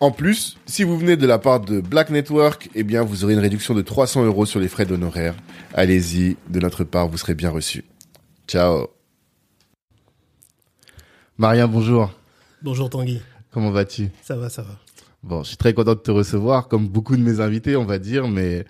En plus, si vous venez de la part de Black Network, eh bien, vous aurez une réduction de 300 euros sur les frais d'honoraires. Allez-y, de notre part, vous serez bien reçu. Ciao. Maria, bonjour. Bonjour Tanguy. Comment vas-tu? Ça va, ça va. Bon, je suis très content de te recevoir, comme beaucoup de mes invités, on va dire, mais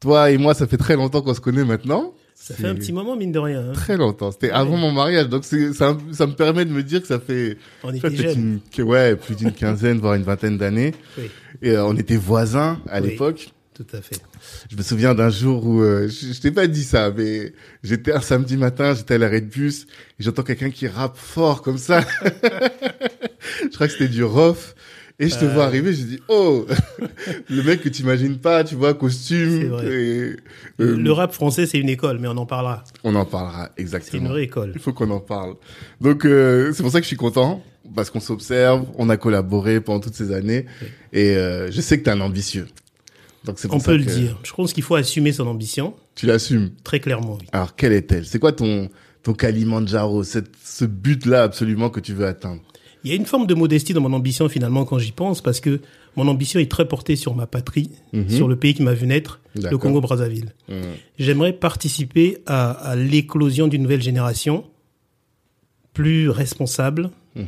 toi et moi, ça fait très longtemps qu'on se connaît maintenant. Ça fait un petit moment, mine de rien. Hein. Très longtemps. C'était avant mon mariage. Donc, ça, ça me permet de me dire que ça fait. On était ouais, plus d'une quinzaine, voire une vingtaine d'années. Oui. Et euh, on était voisins à oui, l'époque. Tout à fait. Je me souviens d'un jour où, euh, je, je t'ai pas dit ça, mais j'étais un samedi matin, j'étais à l'arrêt de bus, et j'entends quelqu'un qui rappe fort comme ça. je crois que c'était du rough. Et je te vois euh. arriver, je dis oh le mec que tu imagines pas, tu vois costume. Vrai. Et, euh, le rap français c'est une école, mais on en parlera. On en parlera exactement. C'est une vraie école. Il faut qu'on en parle. Donc euh, c'est pour ça que je suis content parce qu'on s'observe, on a collaboré pendant toutes ces années oui. et euh, je sais que tu es un ambitieux. Donc c'est on peut le dire. Je pense qu'il faut assumer son ambition. Tu l'assumes Très clairement. Oui. Alors quelle est-elle? C'est quoi ton ton Kalimandjaro, cette, ce but là absolument que tu veux atteindre? Il y a une forme de modestie dans mon ambition finalement quand j'y pense parce que mon ambition est très portée sur ma patrie, mmh. sur le pays qui m'a vu naître, le Congo-Brazzaville. Mmh. J'aimerais participer à, à l'éclosion d'une nouvelle génération plus responsable, mmh.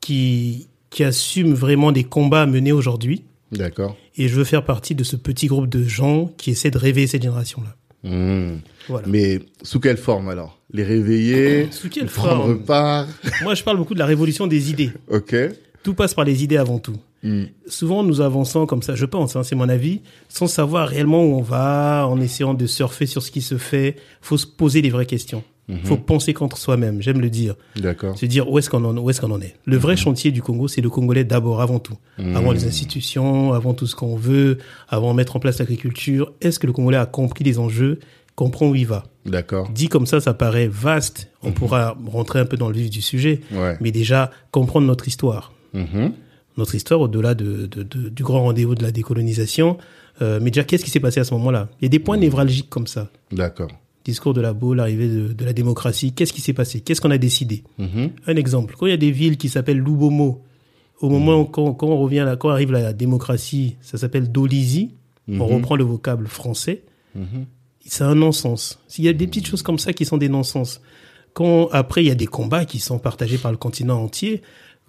qui, qui assume vraiment des combats à mener aujourd'hui. D'accord. Et je veux faire partie de ce petit groupe de gens qui essaient de réveiller cette génération-là. Mmh. Voilà. Mais sous quelle forme alors? Les réveiller Sous quelle forme? part? Moi, je parle beaucoup de la révolution des idées. Ok. Tout passe par les idées avant tout. Mmh. Souvent, nous avançons comme ça, je pense, hein, c'est mon avis, sans savoir réellement où on va, en essayant de surfer sur ce qui se fait. faut se poser les vraies questions. Il mmh. faut penser contre soi-même, j'aime le dire. D'accord. Se dire où est-ce qu'on en, où est-ce qu'on en est? Le vrai chantier du Congo, c'est le Congolais d'abord, avant tout. Avant les institutions, avant tout ce qu'on veut, avant de mettre en place l'agriculture. Est-ce que le Congolais a compris les enjeux comprend où il va? D'accord. Dit comme ça, ça paraît vaste. On pourra rentrer un peu dans le vif du sujet. Ouais. Mais déjà, comprendre notre histoire. Notre histoire au-delà de, de, de, du grand rendez-vous de la décolonisation. Euh, mais déjà, qu'est-ce qui s'est passé à ce moment-là? Il y a des points névralgiques comme ça. D'accord. Discours de la Baule, l'arrivée de, de, la démocratie. Qu'est-ce qui s'est passé? Qu'est-ce qu'on a décidé? Mmh. Un exemple. Quand il y a des villes qui s'appellent Lubomo, au moment où quand, quand, on revient là, quand arrive la démocratie, ça s'appelle Dolisie. On reprend le vocable français c'est un non-sens. Il y a des petites choses comme ça qui sont des non-sens. Quand après il y a des combats qui sont partagés par le continent entier,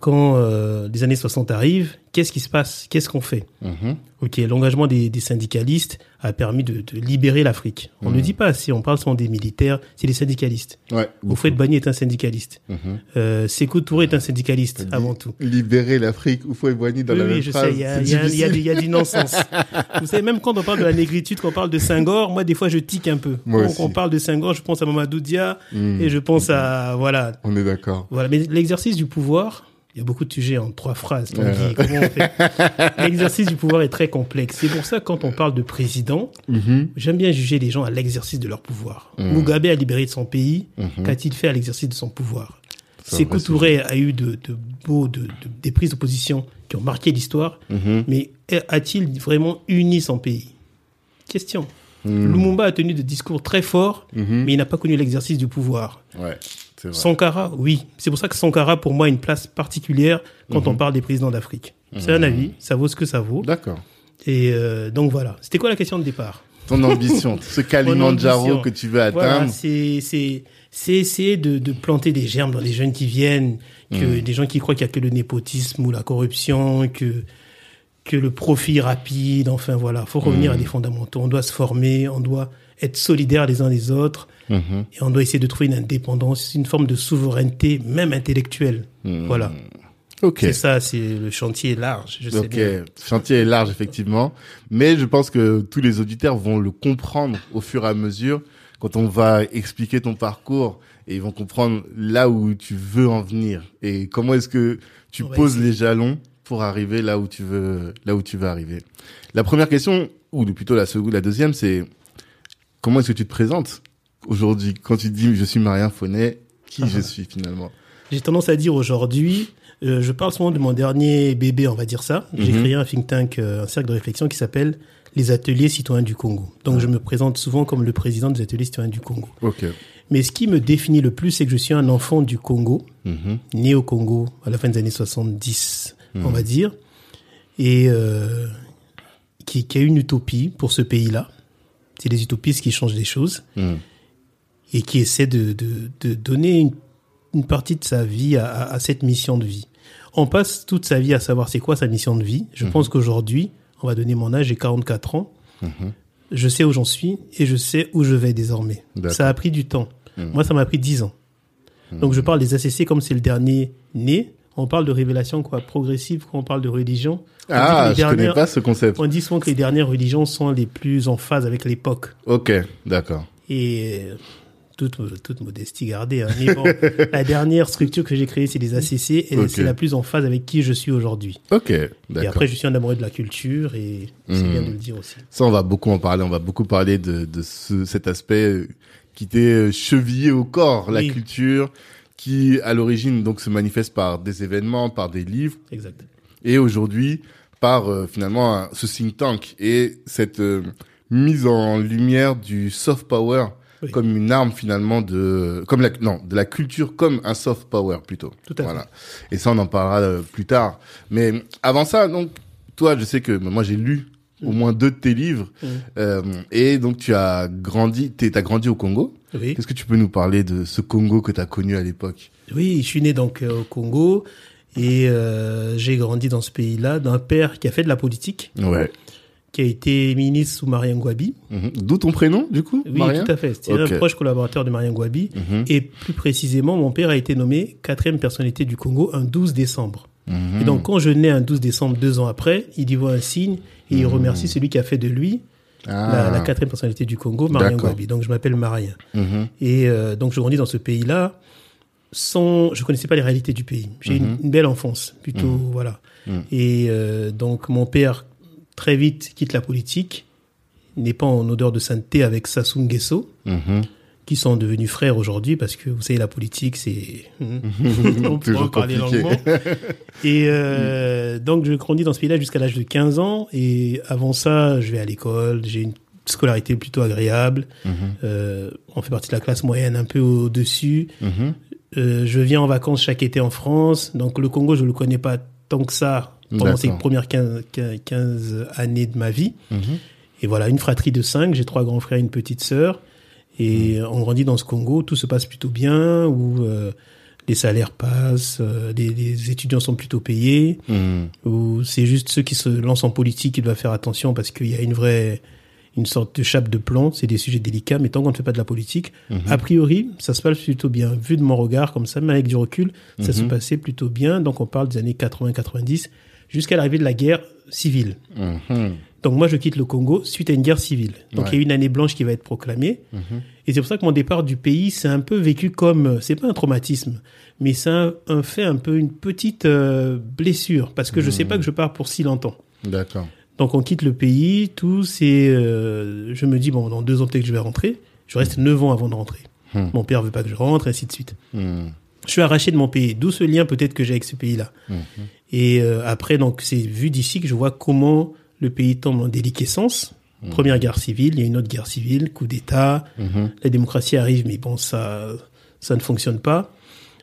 quand euh, les années 60 arrivent, qu'est-ce qui se passe? Qu'est-ce qu'on fait? Mmh. Ok, l'engagement des, des, syndicalistes a permis de, de libérer l'Afrique. On Mmh. ne dit pas assez, on parle souvent des militaires, c'est les syndicalistes. Ouais. Oufouette Bani est un syndicaliste. Mmh. Euh, Sékou Touré est un syndicaliste, avant tout. Libérer l'Afrique, Oufouette Bani dans oui, la oui, même je phrase. sais, il y a, y, a, y, a, y a du non-sens. Vous savez, même quand on parle de la négritude, quand on parle de Senghor, moi, des fois, je tique un peu. Moi quand aussi. on parle de Senghor, je pense à Mamadou Dia Mmh. et je pense à, voilà. On est d'accord. Voilà, mais l'exercice du pouvoir, il y a beaucoup de sujets en trois phrases. Tanguy, comment on fait L'exercice du pouvoir est très complexe. C'est pour ça que quand on parle de président, Mhm. j'aime bien juger les gens à l'exercice de leur pouvoir. Mhm. Mugabe a libéré de son pays. Mhm. Qu'a-t-il fait à l'exercice de son pouvoir? Sékou vrai Touré a eu de, de beaux, de, de- des prises de position qui ont marqué l'histoire. Mais a-t-il vraiment uni son pays? Question. Mhm. Lumumba a tenu des discours très forts, mais il n'a pas connu l'exercice du pouvoir. Ouais, vrai. Sankara, oui. C'est pour ça que Sankara, pour moi, a une place particulière quand Mhm. on parle des présidents d'Afrique. C'est un avis, ça vaut ce que ça vaut. D'accord. Et euh, donc voilà. C'était quoi la question de départ? Ton ambition, ce Kalimandjaro que tu veux atteindre. c'est c'est c'est essayer de, de planter des germes dans les jeunes qui viennent, que des gens qui croient qu'il y a que le népotisme ou la corruption, que que le profit rapide. Enfin voilà, faut revenir à des fondamentaux. On doit se former, on doit être solidaires les uns les autres, et on doit essayer de trouver une indépendance, une forme de souveraineté, même intellectuelle. Voilà. Ok. C'est ça, c'est le chantier est large. Je sais Ok, bien. chantier est large effectivement, mais je pense que tous les auditeurs vont le comprendre au fur et à mesure quand on va expliquer ton parcours et ils vont comprendre là où tu veux en venir et comment est-ce que tu poses les jalons pour arriver là où tu veux là où tu veux arriver. La première question ou plutôt la seconde, la deuxième, c'est comment est-ce que tu te présentes aujourd'hui quand tu dis je suis Marien Fonnet, qui je suis finalement? J'ai tendance à dire aujourd'hui, euh, je parle souvent de mon dernier bébé, on va dire ça. J'ai Mhm. créé un think tank, euh, un cercle de réflexion qui s'appelle les ateliers citoyens du Congo. Donc je me présente souvent comme le président des ateliers citoyens du Congo. Mais ce qui me définit le plus, c'est que je suis un enfant du Congo, Mhm. né au Congo à la fin des années 70, on Mhm. va dire, et euh, qui, qui a une utopie pour ce pays-là. C'est les utopistes qui changent les choses Mhm. et qui essaie de, de, de donner une, une partie de sa vie à, à- à cette mission de vie. On passe toute sa vie à savoir c'est quoi sa mission de vie. Je pense qu'aujourd'hui, on va donner mon âge, j'ai 44 ans. Je sais où j'en suis et je sais où je vais désormais. Ça a pris du temps. Moi, ça m'a pris 10 ans. Donc, je parle des ACC comme c'est le dernier né. On parle de révélation quoi, progressive quand on parle de religion. On Ah, je connais dernières- pas ce concept. On dit souvent que les dernières religions sont les plus en phase avec l'époque. Ok, d'accord. Et euh, toute, toute modestie gardée. hein. Mais bon, la dernière structure que j'ai créée, c'est les ACC. Et c'est la plus en phase avec qui je suis aujourd'hui. Ok, Et d'accord. après, je suis un amoureux de la culture et c'est Hmm. bien de le dire aussi. Ça, on va beaucoup en parler. On va beaucoup parler de, de ce, cet aspect euh, qui t'est euh, chevillé au corps, la culture, qui à l'origine donc se manifeste par des événements, par des livres, Exact. et aujourd'hui par euh, finalement un- ce think tank et cette euh, mise en lumière du soft power Oui. comme une arme finalement de comme la non de la culture comme un soft power plutôt. Tout à voilà. Et ça on en parlera euh, plus tard. Mais avant ça donc toi je sais que moi j'ai lu au moins deux de tes livres Mm. euh, et donc tu as grandi t'es t'as grandi au Congo. Oui. Qu'est-ce que tu peux nous parler de ce Congo que tu as connu à l'époque? Oui, je suis né donc euh, au Congo et euh, j'ai grandi dans ce pays-là d'un père qui a fait de la politique, Ouais. qui a été ministre sous Marien Ngouabi. Mhm. D'où ton prénom du coup Oui, Marien tout à fait. C'était Ok. un proche collaborateur de Marien Ngouabi. Mhm. Et plus précisément, mon père a été nommé quatrième personnalité du Congo un 12 décembre. Mhm. Et donc, quand je nais un 12 décembre, deux ans après, il y voit un signe et il remercie celui qui a fait de lui Ah. la quatrième personnalité du Congo, Marien. Ngouabi. Donc, je m'appelle Marien. Mhm. Et euh, donc, je grandis dans ce pays-là sans... Je connaissais pas les réalités du pays. J'ai une, une belle enfance, plutôt, voilà. Mhm. Et euh, donc, mon père, très vite, quitte la politique, n'est pas en odeur de sainteté avec Sassou Nguesso Mhm. Qui sont devenus frères aujourd'hui parce que vous savez la politique c'est on peut en parler longuement. Et euh, donc je grandis dans ce pays-là jusqu'à l'âge de 15 ans. Et avant ça je vais à l'école. J'ai une scolarité plutôt agréable. Mhm. Euh, on fait partie de la classe moyenne un peu au dessus Mhm. Euh, je viens en vacances chaque été en France. Donc le Congo je le connais pas tant que ça pendant ces premières 15, 15 années de ma vie. Mhm. et voilà, une fratrie de cinq, j'ai trois grands frères et une petite sœur. Et on grandit dans ce Congo, tout se passe plutôt bien, où euh, les salaires passent, euh, les, les étudiants sont plutôt payés, Mhm. où c'est juste ceux qui se lancent en politique qui doivent faire attention parce qu'il y a une vraie, une sorte de chape de plomb, c'est des sujets délicats, mais tant qu'on ne fait pas de la politique, a priori, ça se passe plutôt bien. Vu de mon regard comme ça, mais avec du recul, ça se passait plutôt bien. Donc on parle des années 80-90, jusqu'à l'arrivée de la guerre civile. Mhm. Donc moi, je quitte le Congo suite à une guerre civile. Donc Ouais. il y a une année blanche qui va être proclamée. Et c'est pour ça que mon départ du pays, c'est un peu vécu comme, euh, c'est pas un traumatisme, mais c'est un, un fait un peu une petite euh, blessure parce que je sais pas que je pars pour si longtemps. D'accord. Donc on quitte le pays, tout c'est, euh, je me dis bon, dans deux ans peut-être que je vais rentrer. Je reste neuf ans avant de rentrer. Hmm. Mon père veut pas que je rentre, ainsi de suite. Mhm. Je suis arraché de mon pays, d'où ce lien peut-être que j'ai avec ce pays-là. Et euh, après, donc, c'est vu d'ici que je vois comment le pays tombe en déliquescence. Première guerre civile, il y a une autre guerre civile, coup d'État, Mhm. la démocratie arrive, mais bon, ça, ça ne fonctionne pas.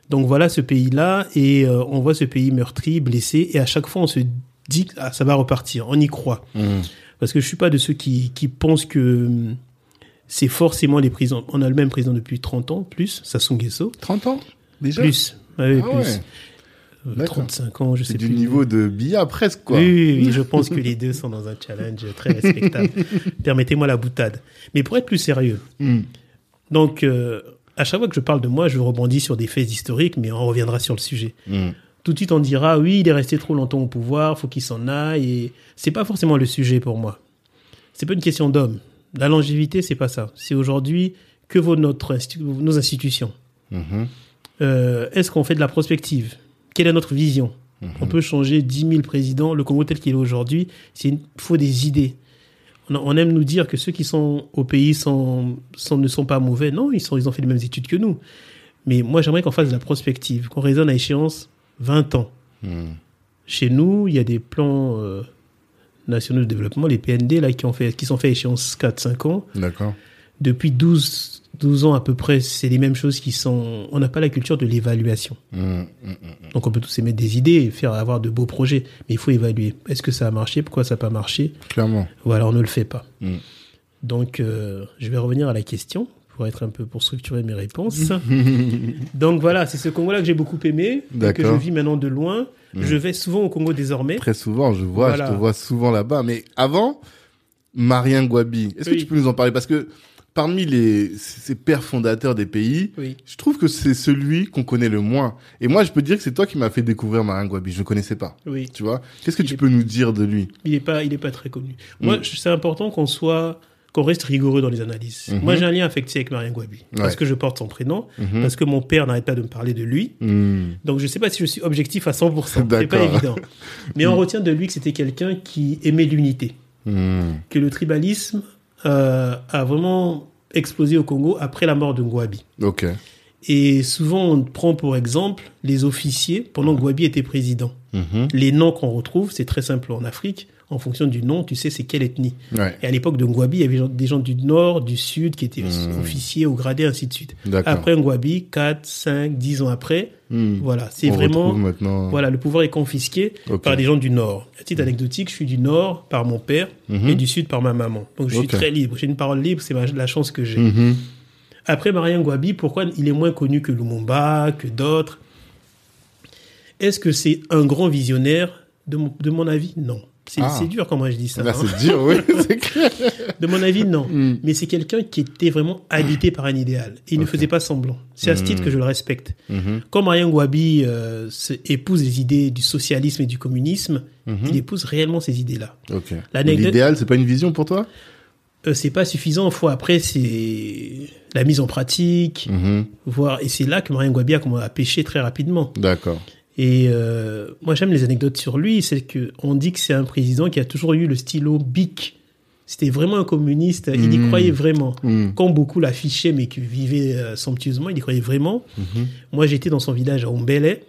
Donc voilà ce pays-là, et euh, on voit ce pays meurtri, blessé, et à chaque fois on se dit que ah, ça va repartir, on y croit. Mhm. Parce que je suis pas de ceux qui, qui pensent que hum, c'est forcément les présidents. On a le même président depuis 30 ans, plus, Sassou Nguesso. 30 ans? Déjà? Plus, ouais, Ah plus. ouais. Euh, D'accord. 35 ans, je sais C'est du plus. niveau de Bia presque, quoi. Oui, oui, oui, je pense que les deux sont dans un challenge très respectable. Permettez-moi la boutade. Mais pour être plus sérieux, Hmm. donc euh, à chaque fois que je parle de moi, je rebondis sur des faits historiques, mais on reviendra sur le sujet. Hmm. Tout de suite, on dira oui, il est resté trop longtemps au pouvoir, faut qu'il s'en aille. Et c'est pas forcément le sujet pour moi. C'est pas une question d'homme. La longévité, c'est pas ça. C'est aujourd'hui que vaut notre institu- nos institutions? Mhm. Euh, Est-ce qu'on fait de la prospective? Quelle est notre vision On peut changer 10 000 présidents. Le Congo tel qu'il est aujourd'hui, il faut des idées. On, on aime nous dire que ceux qui sont au pays sont, sont- ne sont pas mauvais. Non, ils, sont, ils ont fait les mêmes études que nous. Mais moi, j'aimerais qu'on fasse de la prospective, qu'on raisonne à échéance 20 ans. Hmm. Chez nous, il y a des plans euh, nationaux de développement, les PND, là, qui, ont fait, qui sont faits à échéance 4-5 ans. D'accord. Depuis 12, 12 ans à peu près, c'est les mêmes choses qui sont... On n'a pas la culture de l'évaluation. Hmm, hmm, hmm. Donc on peut tous émettre des idées et faire avoir de beaux projets, mais il faut évaluer. Est-ce que ça a marché? Pourquoi ça n'a pas marché? Clairement. Ou alors on ne le fait pas. Donc euh, je vais revenir à la question pour être un peu pour structurer mes réponses. Donc voilà, c'est ce Congo-là que j'ai beaucoup aimé, que je vis maintenant de loin. Je vais souvent au Congo désormais. Très souvent, je vois, Voilà. je te vois souvent là-bas. Mais avant, Marien Gwabi, est-ce que tu peux nous en parler? Parce que parmi les ces pères fondateurs des pays, Oui. je trouve que c'est celui qu'on connaît le moins. Et moi, je peux dire que c'est toi qui m'as fait découvrir Marien Gwabi. Je ne connaissais pas. Oui, Tu vois? Qu'est-ce que Il tu est- peux nous dire de lui? Il est pas, il est pas très connu. Moi, Mm. c'est important qu'on soit, qu'on reste rigoureux dans les analyses. Mhm. Moi, j'ai un lien affectif avec Marien Gwabi parce que je porte son prénom, Mhm. parce que mon père n'arrête pas de me parler de lui. Hmm. Donc je sais pas si je suis objectif à 100%. C'est pas évident. Mais on retient de lui que c'était quelqu'un qui aimait l'unité, que le tribalisme euh, a vraiment explosé au Congo après la mort de Ngouabi. Ok. Et souvent on prend pour exemple les officiers pendant que Ngouabi était président. Mhm. Les noms qu'on retrouve, c'est très simple en Afrique. En fonction du nom, tu sais c'est quelle ethnie. Ouais. Et à l'époque de Ngouabi, il y avait des gens du nord, du sud qui étaient Hmm. officiers au gradé, ainsi de suite. Après Ngouabi, 4, 5, 10 ans après, Hmm. voilà, c'est vraiment maintenant. voilà, le pouvoir est confisqué par des gens du Nord. À titre anecdotique, je suis du Nord par mon père Mhm. et du Sud par ma maman. Donc je suis très libre. J'ai une parole libre, c'est la chance que j'ai. Mhm. Après Marien Gwabi, pourquoi il est moins connu que Lumumba, que d'autres? Est-ce que c'est un grand visionnaire? De mon, de mon avis, non. C'est Ah. c'est dur comment je dis ça. Hein. c'est dur, oui, c'est clair. De mon avis, non. Mm. Mais c'est quelqu'un qui était vraiment habité par un idéal. Et il ne faisait pas semblant. C'est à ce titre que je le respecte. Quand euh, se- épouse les idées du socialisme et du communisme, Mhm. il épouse réellement ces idées-là. Ok. L'anecdote- L'idéal, c'est pas une vision pour toi? Euh, c'est pas suffisant. Faut après, c'est la mise en pratique, Mhm. voir. Et c'est là que Marien Gwabi a commencé à pêcher très rapidement. D'accord. Et euh, moi, j'aime les anecdotes sur lui. C'est que on dit que c'est un président qui a toujours eu le stylo bic. C'était vraiment un communiste. Il y Mhm. croyait vraiment. Mhm. Quand beaucoup l'affichaient, mais qui vivait euh, somptueusement, il y croyait vraiment. Mhm. Moi, j'étais dans son village à Ombele.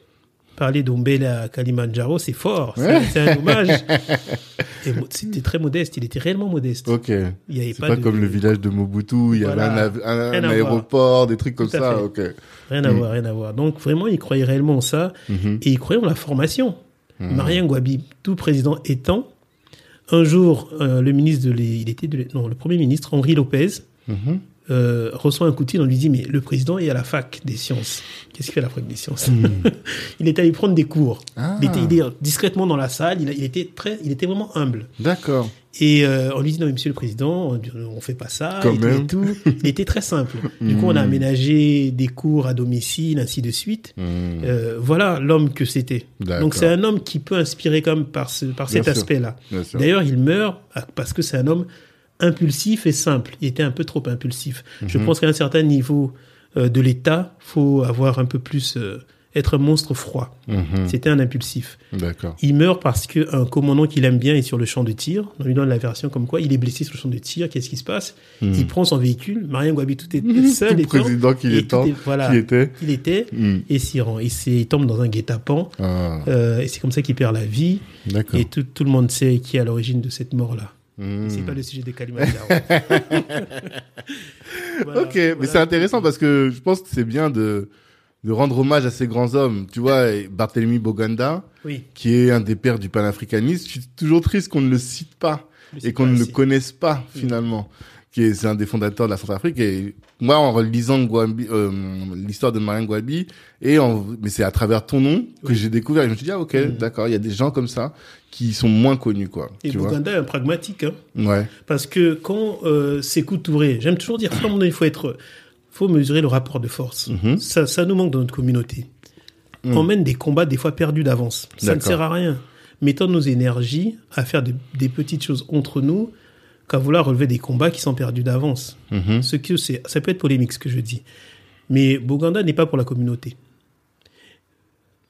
Parler d'Ombele à Kalimandjaro, c'est fort. C'est Ouais. c'est un hommage. C'était très modeste. Il était réellement modeste. Ok. Il y avait C'est pas, pas, de- comme le village de Mobutu, il y avait un, aéroport, des trucs comme ça. fait. Ok. Rien à Mm. voir, rien à voir. Donc, vraiment, il croyait réellement en ça. Mhm. Et il croyait en la formation. Mhm. Marien Gwabi, tout président étant, un jour, euh, le ministre de il était de non, le premier ministre, Henri Lopez, Mhm. Euh, reçoit un coup de fil, on lui dit, mais le président est à la fac des sciences. Qu'est-ce qu'il fait à la fac des sciences Il était allé prendre des cours. Hmm. Ah. Il était il est discrètement dans la salle, il, était très, il était vraiment humble. D'accord. Et euh, on lui dit, non, mais monsieur le président, on on fait pas ça, Quand et tout, même. et tout. Il était très simple. Du coup, on a Mm. aménagé des cours à domicile, ainsi de suite. Mhm. Euh, voilà l'homme que c'était. Donc c'est un homme qui peut inspirer comme par, ce, par cet aspect-là. D'ailleurs, il meurt parce que c'est un homme impulsif et simple. Il était un peu trop impulsif. Je Mhm. pense qu'à un certain niveau euh, de l'État, faut avoir un peu plus euh, être un monstre froid. Mhm. C'était un impulsif. D'accord. Il meurt parce qu'un commandant qu'il aime bien est sur le champ de tir. On lui donne la version comme quoi il est blessé sur le champ de tir. Qu'est-ce qui se passe? Mhm. Il prend son véhicule. Marien Gwabi tout est seul. Étant, président qu'il et est- voilà, qui était. il était Mhm. et s'y rend. Il, s'est- il tombe dans un guet-apens. Ah, euh, et c'est comme ça qu'il perd la vie. d'accord. Et tout, tout le monde sait qui est à l'origine de cette mort-là. C'est pas le sujet de Kalimandjaro. Voilà, ok, mais c'est intéressant parce que je pense que c'est bien de, de rendre hommage à ces grands hommes. Tu vois, Barthélemy Boganda, Oui, qui est un des pères du panafricanisme, je suis toujours triste qu'on ne le cite pas. et qu'on ne le connaisse pas finalement. Qui est, un des fondateurs de la Centrafrique et moi en relisant Ngouabi- euh, l'histoire de Marien Gwabi et en, mais c'est à travers ton nom que j'ai découvert. Et je me suis dit ah ok d'accord il y a des gens comme ça qui sont moins connus quoi. Et tu. Bouganda est un pragmatique, hein. Ouais. Parce que quand euh, Sékou Touré, j'aime toujours dire, il faut être, faut mesurer le rapport de force. Mhm. Ça, ça nous manque dans notre communauté. On mène des combats des fois perdus d'avance. Ça ne sert à rien. Mettons nos énergies à faire des, des petites choses entre nous qu'à vouloir relever des combats qui sont perdus d'avance. Mhm. Ce que c'est, ça peut être polémique ce que je dis. Mais Bouganda n'est pas pour la communauté.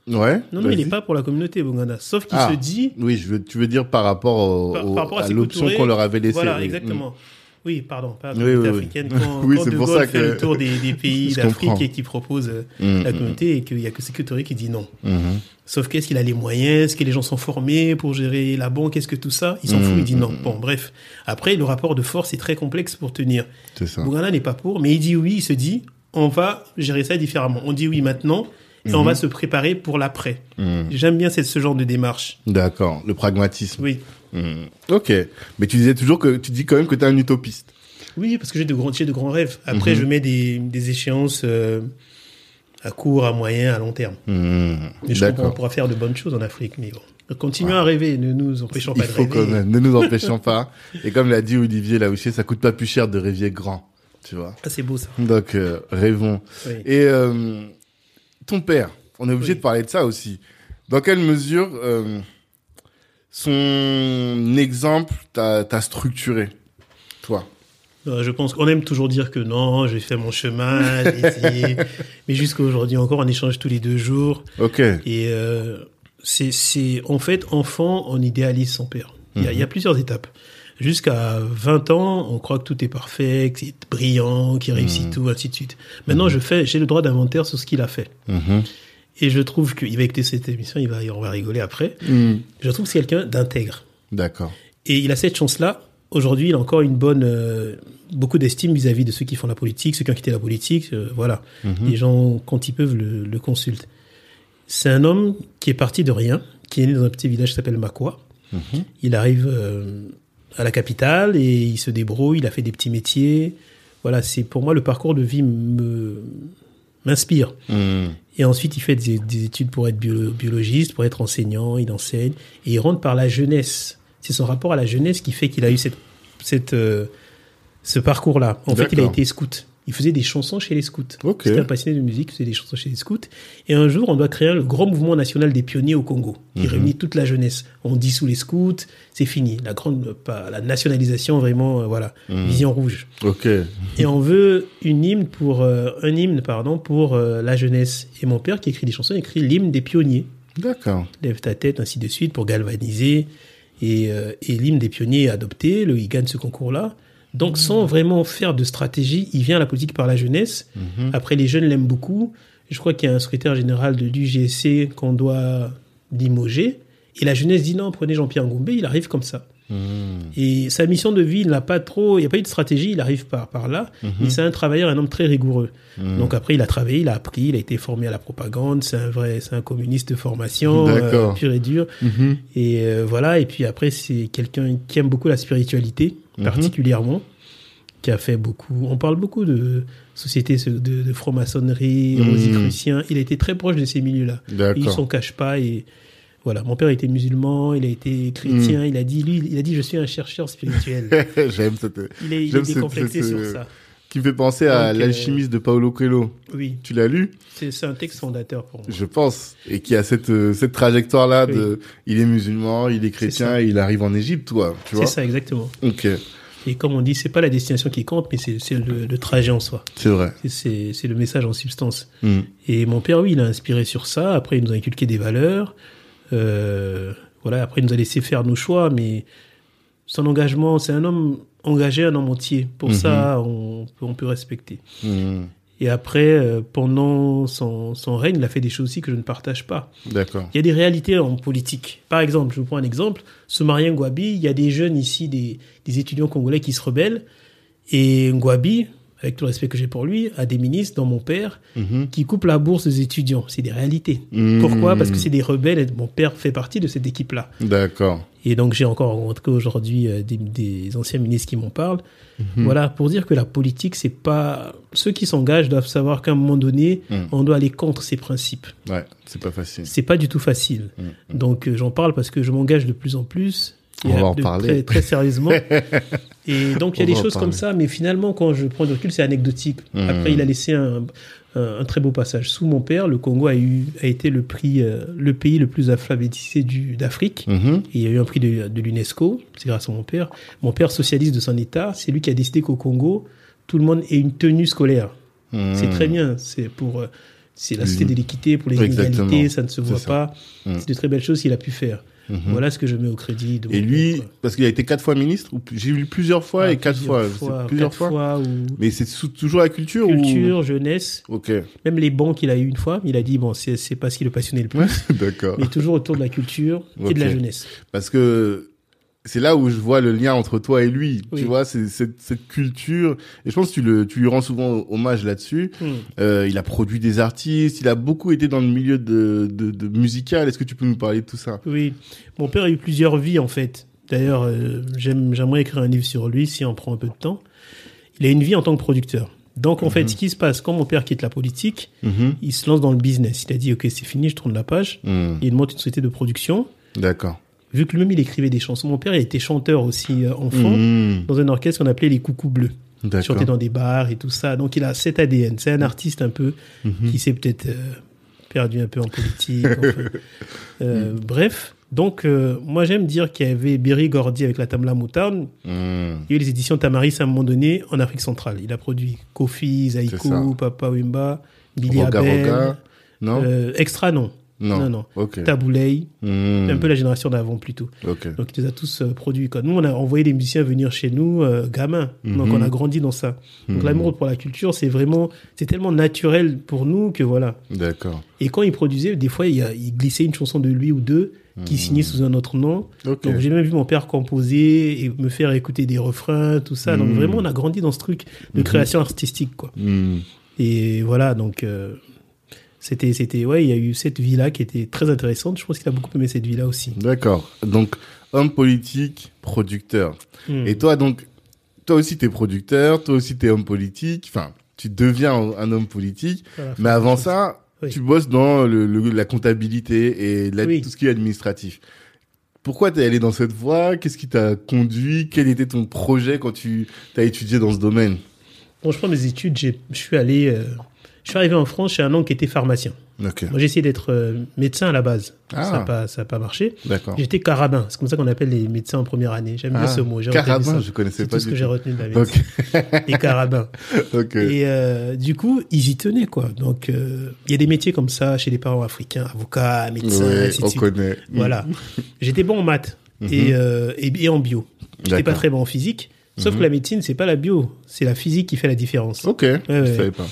Ouais. Non, non, il n'est pas pour la communauté, Bouganda. Sauf qu'il Ah. se dit, Oui, je veux, tu veux dire par rapport, au, par, au- par rapport à, l'option qu'on leur avait laissée. Voilà, exactement. Oui, pardon, pas la Oui, communauté oui, oui. africaine. Quand, Oui, quand De Gaulle fait que- le tour des, des pays d'Afrique et qui propose euh, Mm, la mm, communauté et qu'il n'y a que Touré qui dit non. Mhm. Sauf qu'est-ce qu'il a les moyens? Est-ce que les gens sont formés pour gérer la banque? Est-ce que tout ça? Il s'en Mm, fout, il dit mm, non. Bon, bref. Après, le rapport de force est très complexe pour tenir. Bouganda n'est pas pour, mais il dit oui, il se dit on va gérer ça différemment. On dit oui maintenant et on va se préparer pour l'après. J'aime bien ce genre de démarche. D'accord, le pragmatisme. Oui. Mhm. Ok, mais tu disais toujours que tu dis quand même que tu es un utopiste. Oui, parce que j'ai de grands, de grands rêves. Après, Mhm. je mets des, des échéances euh, à court, à moyen, à long terme. Et je crois qu'on pourra faire de bonnes choses en Afrique, mais bon. Continuons à rêver, ne nous empêchons Il pas de faut rêver. quand même, ne nous empêchons pas. Et comme l'a dit Olivier Laouché, ça coûte pas plus cher de rêver grand, tu vois. Ah, c'est beau ça. Donc euh, rêvons. Oui. Et euh, ton père, on est obligé Oui. de parler de ça aussi. Dans quelle mesure son exemple t'a structuré, toi? Euh, Je pense qu'on aime toujours dire que non, j'ai fait mon chemin, j'ai essayé. mais jusqu'à aujourd'hui encore, on échange tous les deux jours. Ok. Et euh, c'est, c'est, en fait, enfant, on idéalise son père. Il y, a, y a plusieurs étapes. Jusqu'à 20 ans, on croit que tout est parfait, que c'est brillant, qu'il réussit tout, ainsi de suite. Maintenant, je fais, j'ai le droit d'inventaire sur ce qu'il a fait. Mhm. Et je trouve qu'il va écouter cette émission, il va, on va rigoler après. Mhm. Je trouve que c'est quelqu'un d'intègre. D'accord. Et il a cette chance-là. Aujourd'hui, il a encore une bonne, euh, beaucoup d'estime vis-à-vis de ceux qui font la politique, ceux qui ont quitté la politique. euh, voilà. Les gens, quand ils peuvent, le, le consultent. C'est un homme qui est parti de rien, qui est né dans un petit village qui s'appelle Makwa. Il arrive euh, à la capitale et il se débrouille. Il a fait des petits métiers. Voilà, c'est pour moi le parcours de vie me m'inspire. Mhm. Et ensuite, il fait des, des études pour être bio- biologiste, pour être enseignant, il enseigne. Et il rentre par la jeunesse. C'est son rapport à la jeunesse qui fait qu'il a eu cette, cette, euh, ce parcours-là. En fait, il a été scout. Il faisait des chansons chez les scouts. Ok. C'était un passionné de musique, il faisait des chansons chez les scouts. Et un jour, on doit créer le grand mouvement national des pionniers au Congo, qui réunit toute la jeunesse. On dissout les scouts, c'est fini. La grande, pas, la nationalisation, vraiment, euh, voilà. Vision rouge. Ok. Et on veut une hymne pour euh, un hymne pardon pour euh, la jeunesse. Et mon père qui écrit des chansons écrit l'hymne des pionniers. D'accord. Lève ta tête ainsi de suite pour galvaniser. Et, et l'hymne des pionniers est adopté. Le, il gagne ce concours-là. Donc sans vraiment faire de stratégie, il vient à la politique par la jeunesse. Après les jeunes l'aiment beaucoup. Je crois qu'il y a un secrétaire général de l'UGC qu'on doit limoger. Et la jeunesse dit non, prenez Jean-Pierre Ngoumbé, il arrive comme ça. Et sa mission de vie, il n'a pas trop, il n'y a pas eu de stratégie, il arrive par, par là. Mais c'est un travailleur, un homme très rigoureux. Donc après, il a travaillé, il a appris, il a été formé à la propagande. C'est un vrai, c'est un communiste de formation, euh, pur et dur. Et euh, voilà. Et puis après, c'est quelqu'un qui aime beaucoup la spiritualité, particulièrement, qui a fait beaucoup. On parle beaucoup de société de, de franc-maçonnerie, Mhm. rosicrucien. Il a été très proche de ces milieux-là. Il s'en cache pas et voilà. Mon père était musulman, il a été chrétien. Il a dit, lui, il a dit, je suis un chercheur spirituel. J'aime cette. Il est, il est décomplexé cette- sur ça. Qui me fait penser à euh, l'alchimiste de Paolo Coelho. Oui, Tu l'as lu c'est un texte fondateur pour moi. Je pense. Et qui a cette, euh, cette trajectoire-là de, il est musulman, il est chrétien, et il arrive en Égypte, toi. C'est ça exactement. Ok. Et comme on dit, c'est pas la destination qui compte, mais c'est le, le trajet en soi. C'est vrai. C'est- le message en substance. Mm. Et mon père, oui, il a inspiré sur ça. Après, il nous a inculqué des valeurs. Euh, voilà. Après, il nous a laissé faire nos choix, mais son engagement, c'est un homme engagé, un homme entier. Pour Mhm. ça, on, peut- on peut respecter. Mm. Et après, euh, pendant son, son règne, il a fait des choses aussi que je ne partage pas. D'accord. Il y a des réalités en politique. Par exemple, je vous prends un exemple. Soumarien Ngwabi, il y a des jeunes ici, des, des étudiants congolais qui se rebellent. Et Ngwabi, avec tout le respect que j'ai pour lui, a des ministres, dont mon père, Mhm. qui coupent la bourse des étudiants. C'est des réalités. Pourquoi? Parce que c'est des rebelles et mon père fait partie de cette équipe-là. D'accord. Et donc j'ai encore rencontré aujourd'hui euh, des, des anciens ministres qui m'en parlent. Voilà, pour dire que la politique, c'est pas ceux qui s'engagent doivent savoir qu'à un moment donné, Mhm. on doit aller contre ces principes. Ouais, c'est pas facile. C'est pas du tout facile. Mhm. Donc euh, j'en parle parce que je m'engage de plus en plus. On va en parler. Très, très sérieusement. et donc il y a On des choses comme ça, mais finalement quand je prends du recul, c'est anecdotique. Mhm. Après, il a laissé un, un, un très beau passage. Sous mon père, le Congo a eu a été le prix, euh, le pays le plus alphabétisé d'Afrique. Mhm. Il y a eu un prix de, de l'UNESCO, c'est grâce à mon père. Mon père, socialiste de son État, c'est lui qui a décidé qu'au Congo, tout le monde ait une tenue scolaire. Mhm. C'est très bien. C'est pour, euh, c'est la société de l'équité, pour les Exactement. inégalités, ça ne se voit pas. Mhm. C'est de très belles choses qu'il a pu faire. Mhm. Voilà ce que je mets au crédit. de Et lui, parce qu'il a été quatre fois ministre, ou j'ai vu plusieurs fois et quatre fois, plusieurs quatre fois. ou Mais c'est toujours la culture, culture, jeunesse, ou Ok, même les bancs qu'il a eu une fois. Il a dit bon, c'est pas ce qui le passionnait le plus, d'accord. mais toujours autour de la culture et de la jeunesse. Parce que c'est là où je vois le lien entre toi et lui. Oui. Tu vois, c'est cette, cette culture. Et je pense que tu, le, tu lui rends souvent hommage là-dessus. Hmm. Euh, il a produit des artistes, il a beaucoup été dans le milieu de, de, de musical. Est-ce que tu peux nous parler de tout ça? Oui, mon père a eu plusieurs vies en fait. D'ailleurs, euh, j'aime, j'aimerais écrire un livre sur lui si on prend un peu de temps. Il a une vie en tant que producteur. Donc en fait, ce qui se passe quand mon père quitte la politique, Mhm. il se lance dans le business. Il a dit ok, c'est fini, je tourne la page. Hmm. Il monte une société de production. D'accord. Vu que lui-même il écrivait des chansons, mon père il était chanteur aussi euh, enfant Hmm. dans un orchestre qu'on appelait les Coucous Bleus. Il chantait dans des bars et tout ça. Donc il a cet ADN. C'est un artiste un peu Mhm. qui s'est peut-être euh, perdu un peu en politique. enfin. Euh, Bref, donc euh, moi j'aime dire qu'il y avait Berry Gordy avec la Tamla. Hmm. Il y a eu les éditions Tamaris à un moment donné en Afrique centrale. Il a produit Kofi. Zaiko, Papa Wimba, Billy Roga Abel. Roga. Non? Euh, extra non. Non. non, non. Taboulay, Hmm. un peu la génération d'avant plutôt. Donc, il les a tous euh, produits. Quoi. Nous, on a envoyé des musiciens venir chez nous, euh, gamins. Donc, Mhm. on a grandi dans ça. Donc, Mhm. l'amour pour la culture, c'est vraiment, c'est tellement naturel pour nous que voilà. D'accord. Et quand il produisait, des fois, il, il glissait une chanson de lui ou deux qui signait sous un autre nom. Donc, j'ai même vu mon père composer et me faire écouter des refrains, tout ça. Donc, vraiment, on a grandi dans ce truc de création artistique, quoi. Hmm. Et voilà, donc, euh, c'était, c'était, ouais, il y a eu cette vie-là qui était très intéressante. Je pense qu'il a beaucoup aimé cette vie-là aussi. D'accord. Donc, homme politique, producteur. Hmm. Et toi, donc, toi aussi, t'es producteur, toi aussi, t'es homme politique. Enfin, tu deviens un homme politique. Voilà. Mais avant ça, Oui. tu bosses dans le, le- la comptabilité et la- Oui. tout ce qui est administratif. Pourquoi t'es allé dans cette voie? Qu'est-ce qui t'a conduit? Quel était ton projet quand tu as étudié dans ce domaine? Bon, je prends mes études, je suis allé, euh, je suis arrivé en France chez un oncle qui était pharmacien. Moi, j'ai essayé d'être euh, médecin à la base. Ah. Ça n'a pas, marché. J'étais carabin. C'est comme ça qu'on appelle les médecins en première année. J'aime bien Ah, ce mot. Carabin, je connaissais C'est pas tout ce que j'ai retenu de la médecine. Ok, Les carabins. ok. Et euh, du coup, ils y tenaient, quoi. Donc, euh, il y a des métiers comme ça chez les parents africains, Ouais, ainsi de on connaît. Voilà. J'étais bon en maths et, euh, et, et en bio. J'étais pas très bon en physique. Sauf que la médecine, c'est pas la bio. C'est la physique qui fait la différence. Ok, ouais. je savais pas.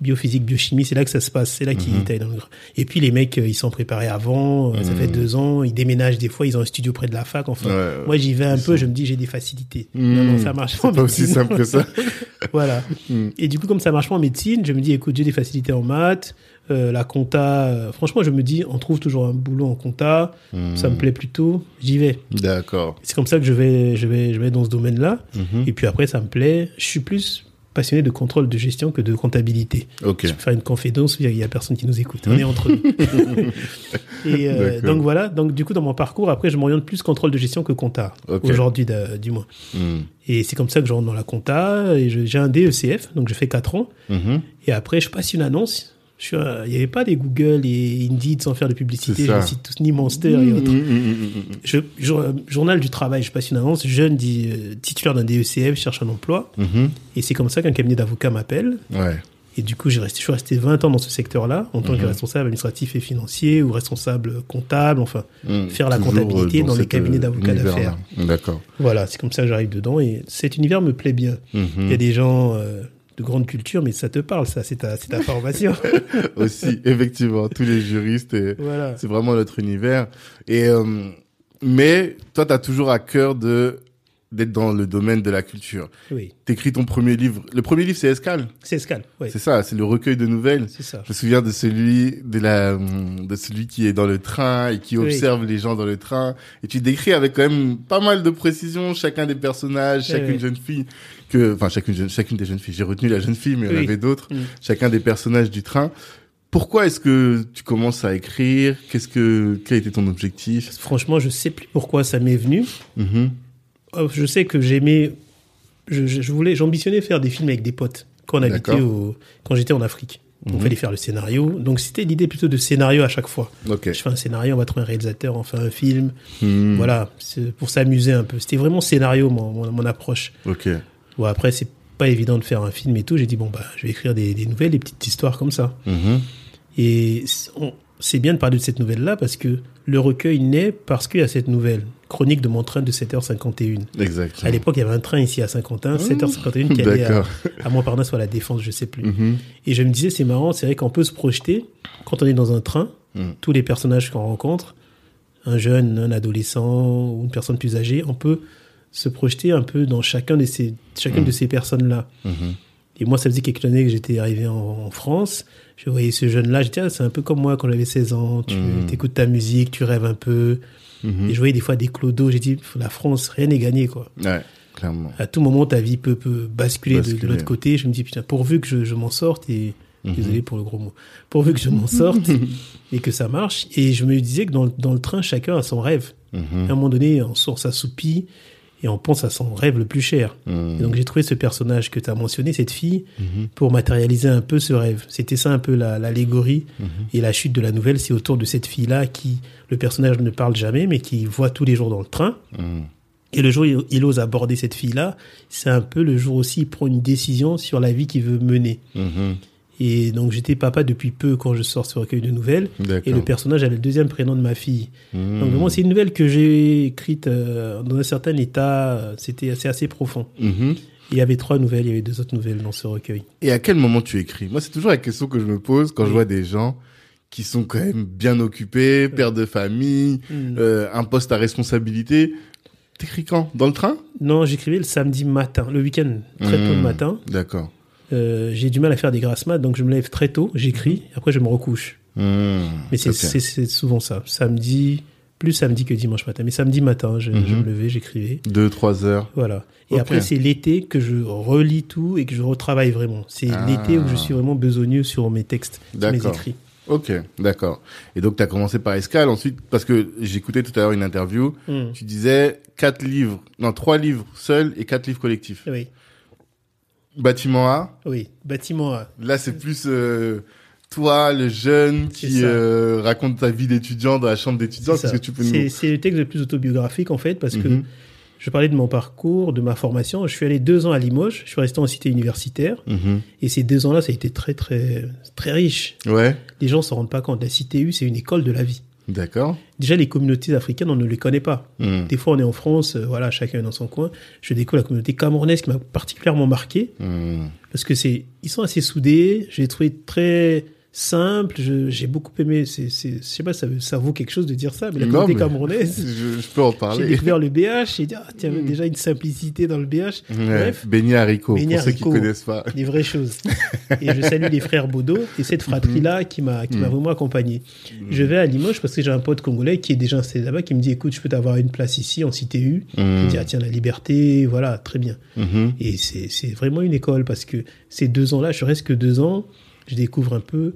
Biophysique, biochimie, c'est là que ça se passe, c'est là qu'ils Mhm. taillent dans le gras. Et puis les mecs, euh, ils sont préparés avant, euh, ça Mhm. fait deux ans, ils déménagent des fois, ils ont un studio près de la fac, enfin. Ouais. Moi, j'y vais un peu, sont- je me dis, j'ai des facilités. Mhm. Non, non, ça marche pas en C'est pas aussi simple que ça. voilà. Mhm. Et du coup, comme ça marche pas en médecine, je me dis, écoute, j'ai des facilités en maths, euh, la compta, euh, franchement, je me dis, on trouve toujours un boulot en compta, ça me Mhm. plaît plutôt, j'y vais. D'accord. C'est comme ça que je vais, je vais, je vais dans ce domaine-là. Mhm. Et puis après, ça me plaît. Je suis plus passionné de contrôle de gestion que de comptabilité. Je peux faire une confidence, il y a personne qui nous écoute. On est entre nous. et euh, donc voilà. Donc du coup, dans mon parcours, après, je m'oriente plus contrôle de gestion que compta. Aujourd'hui, du moins. Mhm. Et c'est comme ça que je rentre dans la compta. Et j'ai un DECF, donc je fais 4 ans. Mhm. Et après, je passe une annonce. Un- Il n'y avait pas des Google et Indeed sans faire de publicité. Je les cite tous, ni Monster et autres. Mhm, mhm, Je, jour- journal du travail, je passe une annonce. Jeune dit, euh, titulaire d'un DECF, cherche un emploi. mhm. Et c'est comme ça qu'un cabinet d'avocats m'appelle. Ouais. Et du coup, j'ai resté, je suis resté 20 ans dans ce secteur-là, en tant que Mhm. responsable administratif et financier ou responsable comptable, enfin, faire la Toujours, comptabilité euh, dans les cet, cabinets euh, d'avocats univers-là. D'accord. voilà, c'est comme ça que j'arrive dedans. Et cet univers me plaît bien. Mhm. Il y a des gens euh, de grande culture, mais ça te parle, ça, c'est ta, c'est ta formation. Aussi, effectivement, tous les juristes, et voilà. c'est vraiment notre univers. Et euh, mais toi, t'as toujours à cœur de d'être dans le domaine de la culture. Oui. T'écris ton premier livre. Le premier livre, c'est Escale. C'est Escale, oui. C'est ça, c'est le recueil de nouvelles. C'est ça. Je me souviens de celui de la de celui qui est dans le train et qui Oui. observe les gens dans le train et tu décris avec quand même pas mal de précision chacun des personnages, chacune oui. jeune fille que enfin chacune chacune des jeunes filles. J'ai retenu la jeune fille mais il y en avait d'autres. Mm. Chacun des personnages du train. Pourquoi est-ce que tu commences à écrire? Qu'est-ce que quel était ton objectif? Franchement, je sais plus pourquoi ça m'est venu. Mhm. Je sais que j'aimais, je, voulais, j'ambitionnais faire des films avec des potes quand on habitait D'accord. au, quand j'étais en Afrique. Donc, Mhm. fallait faire le scénario. Donc, c'était l'idée plutôt de scénario à chaque fois. Je fais un scénario, on va trouver un réalisateur, on fait un film. Hmm. Voilà, pour s'amuser un peu. C'était vraiment scénario, mon, mon, mon approche. Ok. Bon, après, c'est pas évident de faire un film et tout. J'ai dit, bon, bah, je vais écrire des, des nouvelles, des petites histoires comme ça. Mhm. Et on- c'est bien de parler de cette nouvelle-là parce que le recueil naît parce qu'il y a cette nouvelle. Chronique de mon train de 7h51. Exact. À l'époque, il y avait un train ici à Saint-Quentin, 7h51, qui allait à, Montparnasse ou à la Défense, je sais plus. Mhm. Et je me disais, c'est marrant, c'est vrai qu'on peut se projeter quand on est dans un train, Mm. tous les personnages qu'on rencontre, un jeune, un adolescent ou une personne plus âgée, on peut se projeter un peu dans chacun de ces, chacune de ces personnes-là. Et moi, ça faisait quelques années que j'étais arrivé en, en France. Je voyais ce jeune-là, je disais, ah, c'est un peu comme moi quand j'avais 16 ans. Tu écoutes ta musique, tu rêves un peu. Et je voyais des fois des clodos. J'ai dit, la France, rien n'est gagné, quoi. Ouais, clairement. À tout moment, ta vie peut, peut basculer, de- l'autre côté. Je me dis, putain, pourvu que je, je m'en sorte et, Mhm. désolé pour le gros mot, pourvu que je m'en sorte et que ça marche. Et je me disais que dans, le- dans le train, chacun a son rêve. Mhm. À un moment donné, on sort sa soupie et on pense à son rêve le plus cher. Mhm. Et donc j'ai trouvé ce personnage que tu as mentionné, cette fille, Mhm. pour matérialiser un peu ce rêve. C'était ça un peu la- l'allégorie Mhm. et la chute de la nouvelle, c'est autour de cette fille-là qui, le personnage ne parle jamais, mais qui voit tous les jours dans le train. Mhm. Et le jour où il, il ose aborder cette fille-là, c'est un peu le jour aussi, il prend une décision sur la vie qu'il veut mener. Et donc j'étais papa depuis peu quand je sors ce recueil de nouvelles. Et le personnage a le deuxième prénom de ma fille. Mhm. Donc vraiment, c'est une nouvelle que j'ai écrite euh, dans un certain état. euh, C'était assez, assez profond. Et il y avait trois nouvelles, il y avait deux autres nouvelles dans ce recueil. Et à quel moment tu écris? Moi, c'est toujours la question que je me pose quand je vois des gens qui sont quand même bien occupés, pères de famille, Mm. euh, un poste à responsabilité. T'écris quand? Dans le train? Non, j'écrivais le samedi matin, le week-end, très tôt le matin. D'accord. Euh, j'ai du mal à faire des grasses mat, donc je me lève très tôt, j'écris, après je me recouche. Mhm. Mais c'est souvent ça. Samedi, plus samedi que dimanche matin. Mais samedi matin, je, je Mhm. me levais, j'écrivais. Deux, trois heures. Voilà. Et après, c'est l'été que je relis tout et que je retravaille vraiment. C'est Ah. l'été où je suis vraiment besogneux sur mes textes, sur mes D'accord. écrits. Ok, d'accord. Et donc, tu as commencé par Escale. Ensuite, parce que j'écoutais tout à l'heure une interview, Hmm. tu disais quatre livres, non, trois livres seuls et quatre livres collectifs. Oui, Bâtiment A, oui. Bâtiment A. là, c'est plus euh, toi, le jeune, qui euh, raconte ta vie d'étudiant dans la chambre d'étudiant. C'est nous... le texte le plus autobiographique en fait parce que Mhm. je parlais de mon parcours, de ma formation. Je suis allé deux ans à Limoges. Je suis resté en cité universitaire Mhm. et ces deux ans-là, ça a été très très très riche. Ouais, Les gens s'en rendent pas compte. La CTU, c'est une école de la vie. D'accord. Déjà, les communautés africaines, on ne les connaît pas. Mhm. Des fois, on est en France, euh, voilà, chacun est dans son coin. Je découvre la communauté camerounaise qui m'a particulièrement marqué Mhm. parce que c'est, ils sont assez soudés. Je l'ai trouvé très simple. J'ai beaucoup aimé. C'est, c'est, je sais pas, ça, ça vaut quelque chose de dire ça, mais la communauté camerounaise. Je, je peux en J'ai parler. découvert le BH. J'ai dit, ah, tiens, Mm. déjà une simplicité dans le BH. Ouais. Bref, Beignet haricot, pour ceux qui haricot. connaissent pas. des vraies choses. et je salue les frères Baudot et cette fratrie-là qui m'a, qui m'a Mm. vraiment accompagné. Je vais à Limoges parce que j'ai un pote congolais qui est déjà installé là-bas qui me dit, écoute, je peux t'avoir une place ici en CTU. Je me dis, ah tiens, la liberté, voilà, très bien. Mhm. Et c'est c'est vraiment une école parce que ces deux ans-là, je reste que deux ans, je découvre un peu.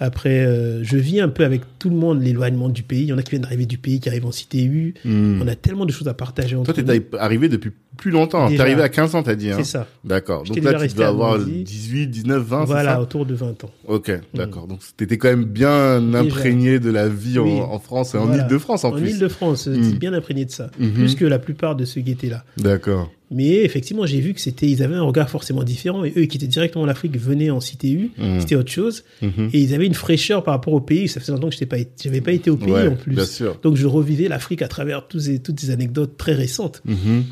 Après, euh, je vis un peu avec tout le monde l'éloignement du pays. Il y en a qui viennent d'arriver du pays, qui arrivent en CTU. Mhm. On a tellement de choses à partager entre Toi, nous. t'es arrivé depuis plus longtemps. T'es arrivé à 15 ans, t'as dit. Hein. C'est ça. D'accord. J'étais Donc là, tu à avoir Bondy. 18, 19, 20, c'est voilà, ça autour de 20 ans. Ok, d'accord. Donc t'étais quand même bien imprégné de la vie en, Oui. en France et en. Ile-de-France en, En plus. Ile-de-France, Mm. j'étais bien imprégné de ça. Mhm. Plus que la plupart de ceux qui étaient là. D'accord. Mais effectivement, j'ai vu que c'était, ils avaient un regard forcément différent. Et eux qui étaient directement en Afrique venaient en CTU. Mhm. C'était autre chose. Mhm. Et ils avaient une fraîcheur par rapport au pays. Ça faisait longtemps que je pas, j'avais pas été au pays Ouais, en plus. Bien sûr. Donc je revivais l'Afrique à travers tous toutes ces anecdotes très récentes. Mhm.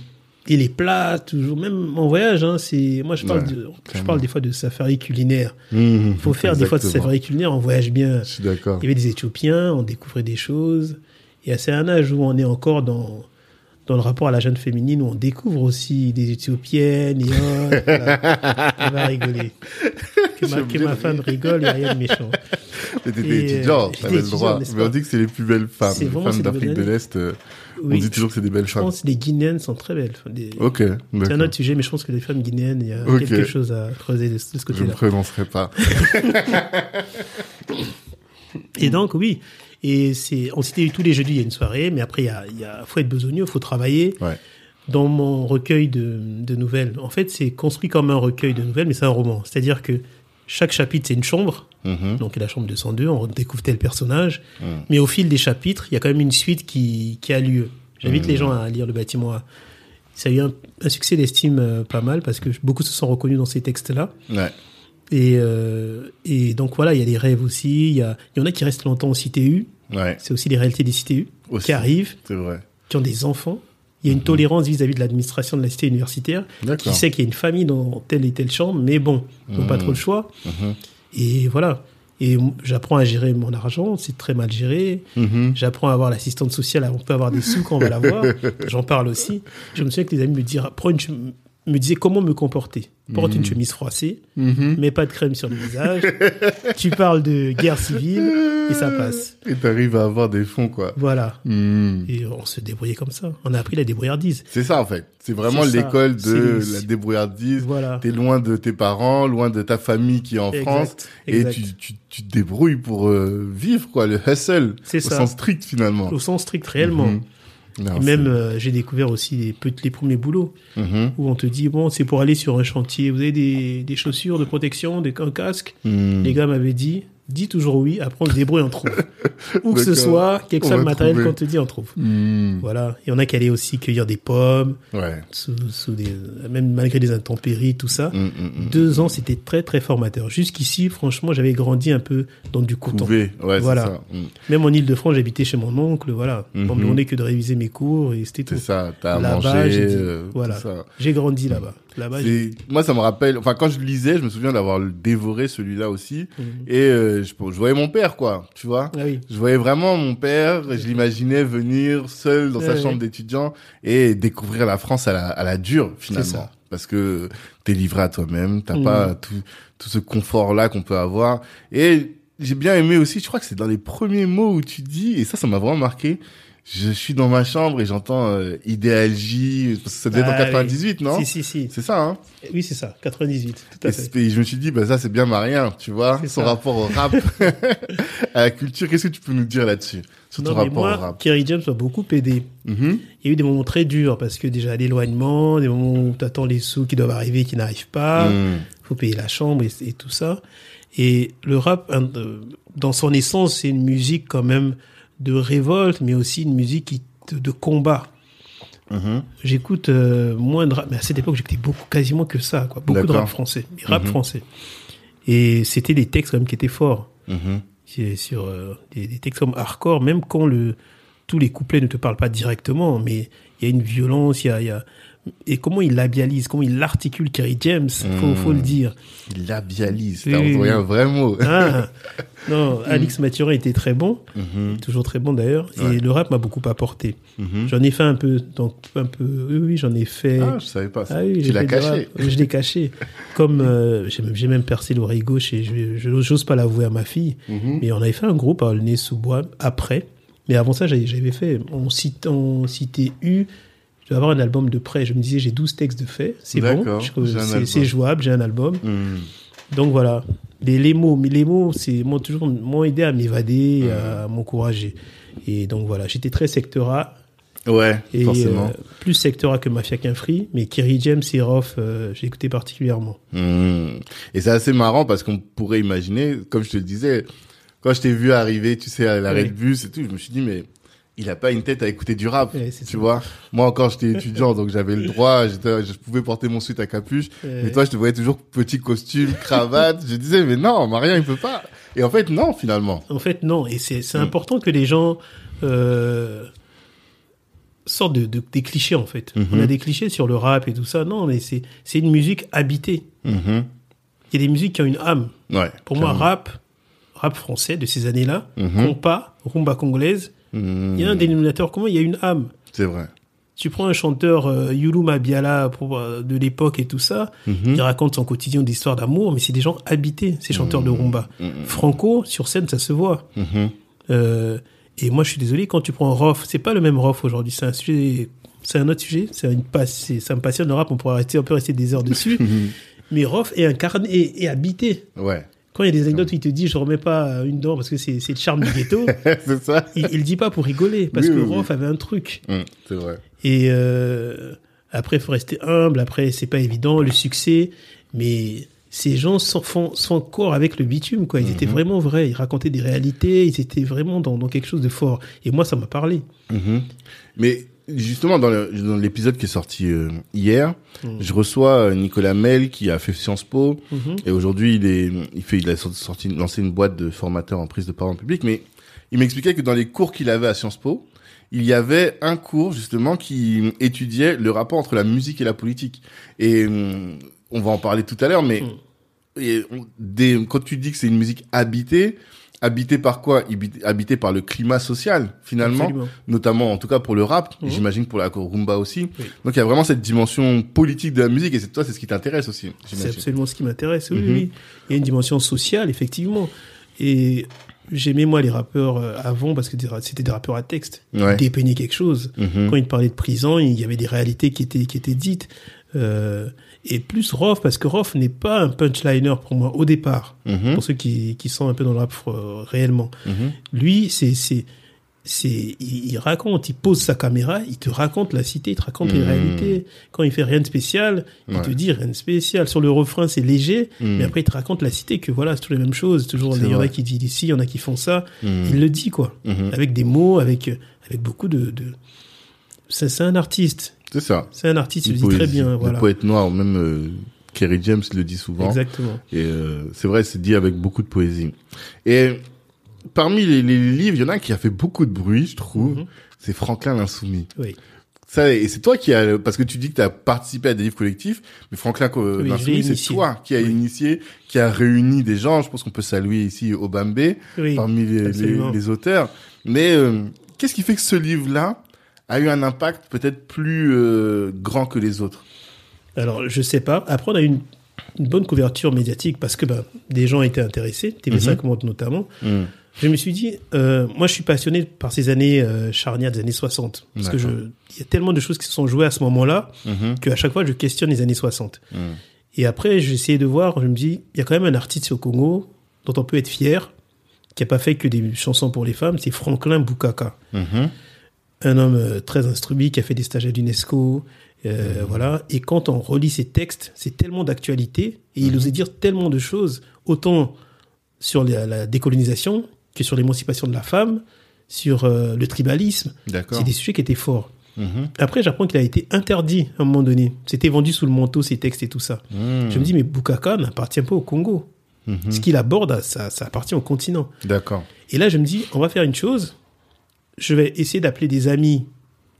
Et les plats, toujours, même en voyage, hein, c'est, moi je parle, Ouais, de, je parle des fois de safari culinaire. Il faut faire des fois de safari culinaire, on voyage bien. Je suis d'accord. Il y avait des Éthiopiens, on découvrait des choses. Et c'est un âge où on est encore dans, dans le rapport à la jeune féminine où on découvre aussi des éthiopiennes et autres. voilà. Elle va rigoler. Que ma, que femme rigole, il n'y a rien de méchant. Mais t'étais euh, t'avais le droit. Mais on dit que c'est les plus belles femmes. Les femmes d'Afrique de l'Est, euh, on dit toujours que c'est des belles je femmes. pense que les Guinéennes sont très belles. Enfin, des- Ok, C'est un autre sujet, mais je pense que les femmes guinéennes, il y a quelque chose à creuser de, ce Je ne côté-là. prononcerai pas. Et donc, oui. Et c'est, on s'était eu tous les jeudis, il y a une soirée, mais après, il y a, il y a, faut être besogneux, faut travailler. Ouais. Dans mon recueil de, de nouvelles, en fait, c'est construit comme un recueil de nouvelles, mais c'est un roman. C'est-à-dire que chaque chapitre, c'est une chambre. Mhm. Donc, la chambre 202, on découvre tel personnage. Mm. Mais au fil des chapitres, il y a quand même une suite qui, qui a lieu. J'invite Mm. les gens à lire le bâtiment A. Ça a eu un, un succès d'estime euh, pas mal parce que beaucoup se sont reconnus dans ces textes-là. Ouais. Et, euh, et donc voilà, il y a des rêves aussi. Il y, a, y en a qui restent longtemps au CTU. Ouais. C'est aussi les réalités des CTU Aussi. qui arrivent, vrai. qui ont des enfants. Il y a une tolérance vis-à-vis de l'administration de la cité universitaire qui sait qu'il y a une famille dans telle et telle chambre, mais bon, ils n'ont pas trop le choix. Mhm. Et voilà. Et j'apprends à gérer mon argent, c'est très mal géré. Mhm. J'apprends à avoir l'assistante sociale, on peut avoir des sous quand on va l'avoir. J'en parle aussi. Je me souviens que les amis me, disaient, prends une me disaient comment me comporter. Porte une chemise froissée, Mhm. mets pas de crème sur le visage, tu parles de guerre civile et ça passe. Et t'arrives à avoir des fonds, quoi. Voilà. Mhm. Et on se débrouillait comme ça. On a appris la débrouillardise. C'est ça, en fait. C'est vraiment l'école de la débrouillardise. Voilà. T'es loin de tes parents, loin de ta famille qui est en Exact, France. Et tu, tu, tu te débrouilles pour euh, vivre, quoi. Le hustle. C'est au ça. sens strict, finalement. Au sens strict, réellement. Non, Et même, euh, j'ai découvert aussi les, premiers boulots Mhm. où on te dit, bon, c'est pour aller sur un chantier. Vous avez des, des chaussures de protection, des, un casque. Mhm. Les gars m'avaient dit, dis toujours oui, après on se débrouille, on trouve. Où que ce soit, quel que soit le matériel qu'on te dit, on trouve. Mhm. Voilà. Il y en a qui allaient aussi cueillir des pommes, Ouais. sous, sous des, même malgré les intempéries, tout ça. Mhm, mhm. Deux ans, c'était très, très formateur. Jusqu'ici, franchement, j'avais grandi un peu dans du coton. Ouais, Voilà. ça. Même en Ile-de-France, j'habitais chez mon oncle, voilà. On me demandait que de réviser mes cours et c'était tout. C'est ça. T'as j'ai dit, euh, voilà. J'ai grandi là-bas. Moi, ça me rappelle. Enfin, quand je lisais, je me souviens d'avoir dévoré celui-là aussi. Mhm. Et euh, je, je voyais mon père, quoi. Tu vois. Ah oui. Je voyais vraiment mon père, je l'imaginais venir seul dans sa chambre d'étudiant et découvrir la France à la, à la dure, finalement. ça. Parce que t'es livré à toi-même, t'as Mhm. pas tout, tout ce confort-là qu'on peut avoir. Et j'ai bien aimé aussi, je crois que c'est dans les premiers mots où tu dis, et ça, ça m'a vraiment marqué, je suis dans ma chambre et j'entends euh, idéalgie, ça devait être en Ah oui. 98, non Si, si, si. C'est ça, hein Oui, c'est ça. 98. Tout à et, fait. et je me suis dit, bah ça c'est bien Marien, tu vois, son ça. rapport au rap, à la culture. Qu'est-ce que tu peux nous dire là-dessus sur ton mais rapport au moi, rap Kerry James m'a beaucoup aidé. Mhm. Il y a eu des moments très durs parce que déjà l'éloignement, des moments où tu attends les sous qui doivent arriver qui n'arrivent pas, Mhm. faut payer la chambre et, et tout ça. Et le rap, euh, dans son essence, c'est une musique quand même de révolte, mais aussi une musique qui, de, de combat. Mhm. J'écoute euh, moins de rap, mais à cette époque, j'écoutais beaucoup, quasiment que ça, quoi. Beaucoup de rap français, rap Mhm. français. Et c'était des textes quand même qui étaient forts. Mhm. Sur euh, des, des textes comme hardcore, même quand le, tous les couplets ne te parlent pas directement, mais il y a une violence, il y a, il y a- et comment il labialise, comment il articule Kerry James, faut, Mm. faut le dire. Il labialise, t'as oui. un vrai mot. Ah, non, Alix Mathurin était très bon, Mhm. toujours très bon d'ailleurs, Ouais. et le rap m'a beaucoup apporté. Mhm. J'en ai fait un peu, donc un peu, oui, oui, j'en ai fait. Ah, je savais pas ça. Ah oui, tu l'as caché. Je l'ai caché. Comme euh, j'ai même, percé l'oreille gauche et je j'ose pas l'avouer à ma fille. Mhm. Mais on avait fait un groupe à Aulnay sous bois après. Mais avant ça, j'avais j'avais fait. On cite, on citait U. Dois avoir un album de près. Je me disais, j'ai 12 textes de fait. C'est bon. C'est- jouable. J'ai un album. Mhm. Donc voilà. Les, les mots, mais les mots, c'est m'ont toujours m'ont aidé à m'évader, à m'encourager. Et donc voilà, j'étais très secteur A. Ouais, Et forcément. euh, plus secteur A que Mafia qu'un free, mais Kerry James et Roth, euh, j'ai écouté particulièrement. Mhm. Et c'est assez marrant parce qu'on pourrait imaginer, comme je te le disais, quand je t'ai vu arriver, tu sais, à l'arrêt Oui. de bus et tout, je me suis dit, mais il a pas une tête à écouter du rap, Ouais, tu ça. vois. Moi encore, j'étais étudiant, donc j'avais le droit, je pouvais porter mon suite à capuche. Ouais. Mais toi, je te voyais toujours petit costume, cravate. je disais, mais non, Marien, il peut pas. Et en fait, non, finalement. En fait, non. Et c'est c'est Mm. important que les gens euh, sortent de, de- des clichés, en fait. Mhm. On a des clichés sur le rap et tout ça. Non, mais c'est c'est une musique habitée. Mhm. Il y a des musiques qui ont une âme. Ouais. Pour moi, rap, rap français de ces années-là, Mhm. compas, rumba congolaise, Mhm. il y a un dénominateur commun, il y a une âme. C'est vrai. Tu prends un chanteur euh, Yulu Mabiala pour, euh, de l'époque et tout ça, Mhm. il raconte son quotidien d'histoire d'amour, mais c'est des gens habités, ces chanteurs de rumba. Franco, sur scène, ça se voit. Mhm. Euh, et moi, je suis désolé, quand tu prends Rof, c'est pas le même Rof aujourd'hui, c'est un sujet, c'est un autre sujet, c'est une passe, ça me passionne le rap, on pourra rester, on peut rester des heures dessus. mais Rof est incarné, est habité. Ouais. Quand il y a des anecdotes où il te dit, je remets pas une dent parce que c'est, le charme du ghetto, c'est ça. il, il le dit pas pour rigoler, parce Oui, que oui, oui. Rof avait un truc. Mm, c'est vrai. Et euh, après, il faut rester humble. Après, c'est pas évident le succès, mais ces gens sont, font, sont encore avec le bitume, quoi. Ils étaient Mhm. vraiment vrais. Ils racontaient des réalités. Ils étaient vraiment dans, dans quelque chose de fort. Et moi, ça m'a parlé. Mhm. Mais justement, dans l'épisode qui est sorti euh, hier, je reçois euh, Nicolas Mel qui a fait Sciences Po Mhm. et aujourd'hui il est, il fait, il a sorti, lancé une boîte de formateurs en prise de parole en public. Mais il m'expliquait que dans les cours qu'il avait à Sciences Po, il y avait un cours justement qui étudiait le rapport entre la musique et la politique. Et hum, on va en parler tout à l'heure, mais et on- des, quand tu dis que c'est une musique habitée, habitée par quoi? Habitée par le climat social, finalement, Absolument. notamment en tout cas pour le rap, Mhm. j'imagine pour la rumba aussi. Oui. Donc il y a vraiment cette dimension politique de la musique, et c'est toi, c'est ce qui t'intéresse aussi, C'est absolument ce qui m'intéresse. Oui, Mhm. oui. Il y a une dimension sociale, effectivement. Et j'aimais, moi, les rappeurs euh, avant parce que c'était des rappeurs à texte. Ouais. Ils dépeignaient quelque chose. Mhm. Quand ils parlaient de prison, il y avait des réalités qui étaient, qui étaient dites. Euh, et plus Rof, parce que Rof n'est pas un punchliner pour moi au départ. Mhm. Pour ceux qui, qui sont un peu dans le rap euh, réellement. Mhm. Lui, c'est, c'est, c'est, il, raconte, il pose sa caméra, il te raconte la cité, il te raconte les Mhm. réalités. Quand il fait rien de spécial, il Ouais. te dit rien de spécial. Sur le refrain, c'est léger, mais après, il te raconte la cité, que voilà, c'est toujours les mêmes choses. Toujours, il y en a qui disent ici, il y en a qui font ça. Il le dit, quoi. Avec des mots, avec, avec beaucoup de, de... C'est, c'est un artiste. C'est ça. C'est un artiste, il le dit très bien, Le voilà. poète noir, même euh, Kerry James le dit souvent. Exactement. Et euh, c'est vrai, c'est dit avec beaucoup de poésie. Et parmi les, les livres, il y en a un qui a fait beaucoup de bruit, je trouve. Mhm. C'est Franklin l'Insoumis. Oui. Ça, et c'est toi qui a, parce que tu dis que tu as participé à des livres collectifs, mais Franklin euh, Oui, l'Insoumis, c'est toi qui a initié, qui a réuni des gens. Je pense qu'on peut saluer ici Obambe Oui. parmi les, les auteurs. Mais euh, qu'est-ce qui fait que ce livre-là a eu un impact peut-être plus euh, grand que les autres Alors, je sais pas. Après, on a eu une, une bonne couverture médiatique parce que ben, des gens étaient intéressés, TV5 Mhm. Monde notamment. Je me suis dit, euh, moi, je suis passionné par ces années euh, charnières des années 60. Parce que je, il y a tellement de choses qui se sont jouées à ce moment-là Mhm. qu'à chaque fois, je questionne les années 60. Mhm. Et après, j'ai essayé de voir, je me dis, il y a quand même un artiste au Congo dont on peut être fier, qui a pas fait que des chansons pour les femmes, c'est Franklin Boukaka. Un homme euh, très instruit qui a fait des stages à l'UNESCO, euh, voilà. Et quand on relit ses textes, c'est tellement d'actualité et il osait dire tellement de choses, autant sur la, la décolonisation que sur l'émancipation de la femme, sur euh, le tribalisme. C'est des sujets qui étaient forts. Mhm. Après, j'apprends qu'il a été interdit à un moment donné. C'était vendu sous le manteau, ces textes et tout ça. Je me dis, mais Boukaka n'appartient pas au Congo. Ce qu'il aborde, ça, ça appartient au continent. D'accord. Et là, je me dis, on va faire une chose. Je vais essayer d'appeler des amis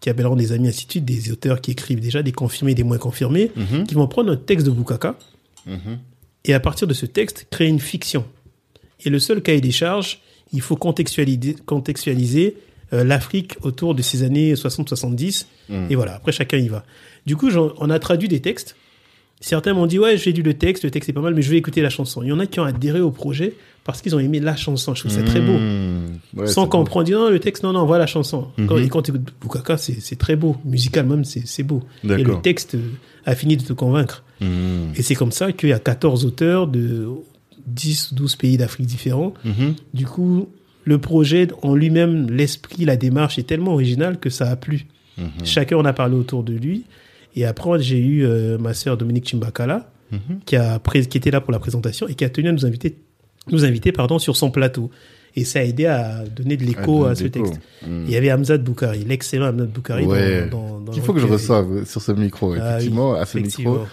qui appelleront des amis, ainsi de suite, des auteurs qui écrivent déjà, des confirmés, des moins confirmés, Mhm. qui vont prendre un texte de Boukaka Mhm. et à partir de ce texte, créer une fiction. Et le seul cahier des charges, il faut contextualiser, contextualiser euh, l'Afrique autour de ces années 60-70. Mhm. Et voilà, après chacun y va. Du coup, on a traduit des textes. Certains m'ont dit, ouais, j'ai lu le texte, le texte est pas mal, mais je vais écouter la chanson. Il y en a qui ont adhéré au projet parce qu'ils ont aimé la chanson. Je trouve ça très beau. Mhm. Ouais, Sans comprendre, non, le texte, non, non, voilà la chanson. Quand, Mhm. et quand tu écoutes Bukaka, c'est très beau. Musical même, c'est beau. Et le texte euh, a fini de te convaincre. Mhm. Et c'est comme ça qu'il y a 14 auteurs de 10 ou 12 pays d'Afrique différents. Mhm. Du coup, le projet en lui-même, l'esprit, la démarche est tellement original que ça a plu. Mhm. Chacun en a parlé autour de lui. Et après, j'ai eu euh, ma sœur Dominique Chimbakala, Mhm. qui, a qui était là pour la présentation et qui a tenu à nous inviter, nous inviter pardon, sur son plateau. Et ça a aidé à donner de l'écho à ce texte. Mhm. Il y avait Hamzat Boukari, l'excellent Hamzat Boukari. Ouais. Dans, dans, dans Il faut que je le- reçoive sur ce micro, Ah oui, effectivement, à ce effectivement. micro.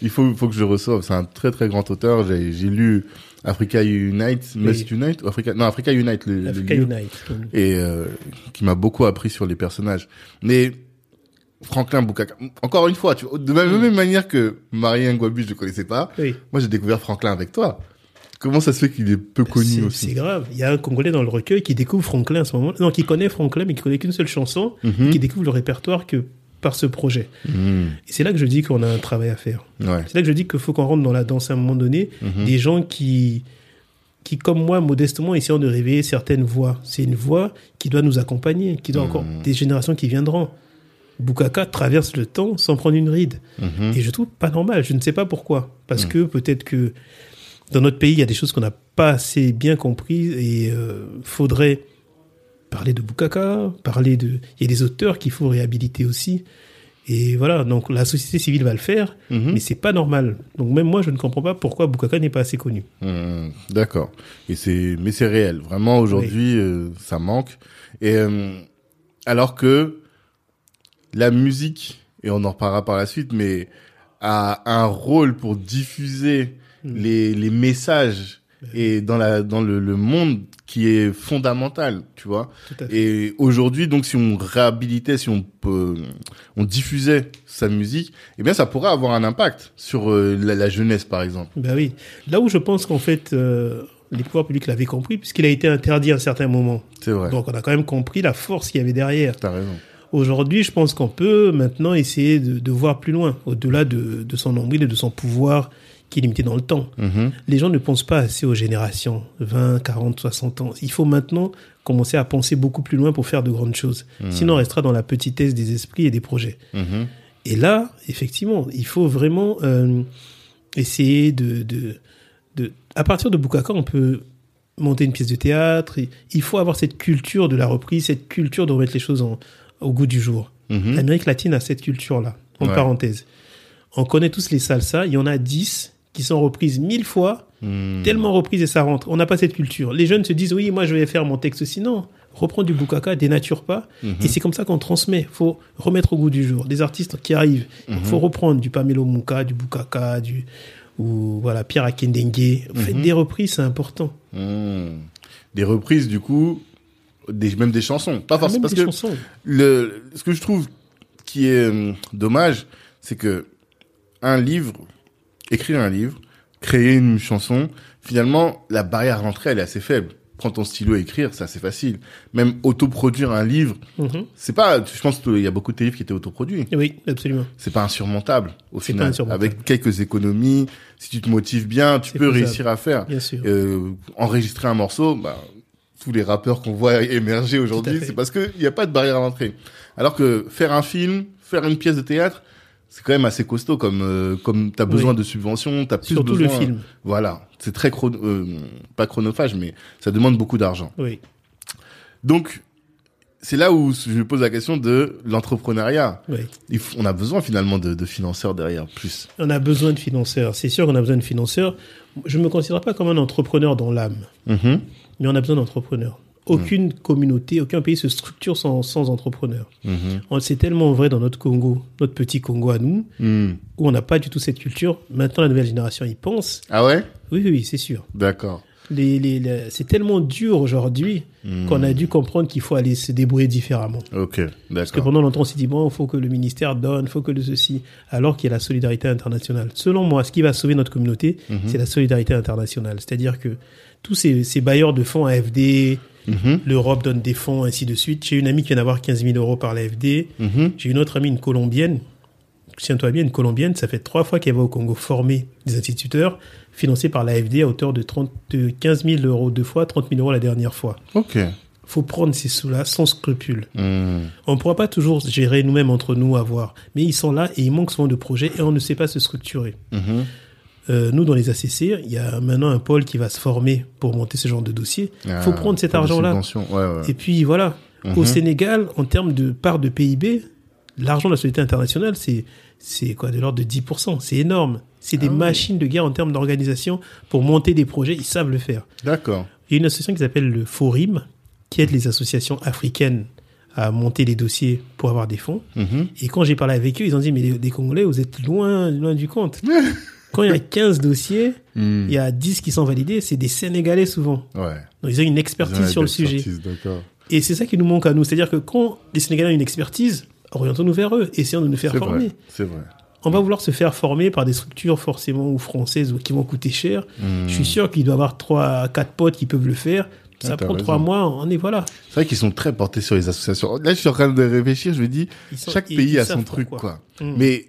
Il faut, faut que je le reçoive. C'est un très très grand auteur. J'ai, lu Africa Unite, Must Unite, ou Africa, non, Africa Unite, le, le Africa livre, Unite. et euh, qui m'a beaucoup appris sur les personnages. Mais Franklin Boukaka, encore une fois, tu vois, de la même manière que Marie Ngwabi, je ne connaissais pas. Oui. Moi, j'ai découvert Franklin avec toi. Comment ça se fait qu'il est peu connu C'est- aussi? C'est grave. Il y a un Congolais dans le recueil qui découvre Franklin à ce moment-là. Non, qui connaît Franklin, mais qui connaît qu'une seule chanson, Mhm. qui découvre le répertoire que par ce projet. Mhm. Et c'est là que je dis qu'on a un travail à faire. Ouais. C'est là que je dis qu'il faut qu'on rentre dans la danse à un moment donné, Mhm. des gens qui, qui, comme moi, modestement, essayent de réveiller certaines voix. C'est une voix qui doit nous accompagner, qui doit encore Mhm. des générations qui viendront. Bukaka traverse le temps sans prendre une ride. Mhm. Et je trouve pas normal. Je ne sais pas pourquoi. Parce Mm. que peut-être que dans notre pays, il y a des choses qu'on n'a pas assez bien comprises et euh, faudrait parler de Bukaka, parler de. Il y a des auteurs qu'il faut réhabiliter aussi. Et voilà, donc la société civile va le faire, Mhm. mais c'est pas normal. Donc même moi, je ne comprends pas pourquoi Bukaka n'est pas assez connu. Mhm. D'accord. Et c'est, mais c'est réel. Vraiment, aujourd'hui, euh, ça manque. Et euh, alors que la musique, et on en reparlera par la suite, mais a un rôle pour diffuser Mm. les, les messages et dans la dans le, le monde qui est fondamental, tu vois. Et aujourd'hui, donc, si on réhabilitait, si on peut, on diffusait sa musique, eh bien, ça pourrait avoir un impact sur euh, la, la jeunesse, par exemple. Ben oui. Là où je pense qu'en fait, euh, les pouvoirs publics l'avaient compris, puisqu'il a été interdit à un certain moment. C'est vrai. Donc on a quand même compris la force qu'il y avait derrière. T'as raison. Aujourd'hui, je pense qu'on peut maintenant essayer de, de voir plus loin, au-delà de, de son nombril et de son pouvoir qui est limité dans le temps. Mhm. Les gens ne pensent pas assez aux générations, 20, 40, 60 ans. Il faut maintenant commencer à penser beaucoup plus loin pour faire de grandes choses. Sinon, on restera dans la petitesse des esprits et des projets. Mhm. Et là, effectivement, il faut vraiment euh, essayer de, de, de... À partir de Bukaka, on peut monter une pièce de théâtre. Il faut avoir cette culture de la reprise, cette culture de remettre les choses en- au goût du jour. Mhm. L'Amérique latine a cette culture-là, en Ouais. parenthèse. On connaît tous les salsas, il y en a 10 qui sont reprises mille fois, Mhm. tellement reprises et ça rentre. On n'a pas cette culture. Les jeunes se disent, oui, moi je vais faire mon texte aussi. Non, reprends du bukaka, dénature pas. Mhm. Et c'est comme ça qu'on transmet. faut remettre au goût du jour. Des artistes qui arrivent, il Mhm. faut reprendre du Pamelo Muka, du bukaka, du ou voilà Pierre Akendengue. Faites Mhm. des reprises, c'est important. Mhm. Des reprises, du coup, des, même des chansons. Pas forcément Même parce que chansons. le, ce que je trouve qui est euh, dommage, c'est que un livre, écrire un livre, créer une chanson, finalement, la barrière à l'entrée, elle est assez faible. Prends ton stylo et écrire, c'est assez facile. Même autoproduire un livre, Mhm. c'est pas, je pense qu'il y a beaucoup de livres qui étaient autoproduits. Oui, absolument. C'est pas insurmontable, au final. pas insurmontable. Avec quelques économies, si tu te motives bien, tu peux faisable. réussir à faire. Bien sûr. Euh, enregistrer un morceau, bah, tous les rappeurs qu'on voit émerger aujourd'hui, c'est parce qu'il n'y a pas de barrière à l'entrée. Alors que faire un film, faire une pièce de théâtre, c'est quand même assez costaud comme euh, comme t'as besoin Oui. de subventions, t'as plus Surtout besoin. le film. Voilà, c'est très chrono, euh, pas chronophage, mais ça demande beaucoup d'argent. Oui. Donc c'est là où je pose la question de l'entrepreneuriat. Oui. On a besoin finalement de, de financeurs derrière plus. On a besoin de financeurs. C'est sûr qu'on a besoin de financeurs. Je ne me considère pas comme un entrepreneur dans l'âme, Mhm. Mais on a besoin d'entrepreneurs. Aucune communauté, aucun pays se structure sans, sans entrepreneurs. Mhm. On- C'est tellement vrai dans notre Congo, notre petit Congo à nous, Mhm. où on n'a pas du tout cette culture. Maintenant, la nouvelle génération y pense. Ah ouais? Oui, oui, oui, c'est sûr. D'accord. Les, les, les- c'est tellement dur aujourd'hui Mhm. qu'on a dû comprendre qu'il faut aller se débrouiller différemment. Ok, Parce que d'accord. pendant longtemps, on s'est dit, bon, il faut que le ministère donne, il faut que le ceci, alors qu'il y a la solidarité internationale. Selon moi, ce qui va sauver notre communauté, Mhm. c'est la solidarité internationale. C'est-à-dire que tous ces, ces bailleurs de fonds AFD, Mhm. l'Europe donne des fonds, ainsi de suite. J'ai une amie qui vient d'avoir 15 000 euros par l'AFD. Mhm. J'ai une autre amie, une Colombienne. Tiens-toi bien, une Colombienne, ça fait trois fois qu'elle va au Congo former des instituteurs financés par l'AFD à hauteur de, 30, de 15 000 euros deux fois, 30 000 euros la dernière fois. Ok. faut prendre ces sous-là sans scrupule. Mhm. On ne pourra pas toujours gérer nous-mêmes entre nous, avoir. Mais ils sont là et il manque souvent de projets et on ne sait pas se structurer. Euh, nous, dans les ACC, il y a maintenant un pôle qui va se former pour monter ce genre de dossier. Il faut Ah, prendre cet argent-là. Ouais, ouais. Et puis voilà, au Mhm. Sénégal, en termes de part de PIB, l'argent de la société internationale, c'est c'est quoi de l'ordre de 10%. C'est énorme. C'est des Ah oui. machines de guerre en termes d'organisation pour monter des projets. Ils savent le faire. D'accord. Il y a une association qui s'appelle le Forim, qui aide les associations africaines à monter les dossiers pour avoir des fonds. Mhm. Et quand j'ai parlé avec eux, ils ont dit, mais les, les Congolais, vous êtes loin, loin du compte. quand il y a 15 dossiers, Mhm. il y a 10 qui sont validés, c'est des Sénégalais souvent. Ouais. Donc ils ont une ont expertise sur le sujet. Et c'est ça qui nous manque à nous. C'est-à-dire que quand les Sénégalais ont une expertise, orientons-nous vers eux, essayons de nous faire former. C'est vrai. on va vouloir se faire former par des structures forcément ou françaises ou qui vont coûter cher. Hmm. Je suis sûr qu'il doit y avoir trois, quatre potes qui peuvent le faire. Ah, Ça t'as prend trois mois, on est voilà. C'est vrai qu'ils sont très portés sur les associations. Là, je suis en train de réfléchir, je me dis, sont- chaque pays a son truc, quoi. Mm. Mais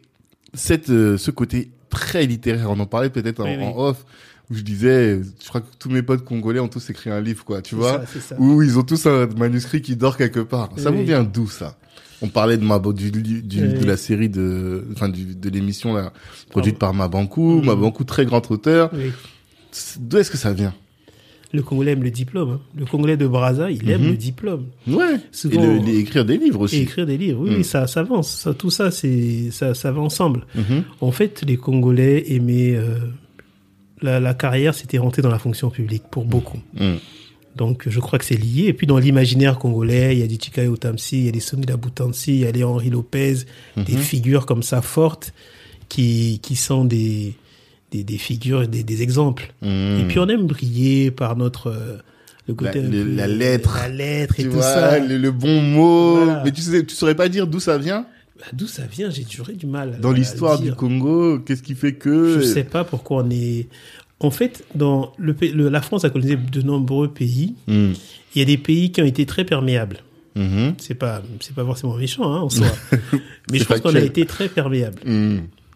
cette, euh, ce côté très littéraire, on en parlait peut-être en, Oui, oui. en off, où je disais, je crois que tous mes potes congolais ont tous écrit un livre, quoi, tu vois, ça, c'est ça. où ils ont tous un manuscrit qui dort quelque part. Ça vous vient d'où, ça? On parlait de ma, du, du, Oui. de la série de, enfin, du, de l'émission, là, produite Ah. par Mabankou, Mm. Mabankou, très grand auteur. Oui. D'où est-ce que ça vient? Le Congolais aime le diplôme. hein. Le Congolais de Brazza, il aime Mhm. le diplôme. Ouais. Souvent- Et le- écrire des livres Et aussi. écrire des livres, oui, Mm. ça, ça avance. Ça, tout ça, c'est, ça, ça va ensemble. Mhm. En fait, les Congolais aimaient euh, la, la carrière, c'était rentrer dans la fonction publique pour beaucoup. Mm. Donc, je crois que c'est lié. Et puis, dans l'imaginaire congolais, il y a des Chikayo Tamsi, il y a des Sonny Labutansi, il y a des Henri Lopez, des Mhm. figures comme ça fortes qui, qui sont des, des, des figures, des, des exemples. Mm. Et puis, on aime briller par notre, euh, le côté La- le- peu- la lettre. la lettre et tu tout vois, ça. le, le bon mot. Voilà. Mais tu sais, tu saurais pas dire d'où ça vient? Bah, D'où ça vient J'ai toujours eu du mal. Dans l'histoire du. Congo, qu'est-ce qui fait que Je sais pas pourquoi on est. En fait, dans le, la France a colonisé de nombreux pays. Hmm. Il y a des pays qui ont été très perméables. Mhm. C'est pas, c'est pas forcément méchant hein, en soi. Mais je pense qu'on a été très perméable.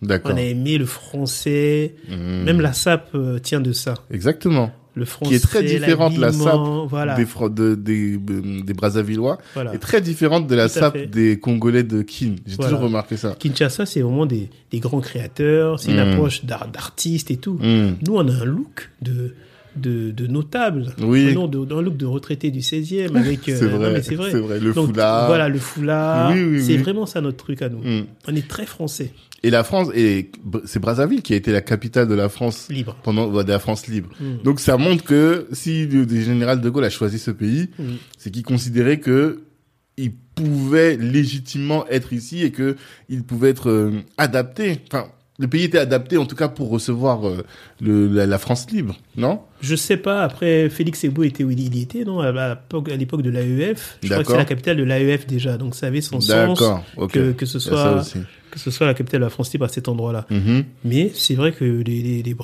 Hmm. On a aimé le français. Hmm. Même la SAP euh, tient de ça. Exactement. Le français. Qui est très différente, la SAP Voilà. Des, de- des, euh, des Brazzavillois voilà. est très différente de la SAP fait. des Congolais de Kin. J'ai Voilà. toujours remarqué ça. Kinshasa, c'est vraiment des, des grands créateurs. C'est une Mm. approche d'art- d'artiste et tout. Hmm. Nous, on a un look de, de, de notable. Oui. Non, de, un look de retraité du 16e avec. euh, C'est vrai. c'est vrai. Le Donc, foulard. Voilà, le foulard. Oui, oui, c'est vraiment ça notre truc à nous. Hmm. On est très français, Et la France, et c'est Brazzaville qui a été la capitale de la France libre. pendant de la France libre. Mm. Donc ça montre que si le, le général de Gaulle a choisi ce pays, Mm. c'est qu'il considérait que il pouvait légitimement être ici et que il pouvait être euh, adapté. Enfin, le pays était adapté en tout cas pour recevoir euh, le, la, la France libre, non? Je sais pas, après, Félix Ebo était où il était, non? À l'époque de l'AEF. Je crois que c'est la capitale de l'AEF déjà, donc ça avait son sens que, que, ce soit, que ce soit la capitale de la France libre à cet endroit-là. Mhm, Mais c'est vrai que les, les, les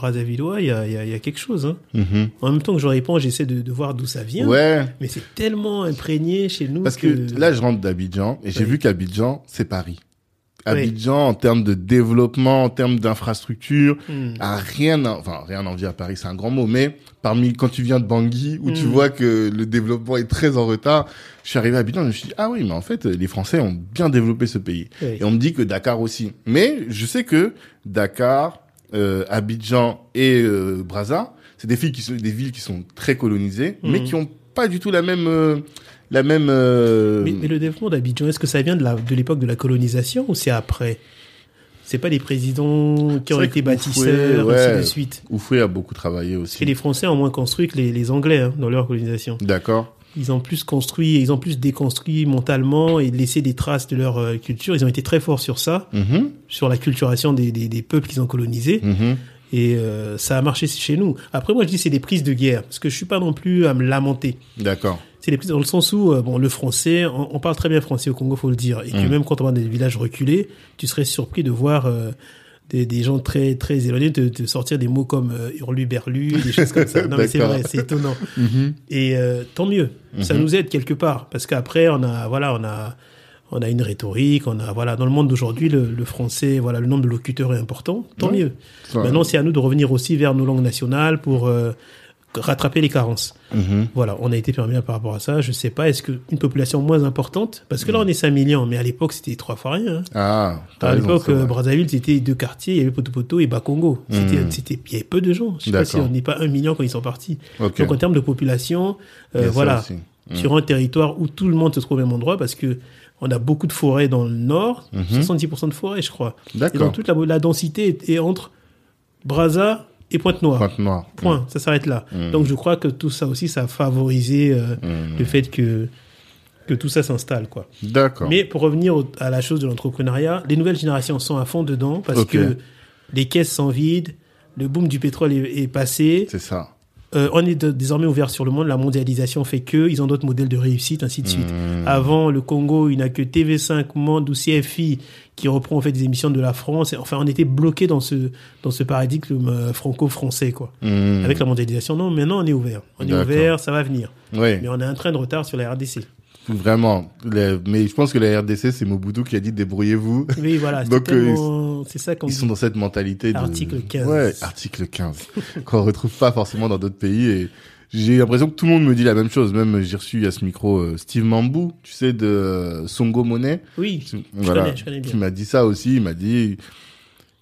il y a, y, y quelque chose. Hein. mhm. En même temps que je réponds, j'essaie de, de voir d'où ça vient. Ouais, Mais c'est tellement imprégné chez nous parce que là je rentre d'Abidjan et j'ai vu qu'Abidjan c'est Paris. Oui. Abidjan en termes de développement, en termes d'infrastructure, Hmm. a rien, à- enfin rien envie à Paris, c'est un grand mot, mais parmi quand tu viens de Bangui où tu Mm. vois que le développement est très en retard, je suis arrivé à Abidjan, je me suis dit ah oui, mais en fait les Français ont bien développé ce pays. Oui. Et on me dit que Dakar aussi, mais je sais que Dakar, euh, Abidjan et euh, Brazza, c'est des villes qui sont des villes qui sont très colonisées, mais Mm. qui ont pas du tout la même euh, la même euh, Mais, mais le développement d'Abidjan, est-ce que ça vient de la- de l'époque de la colonisation ou c'est après? C'est pas des présidents qui ont été bâtisseurs, Oufoué, ainsi ouais. de suite. Oufoué a beaucoup travaillé aussi. que les Français ont moins construit que les, les Anglais hein, dans leur colonisation. D'accord. Ils ont plus construit, ils ont plus déconstruit mentalement et laissé des traces de leur euh, culture. Ils ont été très forts sur ça, Mhm, sur la culturation des, des, des peuples qu'ils ont colonisés. mhm. Et euh, ça a marché chez nous. Après, moi, je dis c'est des prises de guerre. Parce que je suis pas non plus à me lamenter. D'accord. C'est des prises dans le sens où, euh, bon, le français, on, on parle très bien français au Congo, faut le dire. Et que Mm. même quand on va dans des villages reculés, tu serais surpris de voir euh, des, des gens très très éloignés te, te sortir des mots comme euh, hurlu-berlu, des choses comme ça. Non, mais c'est vrai, c'est étonnant. Mhm. Et tant mieux, ça Mhm. nous aide quelque part, parce qu'après on a voilà on a on a une rhétorique, on a voilà dans le monde d'aujourd'hui le, le français voilà le nombre de locuteurs est important, tant Ouais. mieux. Maintenant c'est à nous de revenir aussi vers nos langues nationales pour euh, rattraper les carences. Mhm. Voilà, on a été permis par rapport à ça. Je sais pas, est-ce que une population moins importante, parce que là on est 5 millions, mais à l'époque c'était trois fois rien. hein. Ah, À l'époque, euh. Brazzaville, c'était deux quartiers, il y avait Potopoto et Bakongo. C'était, Mhm. c'était, il y avait peu de gens. Je sais pas si on n'est pas un million quand ils sont partis. Donc en termes de population, euh, voilà. Mhm. sur un territoire où tout le monde se trouve au même endroit, parce que on a beaucoup de forêts dans le nord, Mhm. 70% de forêts, je crois. Et donc toute la, la densité est, est entre Brazza et Pointe-Noire. Pointe noire. Point, ça s'arrête là. Mhm. Donc je crois que tout ça aussi, ça a favorisé euh, Mhm. le fait que que tout ça s'installe, quoi. D'accord. Mais pour revenir au- à la chose de l'entrepreneuriat, les nouvelles générations sont à fond dedans parce que les caisses sont vides, le boom du pétrole est, est passé. C'est ça. Euh, on est de- désormais ouvert sur le monde. La mondialisation fait que ils ont d'autres modèles de réussite, ainsi de suite. Mmh. Avant, le Congo, il n'a que TV5 Monde ou CFI qui reprend en fait des émissions de la France. Enfin, on était bloqué dans ce dans ce paradigme euh, franco-français, quoi. Hmm. Avec la mondialisation, non, maintenant on est ouvert. On est ouvert, ça va venir. Ouais, Mais on a un train de retard sur la RDC. Vraiment. Mais je pense que la RDC, c'est Mobutu qui a dit débrouillez-vous. Oui, voilà. Donc, euh, ça Ils dit. sont dans cette mentalité de... Article 15. Ouais, article 15. qu'on retrouve pas forcément dans d'autres pays et j'ai l'impression que tout le monde me dit la même chose. Même, j'ai reçu à ce micro euh, Steve Mambou, tu sais, de euh, Songo Money. Oui, je connais, je connais bien. Qui m'a dit ça aussi. Il m'a dit,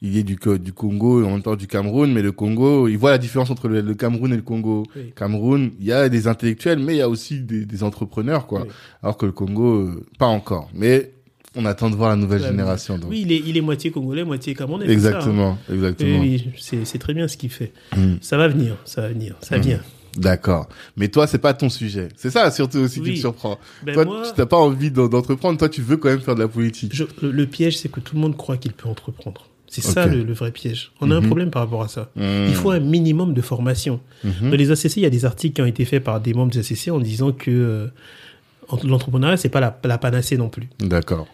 il est du, du Congo et en même temps du Cameroun, mais le Congo, il voit la différence entre le, le Cameroun et le Congo. Oui. Cameroun, il y a des intellectuels, mais il y a aussi des, des entrepreneurs, quoi. Oui. Alors que le Congo, euh, pas encore. Mais on attend de voir la nouvelle génération. Donc. Oui, il est, il est moitié congolais, moitié camerounais. c'est exactement, ça, hein. exactement. Oui, oui, c'est c'est très bien ce qu'il fait. Mm. Ça va venir, ça va venir, ça vient. D'accord. Mais toi, c'est pas ton sujet. C'est ça surtout aussi qui Oui. te surprend. Ben toi, moi, tu n'as pas envie d'en- d'entreprendre. Toi, tu veux quand même faire de la politique. je- le, le piège, c'est que tout le monde croit qu'il peut entreprendre. C'est ça le, le vrai piège. On a un Mhm. problème par rapport à ça. Hmm. Il faut un minimum de formation. Mhm. Dans les ACC, il y a des articles qui ont été faits par des membres des ACC en disant que euh, entre- l'entrepreneuriat, c'est pas la, la panacée non plus. D'accord.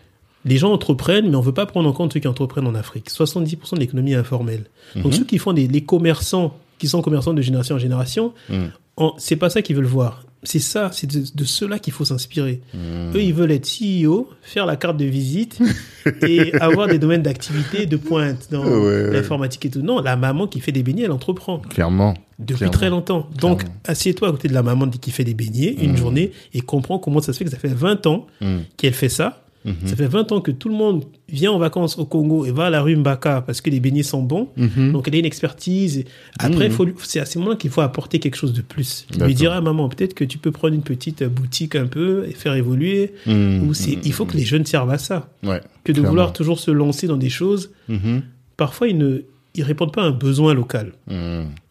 Les gens entreprennent, mais on veut pas prendre en compte ceux qui entreprennent en Afrique. 70% de l'économie informelle. Donc Mhm. ceux qui font des les commerçants, qui sont commerçants de génération en génération, Mhm. c'est pas ça qu'ils veulent voir. C'est ça, c'est de, de cela qu'il faut s'inspirer. Hmm. Eux, ils veulent être CEO, faire la carte de visite et avoir des domaines d'activité de pointe dans Ouais, l'informatique et tout. Non, la maman qui fait des beignets, elle entreprend Clairement. depuis Clairement. très longtemps. Donc, assieds-toi à côté de la maman qui fait des beignets une Mhm. journée et comprends comment ça se fait que ça fait 20 ans Hmm. qu'elle fait ça. Mhm. Ça fait 20 ans que tout le monde vient en vacances au Congo et va à la rue Mbaka parce que les beignets sont bons. Mhm. Donc elle a une expertise. Après, Mhm. c'est à ce moment qu'il faut apporter quelque chose de plus. Il D'accord. lui dira, maman, peut-être que tu peux prendre une petite boutique un peu et faire évoluer. Ou c'est, il faut que les jeunes servent à ça. Ouais. Que de Clairement. vouloir toujours se lancer dans des choses. Parfois, ils ne, ils répondent pas à un besoin local.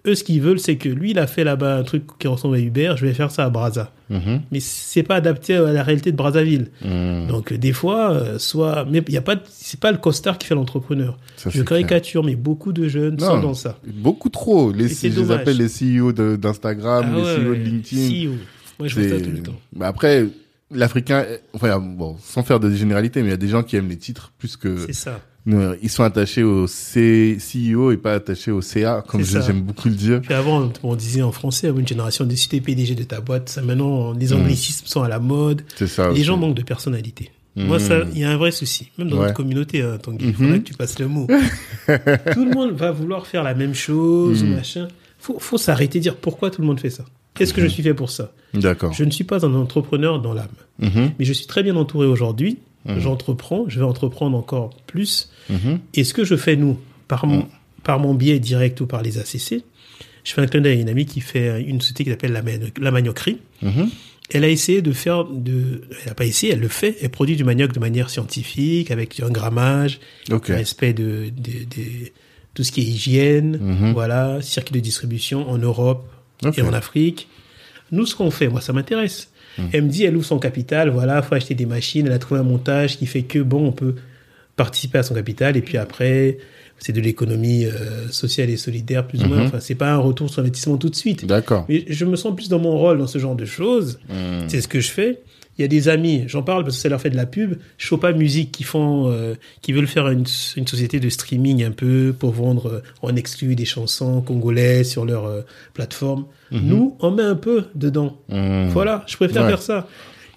Eux, ce qu'ils veulent, c'est que lui, il a fait là-bas un truc qui ressemble à Uber, je vais faire ça à Brazza. Mhm. Mais c'est pas adapté à la réalité de Brazzaville. Hmm. Donc, euh, des fois, euh, soit, mais il y a pas, c'est pas le costard qui fait l'entrepreneur. Ça, Je clair. caricature, mais beaucoup de jeunes Non. sont dans ça. Beaucoup trop. Les, je les appelle les CEO de- d'Instagram, Ah les ouais, CEO de LinkedIn. CEO. Moi, je vois ça tout le temps. Bah après, l'Africain, enfin, bon, sans faire de généralité, mais il y a des gens qui aiment les titres plus que C'est ça. Ils sont attachés au C CEO et pas attachés au CA, comme j'aime beaucoup le dire. Puis avant, on disait en français, une génération de cité PDG de ta boîte. Ça, maintenant, les anglicismes sont à la mode. C'est ça. Les aussi. gens manquent de personnalité. Moi, ça, il y a un vrai souci. Même dans Ouais. notre communauté, hein, Tanguy, il Mhm. faudrait que tu passes le mot. tout le monde va vouloir faire la même chose, Mhm. machin. Faut, faut s'arrêter de dire pourquoi tout le monde fait ça. Qu'est-ce que je suis fait pour ça? D'accord. Je ne suis pas un entrepreneur dans l'âme. Mhm, Mais je suis très bien entouré aujourd'hui. Mhm. J'entreprends, je vais entreprendre encore plus. mhm, Et ce que je fais, nous, par mon, Mhm. par mon biais direct ou par les ACC, je fais un clin d'œil à une amie qui fait une société qui s'appelle la, la Manioquerie. Elle a essayé de faire de, elle n'a pas essayé, elle le fait. Elle produit du manioc de manière scientifique, avec un grammage, Ok. respect de, de, de tout ce qui est hygiène, voilà, circuit de distribution en Europe et en Afrique. Nous, ce qu'on fait, moi, ça m'intéresse. Mhm. Elle me dit, elle ouvre son capital, voilà, faut acheter des machines, elle a trouvé un montage qui fait que, bon, on peut participer à son capital, et puis après, c'est de l'économie euh, sociale et solidaire, plus ou moins. Mhm. Enfin, c'est pas un retour sur investissement tout de suite. D'accord. Mais je me sens plus dans mon rôle dans ce genre de choses. Mhm. C'est ce que je fais. Il y a des amis, j'en parle parce que ça leur fait de la pub. Chopa Music qui font, euh, qui veulent faire une, une société de streaming un peu pour vendre euh, en exclu des chansons congolaises sur leur euh, plateforme. Nous, on met un peu dedans. Mhm. Voilà, je préfère Ouais. faire ça.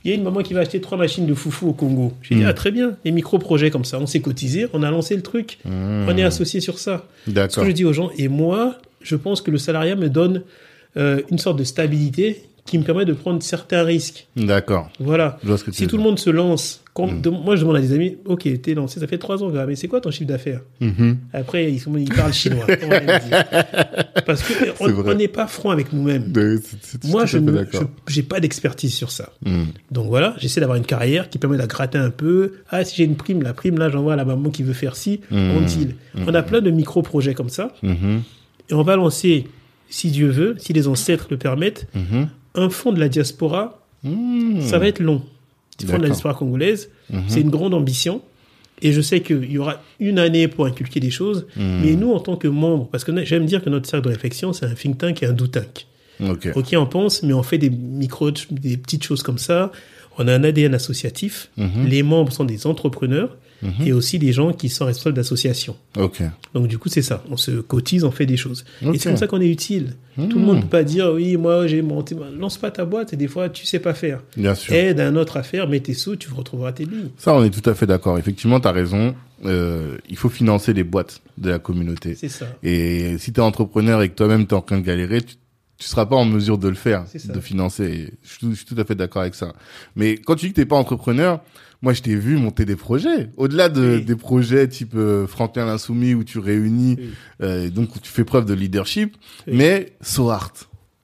Il y a une maman qui va acheter trois machines de foufou au Congo. J'ai dit, Mhm. ah très bien, les micro-projets comme ça. On s'est cotisé, on a lancé le truc. Mhm. On est associé sur ça. Ce D'accord. que je dis aux gens, et moi, je pense que le salariat me donne euh, une sorte de stabilité qui me permet de prendre certains risques. D'accord. Voilà. Si tout le monde se lance, quand, Mm. de- moi je demande à des amis, ok, t'es lancé, ça fait trois ans, gars, mais c'est quoi ton chiffre d'affaires Mhm. Après, ils, sont- ils parlent chinois. Parce que on n'est pas franc avec nous-mêmes. Moi, je j'ai pas d'expertise sur ça. Mhm. Donc voilà, j'essaie d'avoir une carrière qui permet de gratter un peu. Ah, si j'ai une prime, la prime, là, j'envoie à la maman qui veut faire ci, Mm. on deal. On a plein de micro-projets comme ça. Mhm. Et on va lancer, si Dieu veut, si les ancêtres le permettent, Mhm. Un fonds de la diaspora. Mhm. Ça va être long. Le fonds de la diaspora congolaise, Mhm. c'est une grande ambition. Et je sais qu'il y aura une année pour inculquer des choses. Mhm. Mais nous, en tant que membres, parce que j'aime dire que notre cercle de réflexion, c'est un think tank et un do tank. Ok. Ok, on pense, mais on fait des micro, des petites choses comme ça. On a un ADN associatif. Mhm. Les membres sont des entrepreneurs et aussi des gens qui sont responsables d'associations. Ok. Donc du coup, c'est ça. On se cotise, on fait des choses. Et c'est comme ça qu'on est utile. Tout le monde ne peut pas dire oui, moi j'ai monté. Lance pas ta boîte et des fois tu sais pas faire. Bien sûr. Aide un autre à faire, mets tes sous, tu retrouveras tes billes. Ça, on est tout à fait d'accord. Effectivement, tu as raison. Euh, il faut financer les boîtes de la communauté. C'est ça. Et si tu es entrepreneur et que toi-même tu es en train de galérer, tu, tu seras pas en mesure de le faire, de financer. Et Je, suis- je suis tout à fait d'accord avec ça. Mais quand tu dis que t'es pas entrepreneur, moi je t'ai vu monter des projets. Au-delà de, Oui. des projets type euh, Franklin l'Insoumis où tu réunis, Oui. euh, donc où tu fais preuve de leadership, Oui. mais SoArt,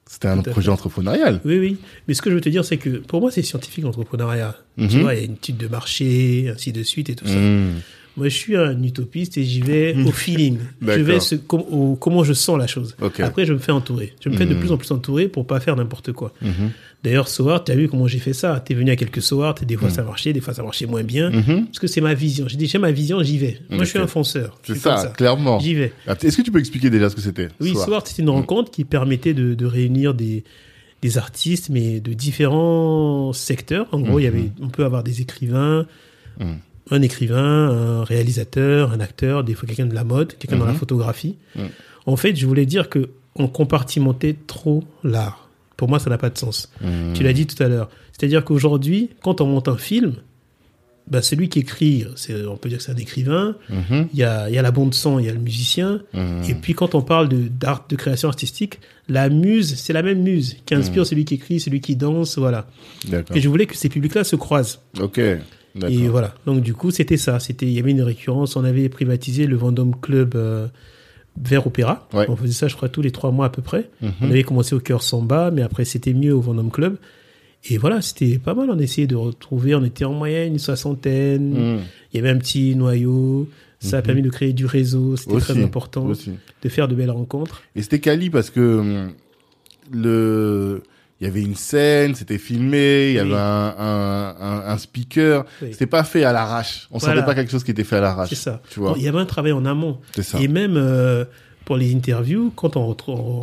c'était un projet fait. entrepreneurial. Oui, oui. Mais ce que je veux te dire, c'est que pour moi, c'est scientifique l'entrepreneuriat. Tu Mhm. vois, il y a une étude de marché, ainsi de suite et tout ça. Mmh. Moi, je suis un utopiste et j'y vais au feeling. je vais ce, com- au- comment je sens la chose. Après, je me fais entourer. Je me fais de Mhm. plus en plus entourer pour pas faire n'importe quoi. Mhm. D'ailleurs, SOART, tu as vu comment j'ai fait ça. Tu es venu à quelques SOART, et des fois ça marchait, des fois ça marchait moins bien. Mhm. Parce que c'est ma vision. J'ai dit, j'ai ma vision, j'y vais. Moi, je suis un fonceur. C'est ça, clairement. J'y vais. Est-ce que tu peux expliquer déjà ce que c'était Oui, SoArt SOART, c'était une rencontre qui permettait de, de réunir des, des artistes, mais de différents secteurs. En gros, il y avait, on peut avoir des écrivains, Mhm. un écrivain, un réalisateur, un acteur, des fois quelqu'un de la mode, quelqu'un dans la Mhm. photographie. En fait, je voulais dire que on compartimentait trop l'art. Pour moi, ça n'a pas de sens. Mmh. Tu l'as dit tout à l'heure. C'est-à-dire qu'aujourd'hui, quand on monte un film, bah, celui qui écrit, c'est, on peut dire que c'est un écrivain. Mhm. Il y a, il y a la bande son, il y a le musicien. Mhm. Et puis quand on parle de d'art, de création artistique, la muse, c'est la même muse qui inspire Mhm. celui qui écrit, celui qui danse, voilà. D'accord. Et je voulais que ces publics-là se croisent. Ok. D'accord. Et voilà. Donc du coup, c'était ça. C'était, il y avait une récurrence. On avait privatisé le Vendôme Club euh, vers Opéra. Ouais. On faisait ça, je crois, tous les trois mois à peu près. Mhm. On avait commencé au cœur Samba, mais après c'était mieux au Vendôme Club. Et voilà, c'était pas mal. On essayait de retrouver. On était en moyenne une soixantaine. Mhm. Il y avait un petit noyau. Ça a permis de créer du réseau. C'était très important. aussi. De faire de belles rencontres. Et c'était quali parce que hum, le il y avait une scène, c'était filmé, il y Oui. avait un, un, un, un speaker. Oui. C'était pas fait à l'arrache. On Voilà. sentait pas quelque chose qui était fait à l'arrache. C'est ça. Tu vois. Il y avait un travail en amont. C'est ça. Et même euh, pour les interviews, quand on,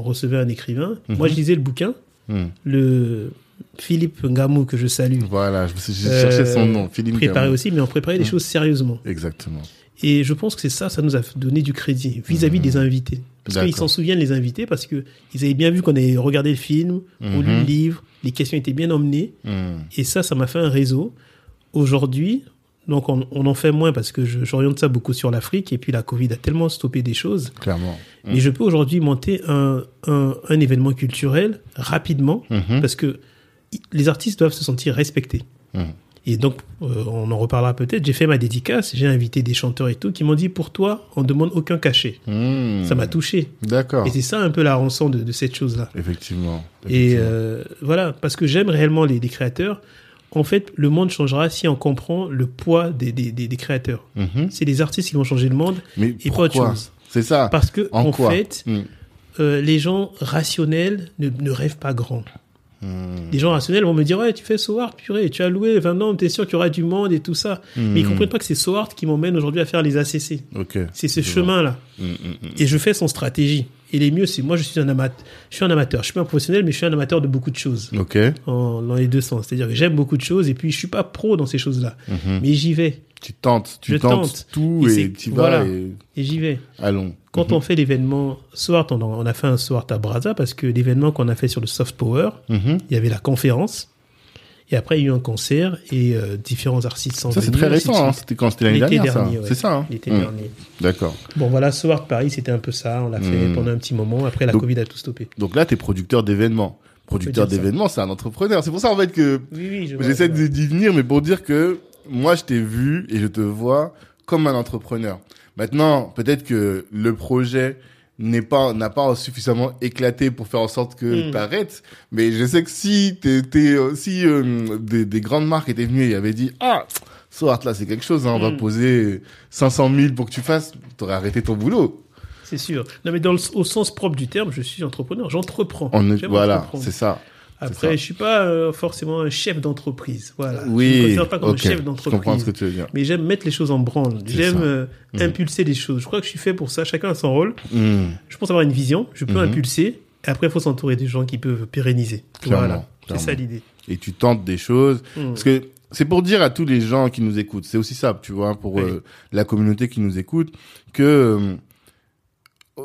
recevait un écrivain, Mhm. moi je lisais le bouquin, Hum. le Philippe Ngamou que je salue. Voilà, je me suis- j'ai euh, cherché son nom, Philippe Préparé Gamon. aussi, mais on préparait les Mhm. choses sérieusement. Exactement. Et je pense que c'est ça, ça nous a donné du crédit vis-à-vis des invités. Parce qu'ils Mhm. S'en souviennent, les invités, parce que ils avaient bien vu qu'on avait regardé le film, on lu Mhm. le livre, les questions étaient bien emmenées. Hum. Et ça, ça m'a fait un réseau. Aujourd'hui, donc on, on en fait moins parce que j'oriente ça beaucoup sur l'Afrique. Et puis la Covid a tellement stoppé des choses. Clairement. Mais je peux aujourd'hui monter un, un, un événement culturel rapidement Mhm. parce que les artistes doivent se sentir respectés. Et donc, euh, on en reparlera peut-être. J'ai fait ma dédicace, j'ai invité des chanteurs et tout qui m'ont dit pour toi, on demande aucun cachet. Hum. Ça m'a touché. D'accord. Et c'est ça un peu la rançon de, de cette chose-là. Effectivement. Et euh, voilà, parce que j'aime réellement les, les créateurs. En fait, le monde changera si on comprend le poids des, des, des, des créateurs. Mhm. C'est les artistes qui vont changer le monde Mais et pas autre chose. C'est ça. Parce que, En fait, Hum. euh, les gens rationnels ne, ne rêvent pas grand. Hum. Les gens rationnels vont me dire Ouais, tu fais Soart, purée, tu as loué 20 ans, t'es sûr qu'il y aura du monde et tout ça. Mais ils Hum. comprennent pas que c'est Soart qui m'emmène aujourd'hui à faire les ACC. C'est ce chemin-là. Hum, hum, hum. Et je fais son stratégie. Et les mieux, c'est moi, je suis un amateur. Je suis un amateur. Je suis pas un professionnel, mais je suis un amateur de beaucoup de choses. Ok. En, dans les deux sens. C'est-à-dire que j'aime beaucoup de choses et puis je suis pas pro dans ces choses-là. Mhm. Mais j'y vais. Tu tentes, tu Je tentes tente. tout Et tu voilà. vas et Et j'y vais. allons. Quand on fait l'événement SWAT, on, a- on a fait un SWAT à Brazza parce que l'événement qu'on a fait sur le soft power, Mhm. il y avait la conférence. Et après, il y a eu un concert et euh, différents artistes sont Ça, c'est très récent. hein. C'était quand? C'était l'année L'été dernière, ça. dernier, ouais. C'est ça. hein L'été Hum. dernier. D'accord. Bon, voilà, SWAT Paris, c'était un peu ça. On l'a fait pendant un petit moment. Après, la Donc- Covid a tout stoppé. Donc là, t'es producteur d'événements. Producteur d'événements, c'est un entrepreneur. C'est pour ça, en fait, que Oui, oui, j'essaie je d'y venir, mais pour dire que moi, je t'ai vu et je te vois comme un entrepreneur. Maintenant, peut-être que le projet n'est pas n'a pas suffisamment éclaté pour faire en sorte que Mm. t'arrêtes mais je sais que si t'étais euh, si euh, des, des grandes marques étaient venues et avaient dit ah Swart là c'est quelque chose hein, on va Mm. poser 500 000 pour que tu fasses t'aurais arrêté ton boulot C'est sûr. Non, mais dans le, au sens propre du terme, je suis entrepreneur. J'entreprends. voilà c'est ça Après, je suis pas euh, forcément un chef d'entreprise. Voilà. je me oui considère pas comme ok un chef je comprends d'entreprise. ce que tu veux dire Mais j'aime mettre les choses en branle. J'aime euh, Mhm. impulser les choses. Je crois que je suis fait pour ça. Chacun a son rôle. Hmm. Je pense avoir une vision. Je peux Mhm. impulser, Et après, il faut s'entourer des gens qui peuvent pérenniser. Clairement, voilà, c'est ça l'idée. Et tu tentes des choses. Mm. Parce que c'est pour dire à tous les gens qui nous écoutent, c'est aussi ça, tu vois, pour Oui. euh, la communauté qui nous écoute, que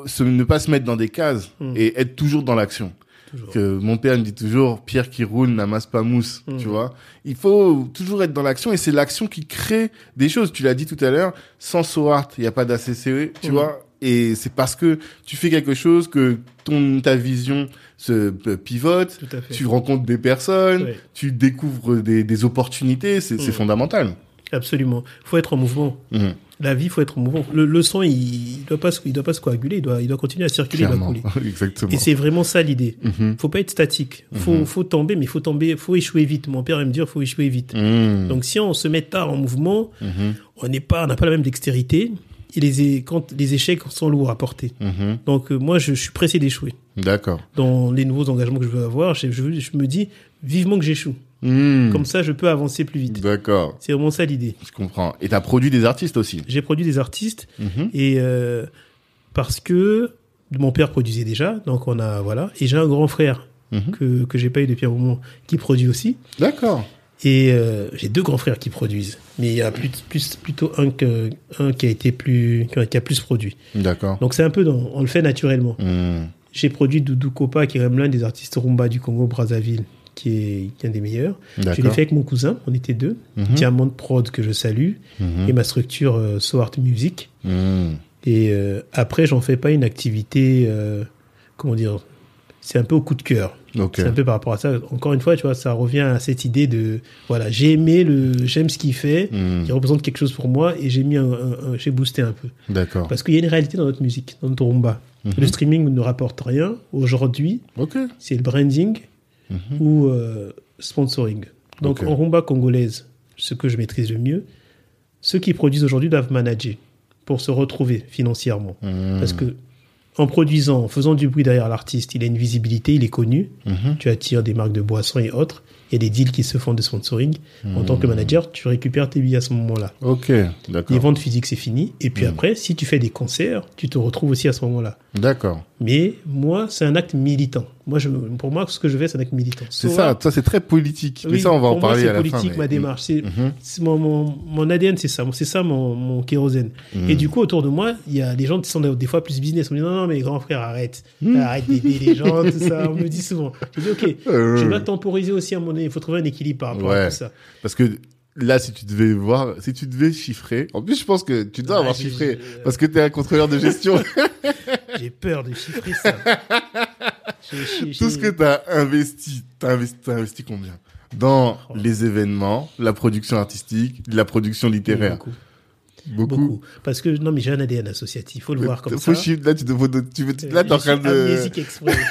se- ne pas se mettre dans des cases Mm. et être toujours dans l'action. Toujours. Que mon père me dit toujours, pierre qui roule n'amasse pas mousse, Mm. tu vois. Il faut toujours être dans l'action et c'est l'action qui crée des choses. Tu l'as dit tout à l'heure, sans SOART, il n'y a pas d'ACCE, tu Mm. vois. Et c'est parce que tu fais quelque chose que ton ta vision se pivote, tu rencontres des personnes, tu découvres des, des opportunités, c'est c'est Mm. fondamental. Absolument. faut être en mouvement. La vie, faut être en mouvement. Le, le sang, il, il doit pas se, il doit pas se coaguler, il doit, il doit continuer à circuler, il doit Clairement, couler. exactement. Et c'est vraiment ça l'idée. Mhm. Faut pas être statique. Faut, Mhm. faut tomber, mais faut tomber, faut échouer vite. Mon père aime me dire, faut échouer vite. Mhm. Donc si on se met tard en mouvement, Mhm. on n'est pas, on n'a pas la même dextérité. Et les, quand les échecs sont lourds à porter. Donc euh, moi, je, je suis pressé d'échouer. D'accord. Dans les nouveaux engagements que je veux avoir, je, je, je me dis vivement que j'échoue. Mhm. Comme ça, je peux avancer plus vite. D'accord, C'est vraiment ça l'idée. je comprends. Et t'as produit des artistes aussi. J'ai produit des artistes Mhm. et euh, parce que mon père produisait déjà, donc on a voilà. Et j'ai un grand frère Mhm. que que j'ai pas eu depuis un moment qui produit aussi. D'accord. Et euh, j'ai deux grands frères qui produisent, mais il y a plus, plus plutôt un que un qui a été plus qui a plus produit. D'accord. Donc c'est un peu dans, on le fait naturellement. Mhm. J'ai produit Doudou Kopa qui est même l'un des artistes rumba du Congo Brazzaville qui est, qui est un des meilleurs. Je l'ai fait avec mon cousin, on était deux. Mhm. Diamond Prod que je salue Mhm. et ma structure euh, So Art Music. Mhm. Et euh, après, j'en fais pas une activité, euh, comment dire, c'est un peu au coup de cœur. C'est un peu par rapport à ça. Encore une fois, tu vois, ça revient à cette idée de, voilà, j'ai aimé le, j'aime ce qu'il fait, Mhm. il représente quelque chose pour moi et j'ai mis un, un- un- j'ai boosté un peu. D'accord. Parce qu'il y a une réalité dans notre musique, dans notre rumba. Le streaming ne rapporte rien. Aujourd'hui, Ok. c'est le branding Mhm. ou euh, sponsoring. Donc en rumba congolaise, ce que je maîtrise le mieux, ceux qui produisent aujourd'hui doivent manager pour se retrouver financièrement. Mhm. Parce que en produisant, en faisant du bruit derrière l'artiste, il a une visibilité, il est connu. Mhm. Tu attires des marques de boissons et autres. Il y a des deals qui se font de sponsoring. En tant que manager, tu récupères tes billets à ce moment-là. Ok. Les D'accord. ventes physiques, c'est fini. Et puis après, si tu fais des concerts, tu te retrouves aussi à ce moment-là. D'accord. Mais moi, c'est un acte militant. Moi, je, pour moi, ce que je fais, c'est un acte militant. C'est So ça. Ça, c'est très politique. mais Oui, ça, on va en moi, parler c'est à la politique, fin. mais- ma démarche. C'est, c'est mon, mon, mon ADN, c'est ça. C'est ça mon, mon kérosène. Mhm. Et du coup, autour de moi, il y a des gens qui sont des fois plus business. On me dit non, non, mais grand frère, arrête. Mhm. Arrête d'aider les gens, tout ça. On me dit souvent. Je dis ok, Euh, je dois temporiser aussi à mon. Il faut trouver un équilibre par rapport Ouais. à tout ça. Parce que là, si tu devais voir, si tu devais chiffrer, en plus, je pense que tu dois Ouais, avoir chiffré parce que tu es un contrôleur de gestion. J'ai peur de chiffrer ça. Tout ce que tu as investi, tu as investi, combien? Dans Oh. les événements, la production artistique, la production littéraire. Beaucoup. Beaucoup. Beaucoup. Parce que, non, mais j'ai un ADN associatif. Il faut le voir comme Faut ça. là, tu, devrais- tu, veux- Euh, là, t'es en je train de. amnésique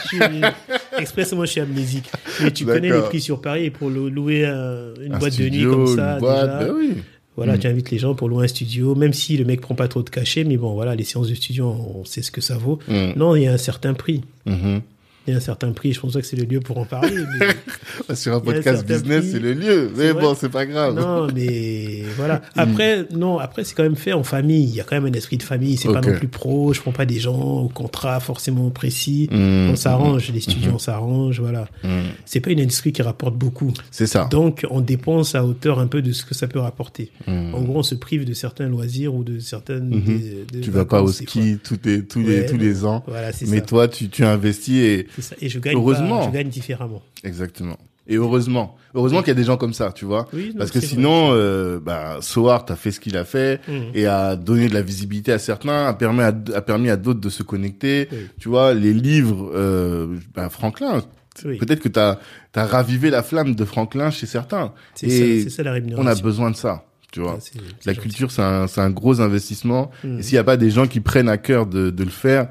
suis, expressement, je suis amnésique. Mais tu connais les prix sur Paris pour louer un- une Un boîte de nuit comme ça. une boîte, déjà. ben oui. Voilà, Mm. tu invites les gens pour louer un studio, même si le mec prend pas trop de cachet, mais bon, voilà, les séances de studio, on sait ce que ça vaut. Mm. Non, il y a un certain prix. Mhm. Il y a un certain prix. Je pense pas que c'est le lieu pour en parler. mais- Sur un podcast business, prix. c'est le lieu. Mais bon, c'est pas grave. non, mais voilà. Après, non, après, c'est quand même fait en famille. Il y a quand même un esprit de famille. C'est pas Ok. non plus pro. Je prends pas des gens au contrat forcément précis. Mm. On s'arrange. Les studios, on s'arrange. Voilà. Mm. C'est pas une industrie qui rapporte beaucoup. C'est ça. Donc, on dépense à hauteur un peu de ce que ça peut rapporter. Mm. En gros, on se prive de certains loisirs ou de certaines. Mhm. des- des Tu vas pas au ski tous les, tous les, tous les ans. Voilà, c'est Mais ça. toi, tu, tu investis et, ça. Et je gagne, Heureusement. pas- je gagne différemment. exactement. Et heureusement. Heureusement qu'il y a des gens comme ça, tu vois. Oui, non, Parce que sinon, euh, bah, Soart a fait ce qu'il a fait Mhm. et a donné de la visibilité à certains, a permis à, a permis à d'autres de se connecter. Oui. Tu vois, les livres, euh, bah, Franklin, Oui. peut-être que t'as, t'as ravivé la flamme de Franklin chez certains. C'est Et ça, la on rémunération. a besoin de ça, tu vois. Ah, La gentil. culture, c'est un, c'est un gros investissement. Mhm. Et s'il n'y a pas des gens qui prennent à cœur de, de le faire,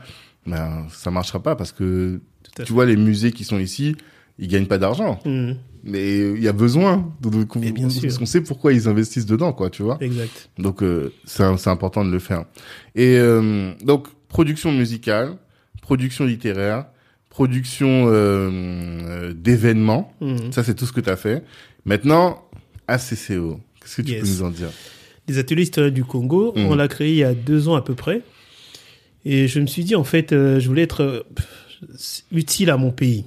ben, ça marchera pas parce que, tu fait. vois, les musées qui sont ici, ils gagnent pas d'argent. Mhm. Mais il y a besoin. De. Parce qu'on sait pourquoi ils investissent dedans, quoi, tu vois. Exact. Donc, euh, c'est important de le faire. Et euh, donc, production musicale, production littéraire, production euh, d'événements. Mhm. Ça, c'est tout ce que tu as fait. Maintenant, ACCO. Qu'est-ce que tu Yes. peux nous en dire? Des ateliers historiques du Congo. On l'a créé il y a deux ans à peu près. Et je me suis dit, en fait, je voulais être... utile à mon pays.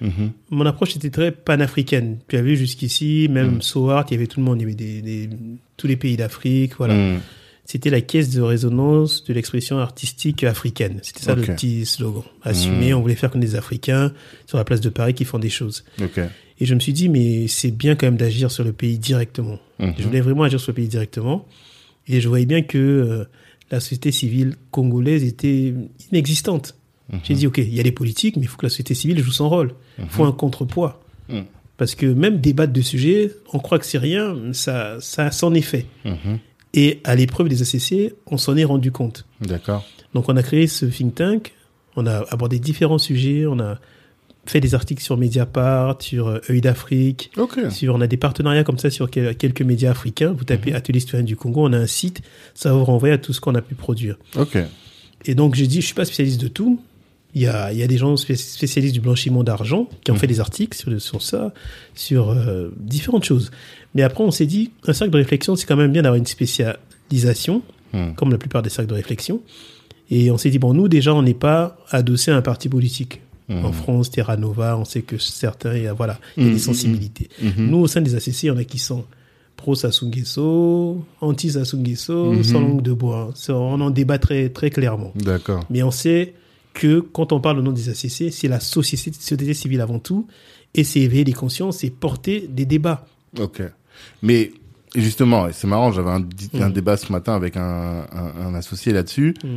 Mhm. Mon approche était très panafricaine. Tu as vu jusqu'ici, même Mm. Sohart, il y avait tout le monde, il y avait des, des- tous les pays d'Afrique, voilà. Mm. C'était la caisse de résonance de l'expression artistique africaine. C'était ça le petit slogan. Assumé, Mm. on voulait faire comme des Africains sur la place de Paris qui font des choses. Et je me suis dit, mais c'est bien quand même d'agir sur le pays directement. Mhm. Je voulais vraiment agir sur le pays directement. Et je voyais bien que euh, la société civile congolaise était inexistante. Mhm. J'ai dit, OK, il y a les politiques, mais il faut que la société civile joue son rôle. Il faut un contrepoids. Mhm. Parce que même débattre de sujets, on croit que c'est rien, ça, ça a son effet. Mhm. Et à l'épreuve des ACC, on s'en est rendu compte. D'accord. Donc on a créé ce think tank, on a abordé différents sujets, on a fait des articles sur Mediapart, sur euh, œil d'Afrique, Ok. sur, on a des partenariats comme ça sur quel- quelques médias africains. Vous tapez Atelier citoyen du Congo, on a un site, ça va vous renvoyer à tout ce qu'on a pu produire. Ok. Et donc j'ai dit, je suis pas spécialiste de tout. Il y a, il y a des gens spé- spécialistes du blanchiment d'argent qui ont fait des articles sur, sur ça, sur euh, différentes choses. Mais après, on s'est dit, un cercle de réflexion, c'est quand même bien d'avoir une spécialisation, Mm. comme la plupart des cercles de réflexion. Et on s'est dit, bon, nous déjà, on n'est pas adossé à un parti politique. Mhm. En France, Terra Nova, on sait que certains, il y a, voilà, il y a Mhm, des sensibilités. Mhm. Nous, au sein des ACC, il y en a qui sont pro Sassou Nguesso, anti Mhm. sans langue de bois. Ça, On en débat très, très clairement. D'accord. Mais on sait que quand on parle au nom des ACC, c'est la société, société civile avant tout, et c'est éveiller les consciences et porter des débats. Ok. Mais justement, c'est marrant, j'avais un, di- un Mm. débat ce matin avec un, un, un associé là-dessus. Mm.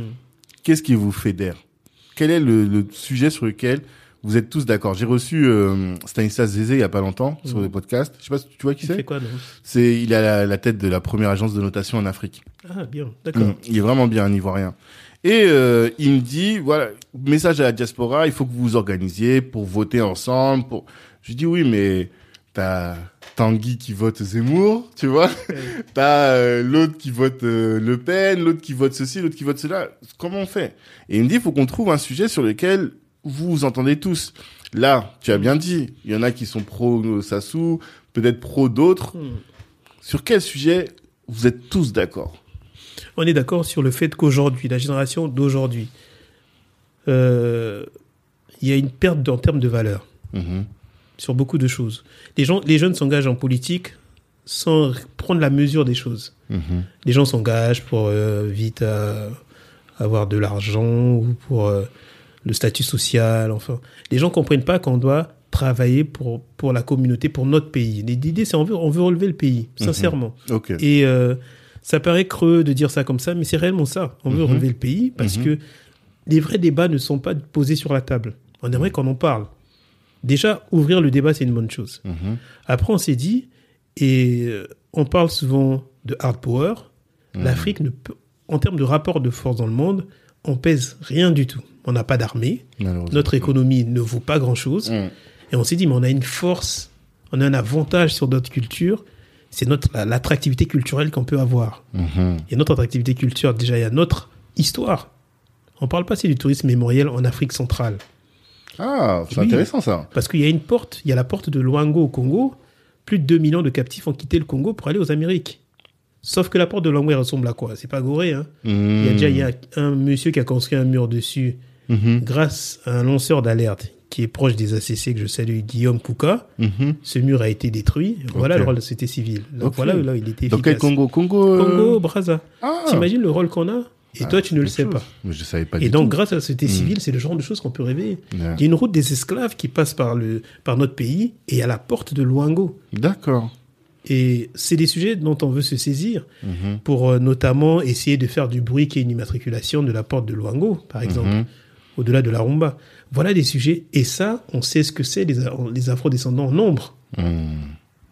Qu'est-ce qui vous fait d'air? Quel est le, le sujet sur lequel vous êtes tous d'accord? J'ai reçu euh, Stanislas Zézé il y a pas longtemps sur Mm. le podcast. Je sais pas si tu vois qui c'est. C'est il a la, la tête de la première agence de notation en Afrique. Ah, bien, d'accord. Mm. Il est vraiment bien un Ivoirien. Et euh, il me dit voilà message à la diaspora, il faut que vous vous organisiez pour voter ensemble. Pour je lui dis oui mais t'as Tanguy qui vote Zemmour, tu vois. T'as euh, l'autre qui vote euh, Le Pen, l'autre qui vote ceci, l'autre qui vote cela. Comment on fait? Et il me dit, il faut qu'on trouve un sujet sur lequel vous vous entendez tous. Là, tu as bien dit, il y en a qui sont pro Sassou, peut-être pro d'autres. Mm. Sur quel sujet vous êtes tous d'accord? On est d'accord sur le fait qu'aujourd'hui, la génération d'aujourd'hui, euh, il y a une perte en termes de valeur Mhm. sur beaucoup de choses. Les, gens, les jeunes s'engagent en politique sans prendre la mesure des choses. Mhm. Les gens s'engagent pour euh, vite euh, avoir de l'argent ou pour euh, le statut social. Enfin, les gens comprennent pas qu'on doit travailler pour pour la communauté, pour notre pays. L'idée, c'est on veut on veut relever le pays, sincèrement. Ok. Et ça paraît creux de dire ça comme ça, mais c'est réellement ça. On veut Mhm. relever le pays parce Mhm. que les vrais débats ne sont pas posés sur la table. On aimerait qu'on en parle. Déjà, ouvrir le débat, c'est une bonne chose. Mhm. Après, on s'est dit, et euh, on parle souvent de hard power, l'Afrique, ne peut, en termes de rapport de force dans le monde, on pèse rien du tout. On n'a pas d'armée, notre économie ne vaut pas grand-chose. Et on s'est dit, mais on a une force, on a un avantage sur notre culture, c'est notre la- l'attractivité culturelle qu'on peut avoir. Mhm. Il y a notre attractivité culturelle, déjà, il y a notre histoire. On parle pas assez du tourisme mémoriel en Afrique centrale. Ah, c'est Oui. intéressant ça. Parce qu'il y a une porte, il y a la porte de Luango au Congo. Plus de 2 millions de captifs ont quitté le Congo pour aller aux Amériques. Sauf que la porte de Luango, ressemble à quoi? C'est pas Gorée, hein Il y a déjà il y a un monsieur qui a construit un mur dessus Mhm. grâce à un lanceur d'alerte qui est proche des ACC, que je salue, Guillaume Kouka. Mhm. Ce mur a été détruit. Voilà le rôle de la société civile. Donc voilà là il était efficace. quel Congo Congo. euh, Congo, Brazza. Ah. T'imagines le rôle qu'on a? Et Ah, toi, tu ne le sais chose. pas. Mais je savais pas Et du donc, tout. grâce à la société Mm. civile, c'est le genre de choses qu'on peut rêver. Il y a une route des esclaves qui passe par, le, par notre pays et a la porte de Luango. D'accord. Et c'est des sujets dont on veut se saisir Mhm. pour euh, notamment essayer de faire du bruit qui est une immatriculation de la porte de Luango, par exemple, Mhm. au-delà de la rumba. Voilà des sujets. Et ça, on sait ce que c'est, les, les afro-descendants en nombre. Mhm.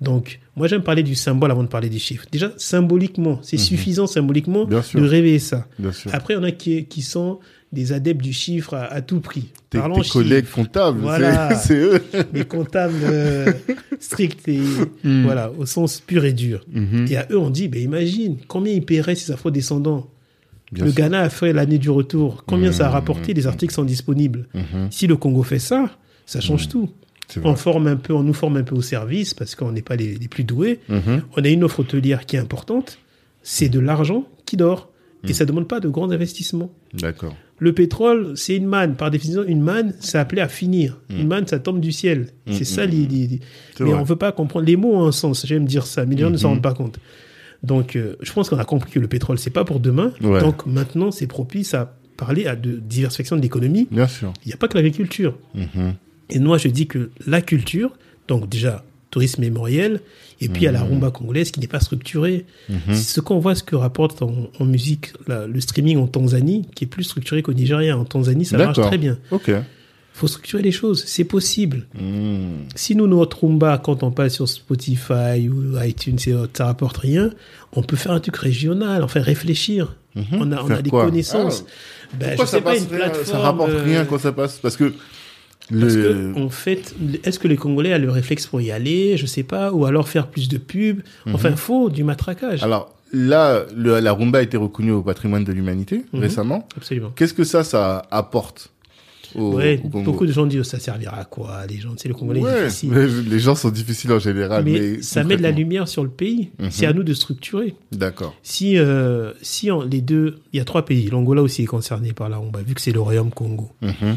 Donc, moi, j'aime parler du symbole avant de parler des chiffres. Déjà, symboliquement, c'est suffisant symboliquement Mhm. Bien sûr. de réveiller ça. Bien sûr. Après, on a qui, qui sont des adeptes du chiffre à, à tout prix. Tes, tes chiffres. collègues comptables, Voilà. c'est- eux. des comptables euh, stricts et Mm. voilà au sens pur et dur. Mhm. Et à eux on dit ben imagine combien ils paieraient ces afro-descendants? Bien le sûr. Ghana a fait l'année du retour. Combien ça a Mm. rapporté Les articles sont disponibles. Mhm. Si le Congo fait ça, ça change tout. C'est vrai. On forme un peu, on nous forme un peu au service parce qu'on n'est pas les, les plus doués. On a une offre hôtelière qui est importante. C'est de l'argent qui dort et ça demande pas de grands investissements. D'accord. Le pétrole, c'est une manne. Par définition, une manne, c'est appelé à finir. Une manne, ça tombe du ciel. C'est ça l'idée. C'est Mais vrai. on veut pas comprendre. Les mots ont un sens. J'aime dire ça, mais les gens ne s'en rendent pas compte. Donc, euh, je pense qu'on a compris que le pétrole, c'est pas pour demain. Ouais. Donc, maintenant, c'est propice à parler à de diversification de l'économie. Bien sûr. Il n'y a pas que l'agriculture. Mhm. Et moi, je dis que la culture, donc déjà, tourisme mémoriel, et puis il y a la Mhm. rumba congolaise qui n'est pas structurée. Ce qu'on voit, ce que rapporte en, en musique la- le streaming en Tanzanie, qui est plus structuré qu'au Nigeria. En Tanzanie, ça marche très bien. Ok. Faut structurer les choses, c'est possible. Mhm. Si nous, notre rumba, quand on passe sur Spotify ou iTunes, ça rapporte rien, on peut faire un truc régional, enfin réfléchir. On a, on a des connaissances. Ben, Pourquoi je ça sais pas, une plateforme. Ça rapporte euh, rien quand ça passe? Parce que le. Parce que, en fait, est-ce que les Congolais ont le réflexe pour y aller? Je sais pas. Ou alors faire plus de pubs. Enfin, faut du matraquage. Mhm. Alors là, le- la rumba a été reconnue au patrimoine de l'humanité Mhm. récemment. Absolument. Qu'est-ce que ça, ça apporte? Au, Ouais, au Congo beaucoup de gens disent ça servira à quoi Les gens, sais, le Congolais Ouais, les gens sont difficiles en général, mais, mais ça met de la lumière sur le pays. Mhm. C'est à nous de structurer. D'accord. Si, euh, si les deux, il y a trois pays. L'Angola aussi est concerné par la rumba, vu que c'est le royaume Congo. Mhm,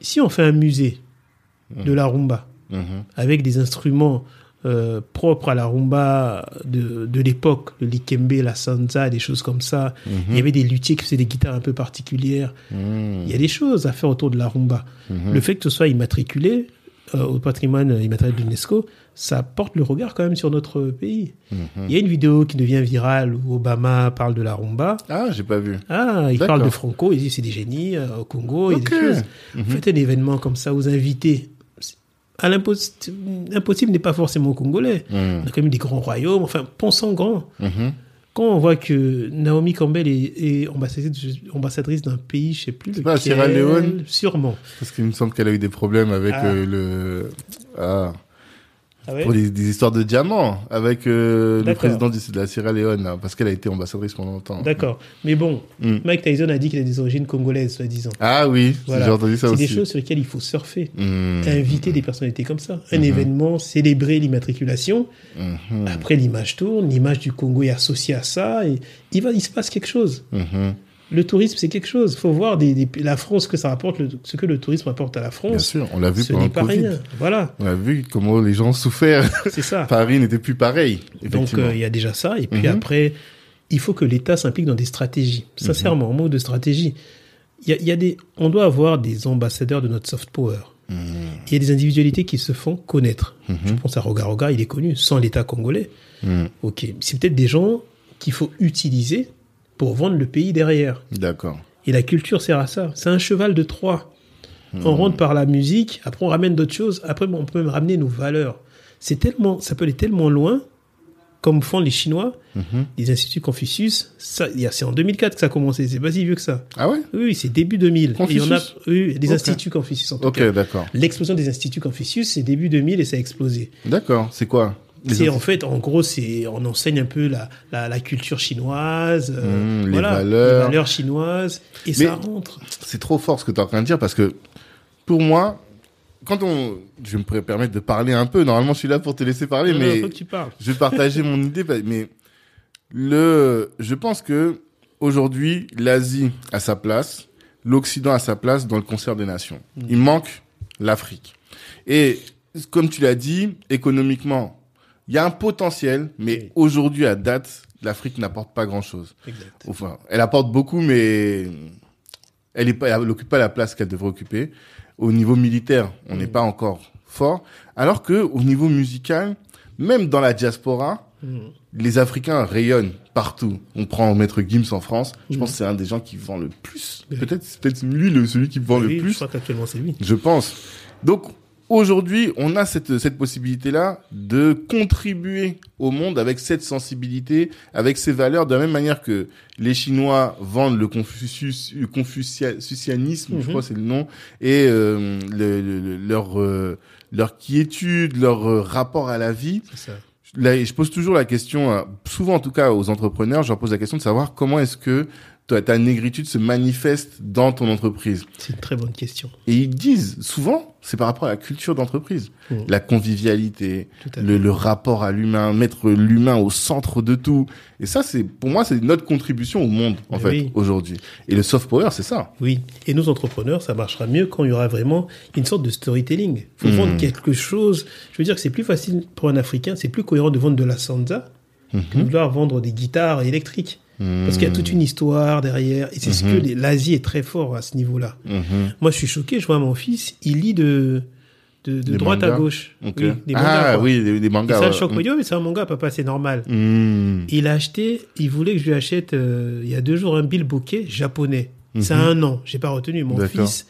Si on fait un musée de la rumba mhm. avec des instruments euh, propres à la rumba de, de l'époque, le likembe, la sanza, des choses comme ça. Il y avait des luthiers qui faisaient des guitares un peu particulières. Mhm. Il y a des choses à faire autour de la rumba. Le fait que ce soit immatriculé euh, au patrimoine immatériel de l'UNESCO, ça porte le regard quand même sur notre pays. Mhm. Il y a une vidéo qui devient virale où Obama parle de la rumba. Ah, j'ai pas vu. Ah, il parle de Franco, il dit c'est des génies euh, au Congo, il y a Ok. des choses. Faites un événement comme ça aux invités. À l'impossible n'est pas forcément congolais. Mhm. On a quand même des grands royaumes, enfin, pensons grand. Mhm. Quand on voit que Naomi Campbell est, est ambassadrice, d'un pays, je sais plus C'est pas lequel, Sierra Leone Sûrement. Parce qu'il me semble qu'elle a eu des problèmes avec Ah. euh, le. Ah. Ah ouais Pour des, des histoires de diamants avec euh, le président de la Sierra Leone, là, parce qu'elle a été ambassadrice pendant longtemps. D'accord. Mais bon, Mm. Mike Tyson a dit qu'il a des origines congolaises, soi-disant. Ah oui, Voilà. j'ai entendu ça C'est aussi. des choses sur lesquelles il faut surfer. Mhm. Inviter des personnalités comme ça. Un événement, célébrer l'immatriculation. Mhm. Après, l'image tourne, l'image du Congo est associée à ça, et il, va, il se passe quelque chose. Mhm. Le tourisme, c'est quelque chose. Il faut voir des, des- la France, que ça le- ce que le tourisme apporte à la Bien France. sûr, on l'a vu pendant le Covid. rien. Voilà, On a vu comment les gens ont souffert. c'est ça. Paris n'était plus pareil. Donc, euh, il y a déjà ça. Et puis Mhm. après, il faut que l'État s'implique dans des stratégies. Sincèrement, en mot de stratégie. Il y a, il y a des, on doit avoir des ambassadeurs de notre soft power. Mhm. Il y a des individualités qui se font connaître. Je pense à Roga Roga, il est connu, sans l'État congolais. Mhm. Ok, c'est peut-être des gens qu'il faut utiliser pour vendre le pays derrière. D'accord. Et la culture sert à ça. C'est un cheval de Troie. On rentre par la musique, après on ramène d'autres choses, après on peut même ramener nos valeurs. C'est tellement, ça peut aller tellement loin, comme font les Chinois, les instituts Confucius. Ça, c'est en 2004 que ça a commencé. C'est pas si vieux que ça. Ah ouais? Oui, c'est début 2000. Et il y en a, Confucius? oui, des instituts Confucius en tout Ok, d'accord. L'explosion des instituts Confucius, c'est début 2000 et ça a explosé. D'accord. C'est quoi? C'est en fait, en gros, c'est on enseigne un peu la, la, la culture chinoise, euh, Mmh, les valeurs. les valeurs chinoises, et ça rentre. C'est trop fort ce que tu es en train de dire parce que pour moi, quand on, je me pourrais permettre de parler un peu. Normalement, je suis là pour te laisser parler, Non, non, mais que tu parles. je vais partager mon idée. bah, Mais le, je pense que aujourd'hui, l'Asie a sa place, l'Occident a sa place dans le concert des nations. Mm. Il manque l'Afrique. Et comme tu l'as dit, économiquement, il y a un potentiel, mais Oui. aujourd'hui, à date, l'Afrique n'apporte pas grand-chose. Enfin, elle apporte beaucoup, mais elle est pas, la place qu'elle devrait occuper. Au niveau militaire, on n'est pas encore fort. Alors que au niveau musical, même dans la diaspora, les Africains rayonnent partout. On prend Maître Gims en France. Je pense que c'est un des gens qui vend le plus. Peut-être, c'est peut-être lui le, celui qui vend Oui, le Je plus. crois qu'actuellement, c'est lui. Je pense. Donc, aujourd'hui, on a cette, cette possibilité-là de contribuer au monde avec cette sensibilité, avec ces valeurs, de la même manière que les Chinois vendent le Confucius, le confucianisme, je Mhm. crois c'est le nom, et euh, le, le- le- leur, euh, leur quiétude, leur euh, rapport à la vie. C'est ça. Là, je pose toujours la question, euh, souvent en tout cas aux entrepreneurs, je leur pose la question de savoir comment est-ce que ta, ta négritude se manifeste dans ton entreprise C'est une très bonne question. Et ils disent souvent, c'est par rapport à la culture d'entreprise, Mm. la convivialité, le, rapport à l'humain, mettre l'humain au centre de tout. Et ça, c'est pour moi, c'est notre contribution au monde en Mais fait oui. aujourd'hui. Et le soft power, c'est ça. Oui. Et nous, entrepreneurs, ça marchera mieux quand il y aura vraiment une sorte de storytelling. faut Mhm. vendre quelque chose. Je veux dire que c'est plus facile pour un Africain, c'est plus cohérent de vendre de la sansa que de vouloir vendre des guitares électriques. Parce qu'il y a toute une histoire derrière. Et c'est ce que les- l'Asie est très fort à ce niveau-là. Mhm. Moi, je suis choqué. Je vois mon fils, il lit de, de, droite à gauche. Oui, des mangas. ah quoi. oui, des, des Et mangas. ça le ouais. choque. Oh, mais c'est un manga, papa, c'est normal. Mm. Il a acheté, il voulait que je lui achète euh, il y a deux jours un bill bouquet japonais. C'est un an, j'ai pas retenu. Mon Mhm. Fils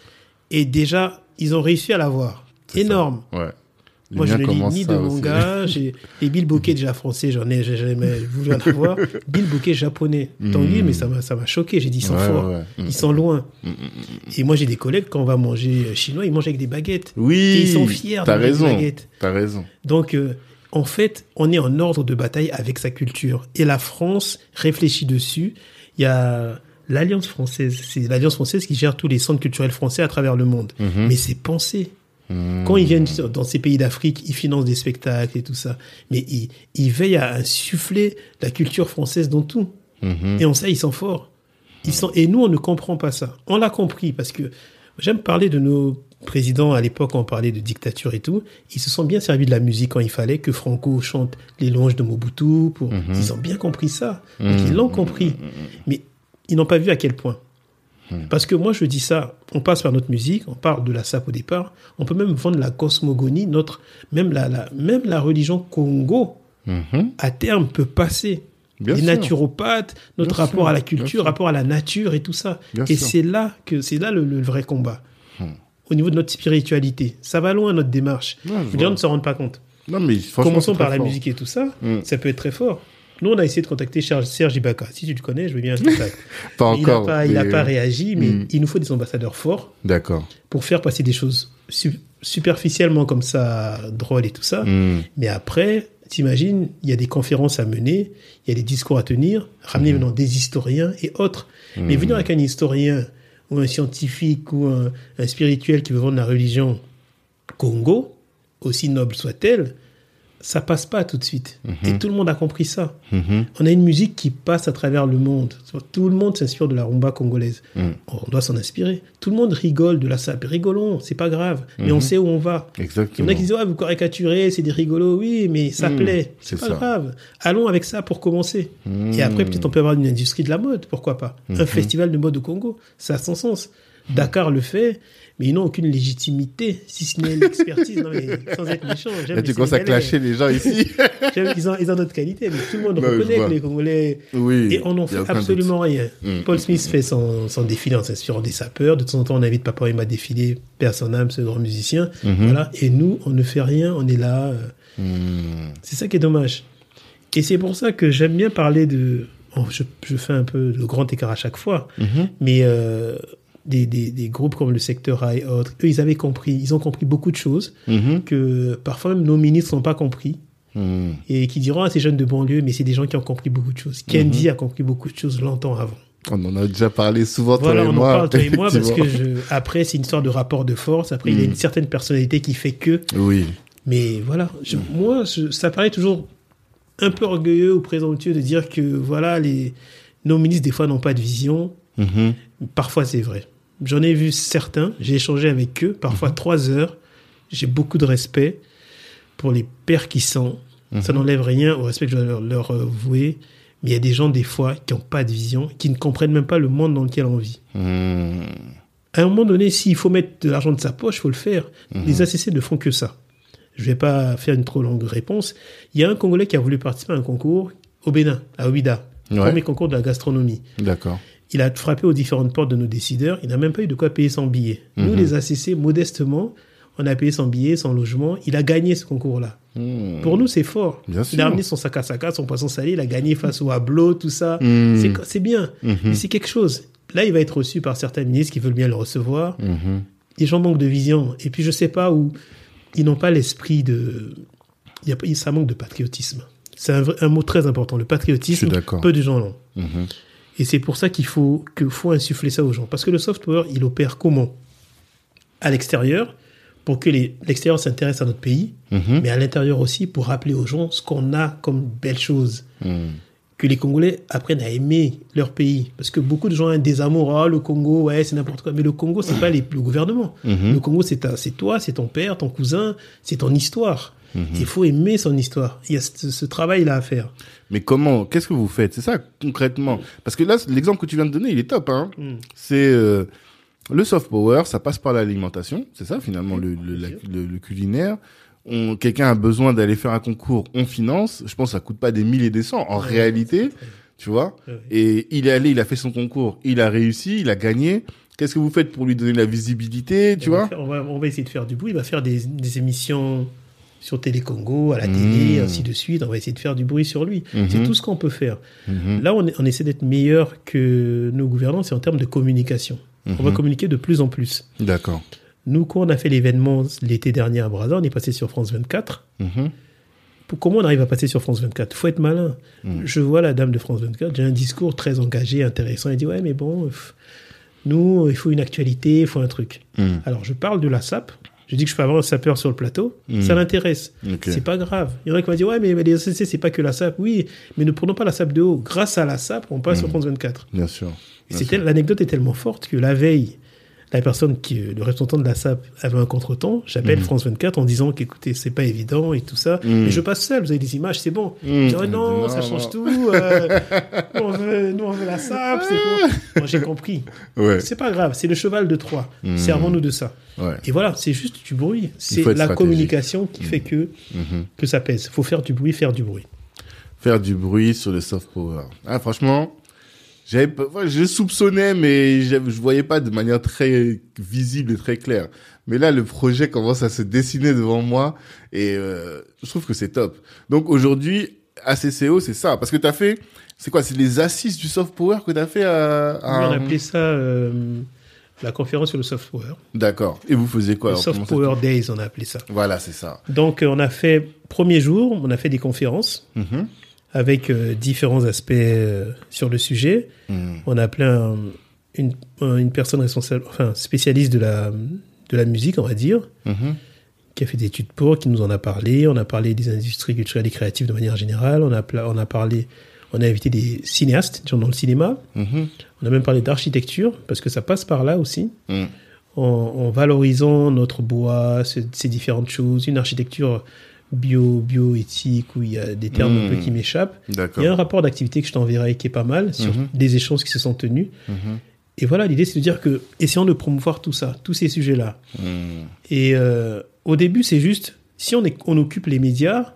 et déjà ils ont réussi à l'avoir. Ça. Énorme. Ouais. Les Moi je ne lis ni de manga, les bill bouquet déjà français, j'en ai j'ai jamais voulu en avoir. bill bouquet japonais. Tant mieux, mais ça m'a ça m'a choqué. J'ai dit ils sont. Ouais, forts, ouais, ouais. ils sont loin. Et moi j'ai des collègues quand on va manger euh, chinois, ils mangent avec des baguettes. Oui. Et ils sont fiers de manger des raison. baguettes. T'as raison. Donc, euh, en fait, on est en ordre de bataille avec sa culture. Et la France réfléchit dessus. Il y a l'Alliance française. C'est l'Alliance française qui gère tous les centres culturels français à travers le monde. Mhm. Mais c'est pensé. Mm. Quand ils viennent dans ces pays d'Afrique, ils financent des spectacles et tout ça. Mais ils, ils veillent à insuffler la culture française dans tout. Mhm. Et en ça, ils sont forts. Ils sont, et nous, on ne comprend pas ça. On l'a compris parce que j'aime parler de nos présidents à l'époque, on parlait de dictature et tout. Ils se sont bien servis de la musique quand il fallait que Franco chante les louanges de Mobutu. Pour... Ils ont bien compris ça. Donc, ils l'ont compris. Mais ils n'ont pas vu à quel point. Parce que moi, je dis ça, on passe par notre musique, on parle de la SAP au départ, on peut même vendre la cosmogonie, notre, même la, la, même la religion Congo, Mhm. à terme, peut passer Bien les sûr. naturopathes, notre Bien rapport sûr, à la culture, rapport à la nature et tout ça. Bien et. Hmm. c'est là que c'est là le, le vrai combat. Au niveau de notre spiritualité, ça va loin notre démarche. Les gens ne se rendent pas compte. Non, mais. Commençons par la musique et tout ça. Mm. Ça peut être très fort. Nous, on a essayé de contacter Serge, Ibaka. Si tu le connais, je veux bien un contact. Pas il n'a encore. pas, il a mais- pas réagi, mais Mm. il nous faut des ambassadeurs forts D'accord. pour faire passer des choses su- superficiellement comme ça, drôles et tout ça. Mm. Mais après, t'imagines, il y a des conférences à mener, il y a des discours à tenir, ramener maintenant des historiens et autres. Mais venir avec un historien ou un scientifique ou un, un spirituel qui veut vendre la religion Congo, aussi noble soit-elle, ça passe pas tout de suite. Et tout le monde a compris ça. Mhm. On a une musique qui passe à travers le monde. Tout le monde s'inspire de la rumba congolaise. Mm. On doit s'en inspirer. Tout le monde rigole de la sape. Rigolons, c'est pas grave. Mais on sait où on va. Il y Exactement. en a qui disent, ouais, vous caricaturez, c'est des rigolos. Oui, mais ça plaît. c'est pas ça. grave. Allons avec ça pour commencer. Mm. Et après, peut-être on peut avoir une industrie de la mode. Pourquoi pas. Un festival de mode au Congo. Ça a son sens. Dakar le fait, mais ils n'ont aucune légitimité, si ce n'est l'expertise. non, mais sans être méchant. Là, tu commences à clasher les gens ici. Ils ont, ils ont d'autres qualités, mais tout le monde reconnaît que les Congolais. oui. Et on n'en fait absolument rien. Mm. Paul Smith fait son, son défilé en s'inspirant des sapeurs. De temps en temps, on invite Papa Wemba à défiler, Père son âme, ce grand musicien. Mhm. Voilà. Et nous, on ne fait rien, on est là. euh. Mm. C'est ça qui est dommage. Et c'est pour ça que j'aime bien parler de. je, je fais un peu le grand écart à chaque fois, Mhm. mais euh, des, des, des groupes comme le secteur A et autres, eux, ils avaient compris, ils ont compris beaucoup de choses Mhm. que parfois même nos ministres n'ont pas compris Mm. et qui diront à ces jeunes de banlieue, mais c'est des gens qui ont compris beaucoup de choses. Kendi a compris beaucoup de choses longtemps avant. On en a déjà parlé souvent, Voilà, toi on et en moi. parle toi et moi parce que je, après c'est une histoire de rapport de force. Après il y a une certaine personnalité qui fait que. Oui. Mais voilà, je- moi je- ça paraît toujours un peu orgueilleux ou présomptueux de dire que voilà les nos ministres des fois n'ont pas de vision. Mhm. Parfois c'est vrai. J'en ai vu certains, j'ai échangé avec eux, parfois Mhm. trois heures. J'ai beaucoup de respect pour les pères qui sont. Mhm. Ça n'enlève rien au respect que je dois leur, leur, euh, vouer. Mais il y a des gens, des fois, qui n'ont pas de vision, qui ne comprennent même pas le monde dans lequel on vit. Mm. À un moment donné, s'il faut mettre de l'argent de sa poche, il faut le faire. Mhm. Les ACC ne font que ça. Je vais pas faire une trop longue réponse. Il y a un Congolais qui a voulu participer à un concours au Bénin, à Ouida. Ouais. Premier concours de la gastronomie. D'accord. Il a frappé aux différentes portes de nos décideurs. Il n'a même pas eu de quoi payer son billet. Mhm. Nous, les ACC, modestement, on a payé son billet, son logement. Il a gagné ce concours-là. Mm. Pour nous, c'est fort. Bien Il sûr. a ramené son sac à sac, son poisson salé. Il a gagné face au Hablo, tout ça. Mm. C'est- bien. Mhm. Mais c'est quelque chose. Là, il va être reçu par certains ministres qui veulent bien le recevoir. Mhm. Les gens manquent de vision. Et puis, je sais pas où ils n'ont pas l'esprit de. Il y a, ça manque de patriotisme. C'est un, un mot très important. Le patriotisme, peu de gens l'ont. Et c'est pour ça qu'il faut, que faut insuffler ça aux gens. Parce que le soft power, il opère comment? À l'extérieur, pour que l'extérieur s'intéresse à notre pays, Mhm. mais à l'intérieur aussi pour rappeler aux gens ce qu'on a comme belles choses. Mhm. Que les Congolais apprennent à aimer leur pays. Parce que beaucoup de gens ont un désamour. Ah, le Congo, ouais, c'est n'importe quoi. Mais le Congo, c'est pas les, le gouvernement. Mhm. Le Congo, c'est toi, c'est ton père, ton cousin, c'est ton histoire. Mhm. Il faut aimer son histoire. Il y a ce, ce travail-là à faire. Mais comment Qu'est-ce que vous faites? C'est ça concrètement Parce que là, l'exemple que tu viens de donner, il est top. Hein Mm. C'est euh, le soft power, ça passe par l'alimentation, c'est ça finalement le, le, la- le- le culinaire. Quelqu'un a besoin d'aller faire un concours, on finance. Je pense que ça coûte pas des mille et des cents en Ouais, réalité, tu vois. Ouais. Et il est allé, il a fait son concours, il a réussi, il a gagné. Qu'est-ce que vous faites pour lui donner la visibilité, tu on va vois? faire- on, va, on va essayer de faire du bruit. Il va faire des, des émissions sur Télé Congo, à la télé, Mmh. ainsi de suite. On va essayer de faire du bruit sur lui. Mhm. C'est tout ce qu'on peut faire. Mhm. Là, on, essaie d'être meilleur que nos gouvernants, c'est en termes de communication. On va communiquer de plus en plus. D'accord. Nous, quand on a fait l'événement l'été dernier à Brazza, on est passé sur France 24. Mhm. Pour- comment on arrive à passer sur France 24 faut être malin. Je vois la dame de France 24, j'ai un discours très engagé, intéressant. Elle dit Ouais, mais bon, pff, nous, il faut une actualité, il faut un truc. Alors, je parle de la SAP. Je dis que je peux avoir un sapeur sur le plateau. Mm. Ça l'intéresse. C'est pas grave. Il y en a qui vont dire Ouais, mais, mais les SCC, c'est pas que la SAP. Oui, mais ne prenons pas la SAP de haut. Grâce à la SAP, on passe sur France 24. Bien sûr. Et Bien c'était- l'anecdote est tellement forte que la veille, la personne qui, le représentant de la SAP avait un contretemps. J'appelle Mhm. France 24 en disant qu'écoutez, c'est pas évident et tout ça. Mais je passe seul, vous avez des images, c'est bon. Je dis, oh non, Non, ça non. change tout. euh, nous, on veut, nous, on veut la SAP, c'est j'ai compris. Ouais. C'est pas grave, c'est le cheval de Troie. Mhm. Servons-nous de ça. Ouais. Et voilà, c'est juste du bruit. C'est la communication qui fait que, Mhm. que ça pèse. faut faire du bruit, faire du bruit. faire du bruit sur le soft power. Ah, franchement, j'avais, je soupçonnais, mais je voyais pas de manière très visible et très claire. Mais là, le projet commence à se dessiner devant moi et euh, je trouve que c'est top. Donc aujourd'hui, ACCO, c'est ça. Parce que tu as fait, c'est quoi C'est les assises du soft power que tu as fait à... à- on appelait ça euh, la conférence sur le soft power. D'accord. Et vous faisiez quoi le alors, soft power days, on a appelé ça. Voilà, c'est ça. Donc, euh, on a fait, premier jour, on a fait des conférences Mhm. Avec euh, différents aspects euh, sur le sujet. Mhm. On a appelé un- une, un- une personne responsable, enfin, spécialiste de la, de la musique, on va dire, Mhm. qui a fait des études pour, qui nous en a parlé. On a parlé des industries culturelles et créatives de manière générale. On a, pla- on a parlé, on a invité des cinéastes, dans le cinéma. Mhm. On a même parlé d'architecture, parce que ça passe par là aussi. Mhm. en, en valorisant notre bois, ce- ces différentes choses, une architecture bio, bioéthique, où il y a des termes un peu qui m'échappent. Il y a un rapport d'activité que je t'enverrai qui est pas mal sur Mhm. des échanges qui se sont tenus. Mhm. Et voilà, l'idée c'est de dire que essayons de promouvoir tout ça, tous ces sujets-là. Mhm. Et euh, au début, c'est juste, si on, est, on occupe les médias,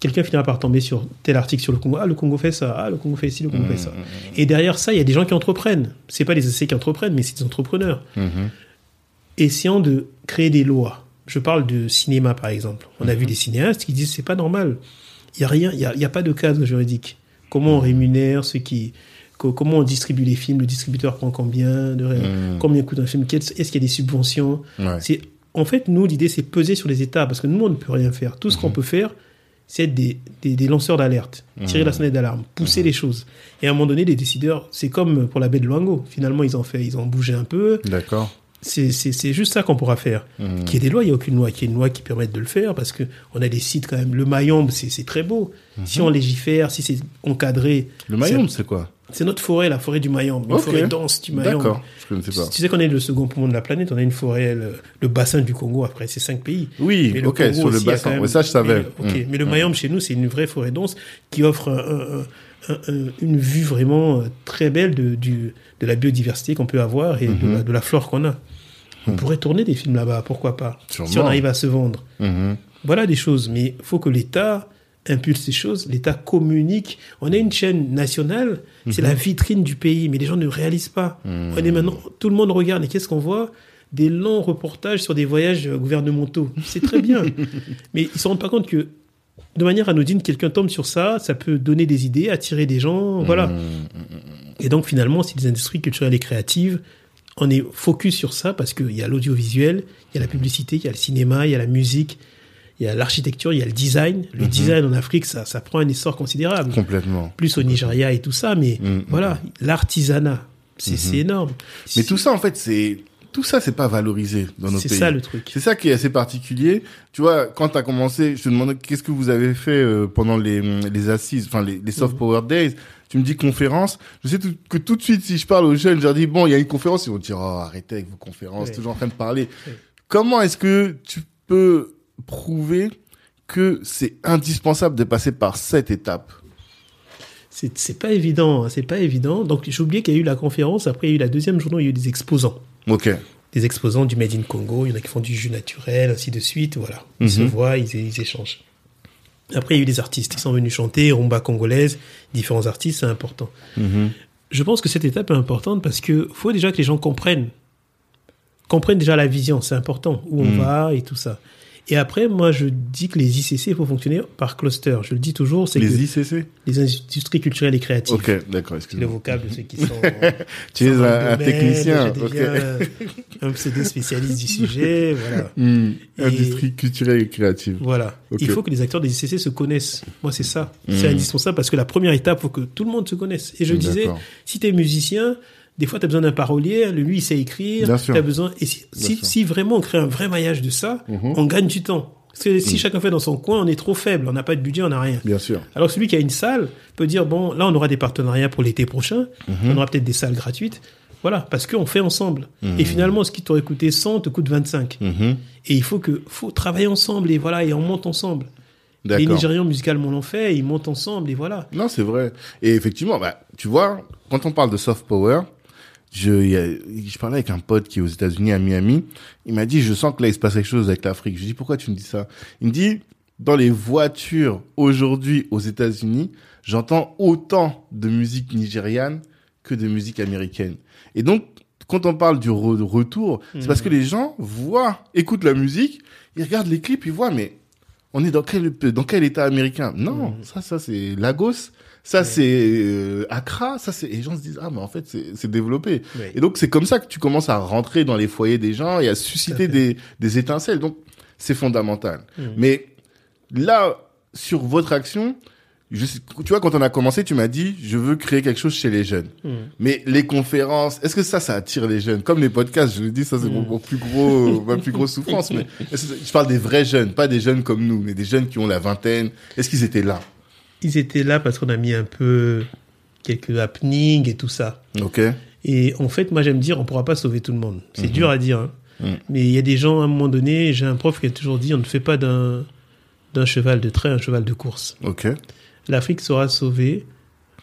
quelqu'un finira par tomber sur tel article sur le Congo. Ah, le Congo fait ça. Ah, le Congo fait ci, le Congo fait ça. Et derrière ça, il y a des gens qui entreprennent. C'est pas les essais qui entreprennent, mais c'est des entrepreneurs. Essayant de créer des lois. Je parle de cinéma, par exemple. On a Mhm. vu des cinéastes qui disent c'est pas normal. Il y a rien, il y a, il y a pas de cadre juridique. Comment on rémunère ceux qui, co- comment on distribue les films, le distributeur prend combien, de, Mhm. combien coûte un film, est-ce qu'il y a des subventions? Ouais. C'est, en fait, nous, l'idée, c'est peser sur les États, parce que nous, on ne peut rien faire. Tout ce Mhm. qu'on peut faire, c'est être des, des, des lanceurs d'alerte, tirer Mhm. la sonnette d'alarme, pousser les choses. Et à un moment donné, les décideurs, c'est comme pour la baie de Luango. Finalement, ils ont fait, ils ont bougé un peu. D'accord. C'est, juste ça qu'on pourra faire. Mhm. Qu'il y ait des lois, il n'y a aucune loi. Qu'il y ait une loi qui permette de le faire, parce que on a des sites quand même. Le Mayombe, c'est, très beau. Si on légifère, si c'est encadré. Le Mayombe, c'est quoi? C'est notre forêt, la forêt du Mayombe. Une forêt dense du Mayombe. D'accord. Je connaissais pas. Tu sais qu'on est le second poumon de la planète, on a une forêt, le, le bassin du Congo, après c'est cinq pays. Oui, Mais le ok, Congo sur le aussi, bassin. même- Ouais, ça, je savais. Mais, ok, Mm. mais le Mayombe chez nous, c'est une vraie forêt dense qui offre un- un- un- un- une vue vraiment euh, très belle de, du, de la biodiversité qu'on peut avoir et de, Mhm. la, de la flore qu'on a. On pourrait tourner des films là-bas, pourquoi pas Sûrement. Si on arrive à se vendre. Mhm. Voilà des choses, mais il faut que l'État impulse ces choses, l'État communique. On a une chaîne nationale, c'est Mhm. la vitrine du pays, mais les gens ne réalisent pas. On est maintenant, tout le monde regarde, et qu'est-ce qu'on voit? Des longs reportages sur des voyages gouvernementaux. C'est très bien, mais ils se rendent pas compte que de manière anodine, quelqu'un tombe sur ça, ça peut donner des idées, attirer des gens, voilà. Mhm. Et donc finalement, c'est des industries culturelles et créatives. On est focus sur ça parce qu'il y a l'audiovisuel, il y a la publicité, il y a le cinéma, il y a la musique, il y a l'architecture, il y a le design. Le design en Afrique, ça, ça prend un essor considérable. Complètement. Plus au Nigeria et tout ça, mais mm, voilà, l'artisanat, c'est c'est énorme. Mais tout ça, en fait, c'est tout ça, c'est pas valorisé dans nos c'est pays. ça le truc. C'est ça qui est assez particulier. Tu vois, quand tu as commencé, je te demandais qu'est-ce que vous avez fait euh, pendant les, les assises, enfin les, les soft Mhm. power days. Tu me dis conférence. Je sais tout- que tout de suite, si je parle aux jeunes, je leur dis bon, il y a une conférence, ils vont dire oh, arrêtez avec vos conférences, Ouais. toujours en train de parler. Ouais. Comment est-ce que tu peux prouver que c'est indispensable de passer par cette étape? C'est pas évident, hein, c'est pas évident. Donc j'ai oublié qu'il y a eu la conférence, après il y a eu la deuxième journée, il y a eu des exposants. Ok. Des exposants du Made in Congo, il y en a qui font du jus naturel, ainsi de suite, voilà. Ils se Mhm. voient, ils, ils échangent. Après, il y a eu des artistes qui sont venus chanter, rumba congolaise, différents artistes, c'est important. Mhm. Je pense que cette étape est importante parce que faut déjà que les gens comprennent, comprennent déjà la vision, c'est important, où on Mhm. va et tout ça. Et après, moi, je dis que les ICC, il faut fonctionner par cluster. Je le dis toujours, c'est que Les ICC les industries culturelles et créatives. Ok, d'accord, C'est le excuse-moi. vocable de ceux qui sont. Tu es un, domaine, technicien. Je Ok. deviens un pseudo spécialiste du sujet. Voilà. Hmm, Et- Industrie culturelle et créative. Voilà. Il faut que les acteurs des ICC se connaissent. Moi, c'est ça. C'est Mhm. indispensable parce que la première étape, faut que tout le monde se connaisse. Et je disais, si tu es musicien, des fois, tu as besoin d'un parolier. Lui, il sait écrire. Bien sûr. Tu as besoin. Et si, vraiment on crée un vrai maillage de ça, Mhm. on gagne du temps. Parce que si chacun fait dans son coin, on est trop faible. On n'a pas de budget, on n'a rien. Bien sûr. Alors celui qui a une salle peut dire bon là on aura des partenariats pour l'été prochain, Mhm. on aura peut-être des salles gratuites. Voilà, parce qu'on fait ensemble. Mhm. Et finalement, ce qui t'aurait coûté 100 te coûte 25. Mhm. Et il faut que faut travailler ensemble et voilà et on monte ensemble. Les. Nigérians musicalement l'ont fait, ils montent ensemble et voilà. Non, c'est vrai. Et effectivement, bah, tu vois, quand on parle de soft power, je, parlais avec un pote qui est aux États-Unis, à Miami. Il m'a dit, je sens que là, il se passe quelque chose avec l'Afrique. Je lui dis, pourquoi tu me dis ça? Il me dit, dans les voitures aujourd'hui aux États-Unis, j'entends autant de musique nigériane que de musique américaine. Et donc, quand on parle du re- retour, c'est parce que les gens voient, écoutent la musique, ils regardent les clips, ils voient, mais on est dans quel, dans quel état américain? Non, ça, ça c'est Lagos, ça c'est euh, Accra, ça c'est. Et les gens se disent ah mais en fait c'est c'est développé. Et donc c'est comme ça que tu commences à rentrer dans les foyers des gens et à susciter des des étincelles. Donc c'est fondamental. Mhm. Mais là sur votre action, je tu vois quand on a commencé, tu m'as dit je veux créer quelque chose chez les jeunes. Mhm. Mais les conférences, est-ce que ça, ça attire les jeunes? Comme les podcasts, je le dis, ça c'est mon, Mm. mon plus gros, ma plus grosse souffrance. Mais je parle des vrais jeunes, pas des jeunes comme nous, mais des jeunes qui ont la vingtaine. Est-ce qu'ils étaient là? Ils étaient là parce qu'on a mis un peu quelques happenings et tout ça. Ok. Et en fait, moi j'aime dire on pourra pas sauver tout le monde. C'est Mhm. dur à dire. hein. Mhm. Mais il y a des gens à un moment donné, j'ai un prof qui a toujours dit on ne fait pas d'un d'un cheval de trait un cheval de course. Ok. L'Afrique sera sauvée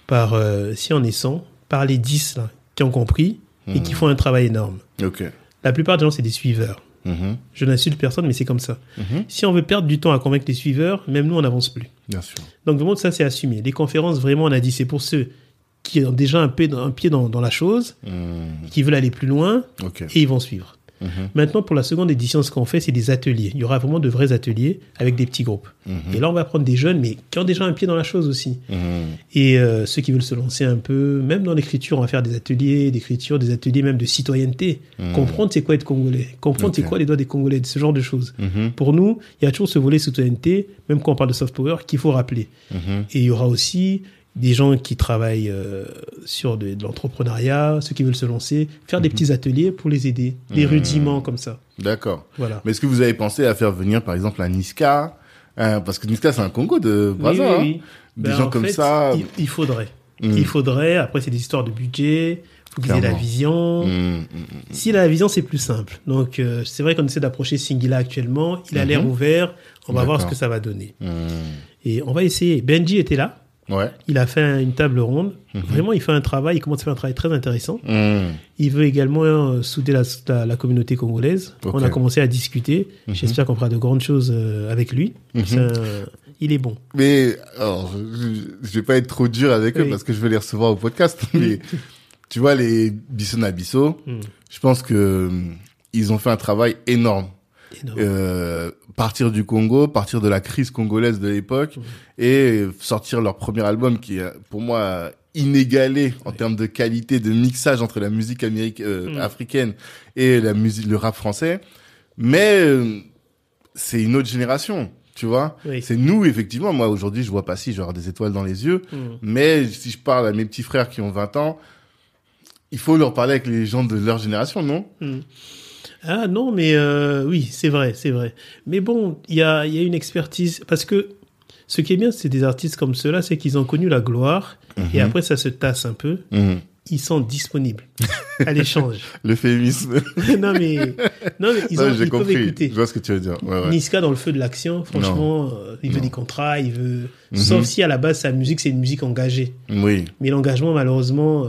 par, euh, si on est 100, par les 10 là, qui ont compris et qui Mhm. font un travail énorme. La plupart des gens, c'est des suiveurs. Mhm. Je n'insulte personne, mais c'est comme ça. Mhm. Si on veut perdre du temps à convaincre les suiveurs, même nous, on n'avance plus. Bien sûr. Donc, vraiment, ça, c'est assumé. Les conférences, vraiment, on a dit, c'est pour ceux qui ont déjà un, pied dans, dans la chose, qui veulent aller plus loin, et ils vont suivre. Mhm. Maintenant, pour la seconde édition, ce qu'on fait, c'est des ateliers. Il y aura vraiment de vrais ateliers avec des petits groupes. Mhm. Et là, on va prendre des jeunes, mais qui ont déjà un pied dans la chose aussi. Mhm. Et euh, ceux qui veulent se lancer un peu, même dans l'écriture, on va faire des ateliers d'écriture, des ateliers même de citoyenneté. Comprendre c'est quoi être congolais, comprendre c'est quoi les droits des Congolais, ce genre de choses. Pour nous, il y a toujours ce volet citoyenneté, même quand on parle de soft power, qu'il faut rappeler. Et il y aura aussi des gens qui travaillent euh, sur de, de l'entrepreneuriat, ceux qui veulent se lancer, faire Mhm. des petits ateliers pour les aider, des rudiments comme ça. D'accord. Voilà. Mais est-ce que vous avez pensé à faire venir, par exemple, un Niska hein, Parce que Niska, c'est un Congo de Brazza. hein. Oui, oui, oui. Des Ben, gens en comme fait, ça. Il, il faudrait. Mm. Il faudrait. Après, c'est des histoires de budget. Faut qu'ils aient la vision. Mhm. Si la vision, c'est plus simple. Donc, euh, c'est vrai qu'on essaie d'approcher Singila actuellement. Il a Mhm. l'air ouvert. On va voir ce que ça va donner. Mhm. Et on va essayer. Benji était là. Ouais. Il a fait un- une table ronde. Mhm. Vraiment, il fait un travail. Il commence à faire un travail très intéressant. Mhm. Il veut également euh, souder la, la, la communauté congolaise. On a commencé à discuter. Mhm. J'espère qu'on fera de grandes choses euh, avec lui. Il est bon. Mais alors, je, je vais pas être trop dur avec eux parce que je vais les recevoir au podcast. Mais tu vois, les Bisson Mm. je pense que ils ont fait un travail énorme. Euh, partir du Congo, partir de la crise congolaise de l'époque et sortir leur premier album qui est pour moi inégalé en termes de qualité de mixage entre la musique américaine, euh, Mm. africaine et la musique, le rap français. Mais euh, c'est une autre génération. Tu vois Oui. C'est nous, effectivement. Moi, aujourd'hui, je vois pas si, avoir des étoiles dans les yeux. Mm. Mais si je parle à mes petits frères qui ont 20 ans, il faut leur parler avec les gens de leur génération, non? Mm. Ah non, mais euh, oui, c'est vrai, c'est vrai. Mais bon, il y a, y a une expertise. Parce que ce qui est bien, c'est des artistes comme ceux-là, c'est qu'ils ont connu la gloire. Et Mhm. après, ça se tasse un peu. Mhm. Ils sont disponibles à l'échange. L'euphémisme. non, mais, non, mais ils, Non, ont, ils peuvent compris. écouter. Je vois ce que tu veux dire. Ouais, ouais. Niska dans le feu de l'action, franchement, euh, il veut Non. des contrats, il veut. Mhm. Sauf si à la base sa musique c'est une musique engagée. Oui. Mais l'engagement malheureusement,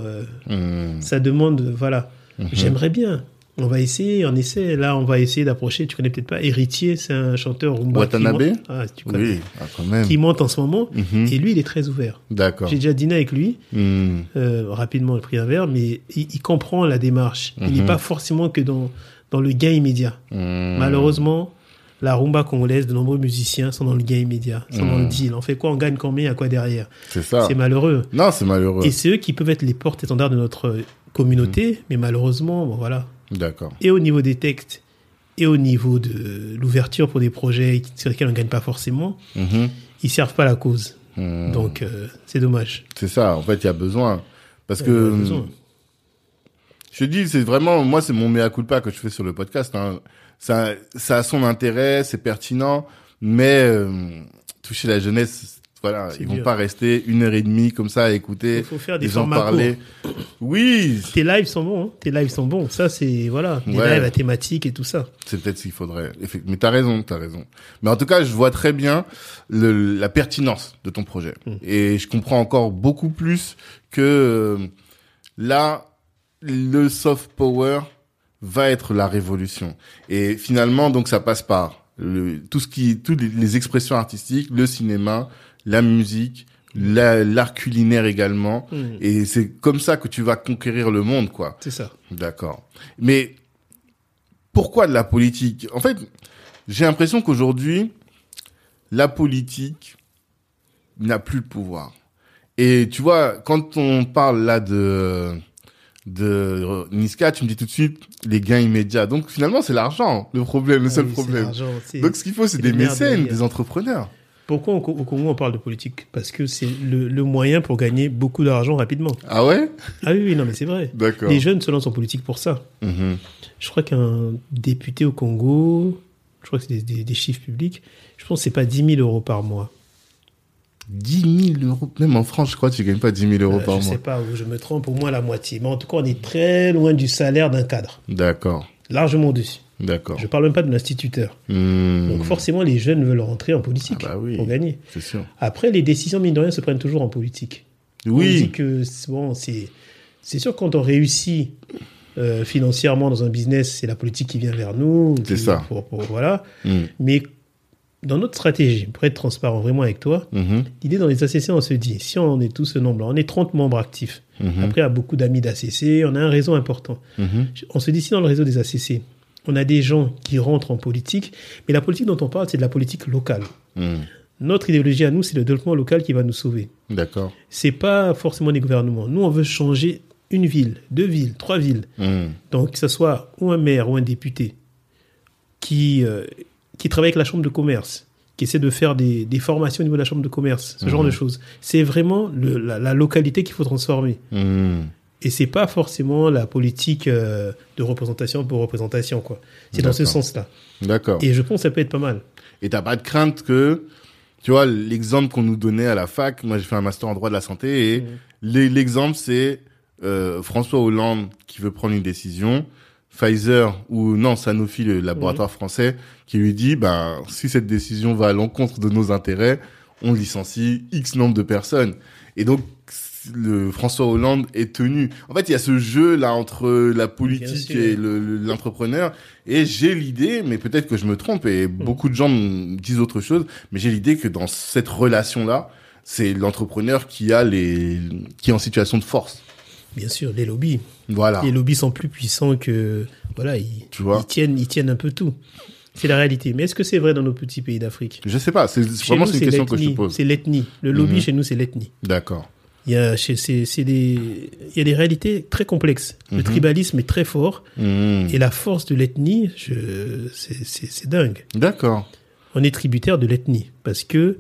euh, ça demande, voilà. J'aimerais bien. On va essayer, on essaie. Là, on va essayer d'approcher. Tu connais peut-être pas Héritier, c'est un chanteur rumba. qui Watanabe monte- Ah, tu connais. Oui, ah, quand même. Qui monte en ce moment. Mhm. Et lui, il est très ouvert. D'accord. J'ai déjà dîné avec lui. Mhm. Euh, rapidement, j'ai pris un verre, mais il, il comprend la démarche. Il n'est Mhm. pas forcément que dans, dans le gain immédiat. Malheureusement, la rumba congolaise, de nombreux musiciens sont dans le gain immédiat, sont dans le deal. On fait quoi? On gagne combien? Il a quoi derrière? C'est ça. C'est malheureux. Non, c'est malheureux. Et c'est eux qui peuvent être les porte-étendards de notre communauté, mais malheureusement, bon, voilà. D'accord. Et au niveau des textes, et au niveau de l'ouverture pour des projets sur lesquels on ne gagne pas forcément, Mhm. ils servent pas la cause. Mhm. Donc, euh, c'est dommage. C'est ça. En fait, il y a besoin. Parce Ouais, que. besoin. Je te dis, c'est vraiment, moi, c'est mon mea culpa que je fais sur le podcast. Hein. Ça, ça a son intérêt, c'est pertinent, mais euh, toucher la jeunesse, voilà, ils vont dur. pas rester une heure et demie comme ça à écouter Il faut faire des formats parler. Oui, Tes lives sont bons, hein. tes lives sont bons. Ça, c'est, voilà, des Ouais. lives à thématique et tout ça. c'est peut-être ce qu'il faudrait. Mais t'as raison, t'as raison. Mais en tout cas, je vois très bien le, la pertinence de ton projet, Mm. et je comprends encore beaucoup plus que euh, là, le soft power va être la révolution. Et finalement, donc, ça passe par le, tout ce qui, toutes les expressions artistiques, le cinéma, la musique, la- l'art culinaire également. Mm. Et c'est comme ça que tu vas conquérir le monde, quoi. C'est ça. D'accord. Mais pourquoi de la politique? En fait, j'ai l'impression qu'aujourd'hui, la politique n'a plus le pouvoir. Et tu vois, quand on parle là de de Niska, tu me dis tout de suite les gains immédiats. Donc finalement, c'est l'argent le problème, le Ah seul oui, problème. Donc ce qu'il faut, c'est des mécènes, des entrepreneurs. Pourquoi au, au Congo on parle de politique? Parce que c'est le, le moyen pour gagner beaucoup d'argent rapidement. Ah ouais? Ah oui, oui, non, mais c'est vrai. D'accord. Les jeunes se lancent en politique pour ça. Mhm. Je crois qu'un député au Congo, je crois que c'est des, des- des chiffres publics, je pense que c'est pas 10 000 euros par mois. 10 000 euros? Même en France, je crois que tu gagnes pas 10 000 euros Euh, par je mois. sais pas, où je me trompe, au moins la moitié. Mais en tout cas, on est très loin du salaire d'un cadre. D'accord. Largement au-dessus. D'accord. Je parle même pas de l'instituteur. Hmm. Donc forcément, les jeunes veulent rentrer en politique Ah bah oui. pour gagner. Sûr. Après, les décisions, mine de rien, se prennent toujours en politique. On dit Oui. que c'est- bon, c'est c'est sûr que quand on réussit euh, financièrement dans un business, c'est la politique qui vient vers nous. C'est ça. pour- pour- voilà. Hmm. Mais dans notre stratégie, pour être transparent vraiment avec toi, Mhm. l'idée dans les ACC, on se dit, si on est tous ce nombre-là, on est 30 membres actifs. Mhm. Après, il y a beaucoup d'amis d'ACC, on a un réseau important. Mhm. On se dit, si dans le réseau des ACC, on a des gens qui rentrent en politique, mais la politique dont on parle, c'est de la politique locale. Hmm. Notre idéologie à nous, c'est le développement local qui va nous sauver. D'accord. C'est pas forcément les gouvernements. Nous, on veut changer une ville, deux villes, trois villes. Hmm. Donc, que ce soit ou un maire ou un député qui, euh, qui travaille avec la chambre de commerce, qui essaie de faire des, des formations au niveau de la chambre de commerce, ce genre Mhm. de choses. C'est vraiment le- la, la localité qu'il faut transformer. Hmm. Et c'est pas forcément la politique euh, de représentation pour représentation, quoi. C'est dans ce sens-là. D'accord. Et je pense que ça peut être pas mal. Et t'as pas de crainte que, tu vois, l'exemple qu'on nous donnait à la fac, moi j'ai fait un master en droit de la santé et l'e- l'exemple c'est euh, François Hollande qui veut prendre une décision, Pfizer ou non Sanofi le laboratoire français qui lui dit ben si cette décision va à l'encontre de nos intérêts, on licencie X nombre de personnes. Et donc le François Hollande est tenu. En fait, il y a ce jeu là entre la politique et le- le- l'entrepreneur. Et j'ai l'idée, mais peut-être que je me trompe et beaucoup de gens me disent autre chose, mais j'ai l'idée que dans cette relation là, c'est l'entrepreneur qui a les qui est en situation de force. Bien sûr, les lobbies. Voilà. Les lobbies sont plus puissants que voilà, ils, Tu vois. ils tiennent, ils tiennent un peu tout. C'est la réalité. Mais est-ce que c'est vrai dans nos petits pays d'Afrique? Je sais pas, c'est vraiment une question que je pose. C'est l'ethnie. Le lobby Mhm. chez nous, c'est l'ethnie. D'accord. Il y a, c'est, des, il y a des réalités très complexes. Le Mhm. tribalisme est très fort Mhm. et la force de l'ethnie, c'est, dingue. D'accord. on est tributaire de l'ethnie. Parce que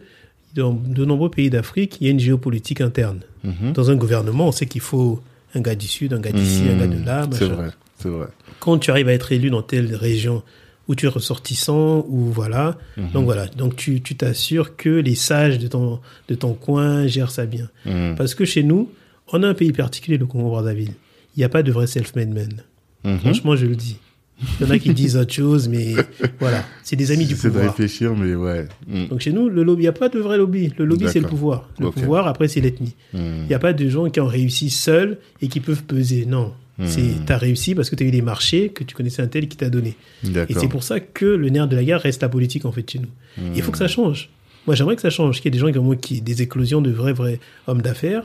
dans de nombreux pays d'Afrique, il y a une géopolitique interne. Mhm. Dans un gouvernement, on sait qu'il faut un gars du Sud, un gars d'ici, un gars de là. C'est vrai, c'est vrai. Quand tu arrives à être élu dans telle région où tu es ressortissant, ou voilà. Mhm. Donc voilà. Donc tu tu t'assures que les sages de ton, de ton coin gèrent ça bien. Mhm. Parce que chez nous, on a un pays particulier, le Congo-Brazzaville. Il n'y a pas de vrai self-made man. Mhm. Franchement, je le dis. Il y en a qui disent autre chose, mais voilà. C'est des amis du J'essaie de pouvoir. réfléchir, mais ouais. Mhm. Donc chez nous, le lobby, il n'y a pas de vrai lobby. Le lobby, c'est le pouvoir. Le pouvoir, après, c'est l'ethnie. Mhm. Il n'y a pas de gens qui ont réussi seuls et qui peuvent peser. Non. C'est, t'as réussi parce que tu as eu des marchés, que tu connaissais un tel qui t'a donné. Et c'est pour ça que le nerf de la guerre reste la politique, en fait, chez nous. Il faut que ça change. Moi, j'aimerais que ça change, qu'il y ait des gens qui ont qui, des éclosions de vrais, vrais hommes d'affaires.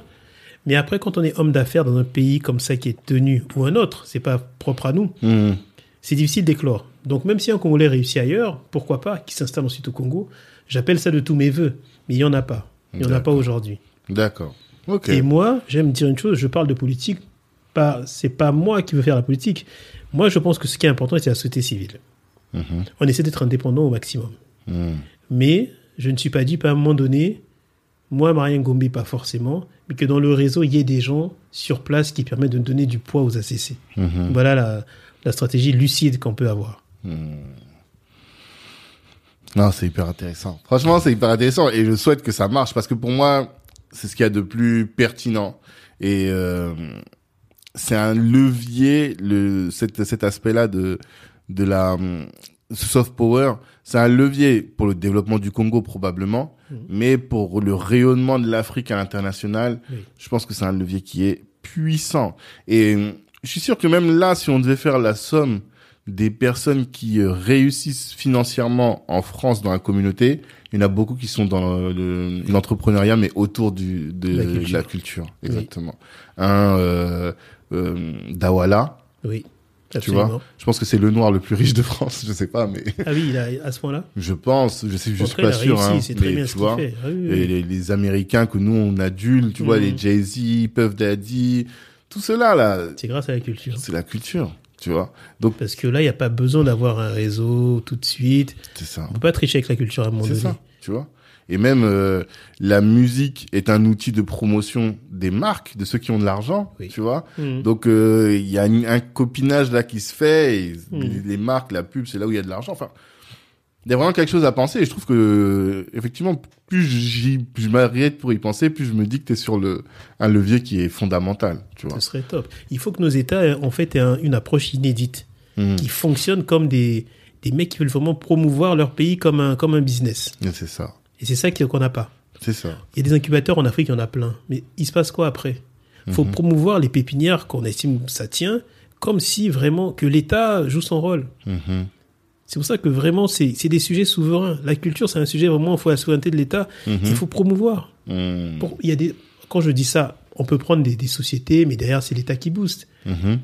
Mais après, quand on est homme d'affaires dans un pays comme ça qui est tenu, ou un autre, c'est pas propre à nous, Mhm. c'est difficile d'éclore. Donc même si un Congolais réussit ailleurs, pourquoi pas, qui s'installe ensuite au Congo, j'appelle ça de tous mes voeux. Mais il n'y en a pas. Il n'y en a pas aujourd'hui. D'accord. Ok. Et moi, j'aime dire une chose, je parle de politique, pas, c'est pas moi qui veux faire la politique. Moi, je pense que ce qui est important, c'est la société civile. Mhm. On essaie d'être indépendant au maximum. Mhm. Mais je ne suis pas dit, à un moment donné, moi, Marien Gombe, pas forcément, mais que dans le réseau, il y ait des gens sur place qui permettent de donner du poids aux ACC. Mhm. Voilà la, la stratégie lucide qu'on peut avoir. Non, c'est hyper intéressant. Franchement, c'est hyper intéressant et je souhaite que ça marche parce que pour moi, c'est ce qu'il y a de plus pertinent et euh, c'est un levier le cet, cet aspect-là de de la hum, soft power, c'est un levier pour le développement du Congo probablement, mais pour le rayonnement de l'Afrique à l'international, Oui. je pense que c'est un levier qui est puissant et hum, je suis sûr que même là si on devait faire la somme des personnes qui euh, réussissent financièrement en France dans la communauté, il y en a beaucoup qui sont dans le- l'entrepreneuriat, mais autour du, de, La la culture. exactement. Un euh, Dawala, Oui, tu vois. Je pense que c'est le noir le plus riche de France, je sais pas, mais Ah oui, il a, à ce point-là je pense, je sais, je suis pas sûr, réussi, hein, c'est très mais bien tu ce vois. fait. Ah oui, oui, Et oui. les, les Américains que nous on adulte, tu vois, Mhm. les Jay-Z, Puff Daddy, tout cela là, C'est grâce à la culture. c'est la culture, tu vois. Donc Parce que là, il n'y a pas besoin d'avoir un réseau tout de suite. c'est ça. On peut pas tricher avec la culture à un moment C'est donné. ça, tu vois. Et même euh, la musique est un outil de promotion des marques, de ceux qui ont de l'argent, Oui. tu vois. Mhm. Donc euh, il y a un copinage là qui se fait, et les, les marques, la pub, c'est là où il y a de l'argent. Enfin, il y a vraiment quelque chose à penser. Et je trouve que effectivement, plus j'y, je m'arrête pour y penser, plus je me dis que t'es sur le un levier qui est fondamental, tu vois. Ce serait top. Il faut que nos États, en fait, aient un- une approche inédite Mhm. qui fonctionne comme des, des mecs qui veulent vraiment promouvoir leur pays comme un, comme un business. Et C'est ça, Et c'est ça qu'on n'a pas. c'est ça. Il y a des incubateurs en Afrique, il y en a plein. Mais il se passe quoi après? Il faut promouvoir les pépinières qu'on estime ça tient, comme si vraiment que l'État joue son rôle. Mhm. C'est pour ça que vraiment, c'est des sujets souverains. La culture, c'est un sujet vraiment, il faut la souveraineté de l'État. Il faut promouvoir. Mhm. Pour- il y a des, quand je dis ça, on peut prendre des, des sociétés, mais derrière, c'est l'État qui booste. Mhm.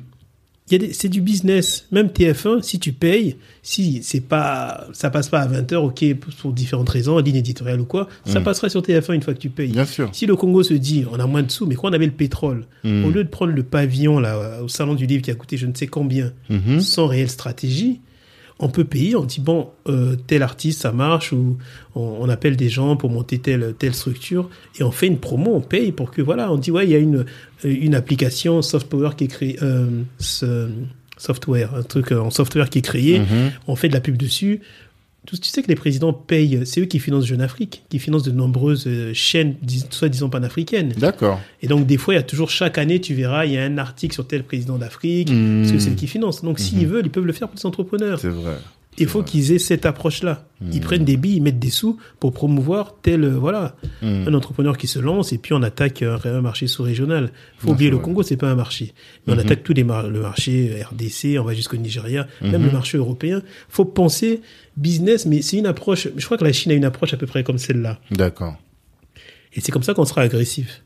Des- c'est du business. Même TF1, si tu payes, si c'est pas, ça passe pas à 20 heures, ok, pour différentes raisons, ligne éditoriale ou quoi, ça passerait sur TF1 une fois que tu payes. Bien sûr. Si le Congo se dit, on a moins de sous, mais quand on avait le pétrole, au lieu de prendre le pavillon là au salon du livre qui a coûté je ne sais combien, Mhm. sans réelle stratégie, on peut payer, on dit bon, euh, tel artiste ça marche ou on, on appelle des gens pour monter telle telle structure et on fait une promo, on paye pour que voilà, on dit ouais il y a une euh, une application soft power qui est créée, euh, ce- software, un truc en software qui est créé, Mhm. on fait de la pub dessus. Tu sais que les présidents payent, c'est eux qui financent Jeune Afrique, qui financent de nombreuses euh, chaînes, dis- soi-disant panafricaines. D'accord. Et donc, des fois, il y a toujours, chaque année, tu verras, il y a un article sur tel président d'Afrique, parce que c'est eux qui financent. Donc, s'ils veulent, ils peuvent le faire pour les entrepreneurs. C'est vrai. Il faut qu'ils aient cette approche-là. Ils prennent des billes, ils mettent des sous pour promouvoir tel, euh, voilà, un entrepreneur qui se lance et puis on attaque un, un marché sous-régional. Faut oublier le. Congo, c'est pas un marché. Mais on attaque tous les mar- le marché RDC, on va jusqu'au Nigeria, même le marché européen. Faut penser business, mais c'est une approche. Je crois que la Chine a une approche à peu près comme celle-là. D'accord. Et c'est comme ça qu'on sera agressif.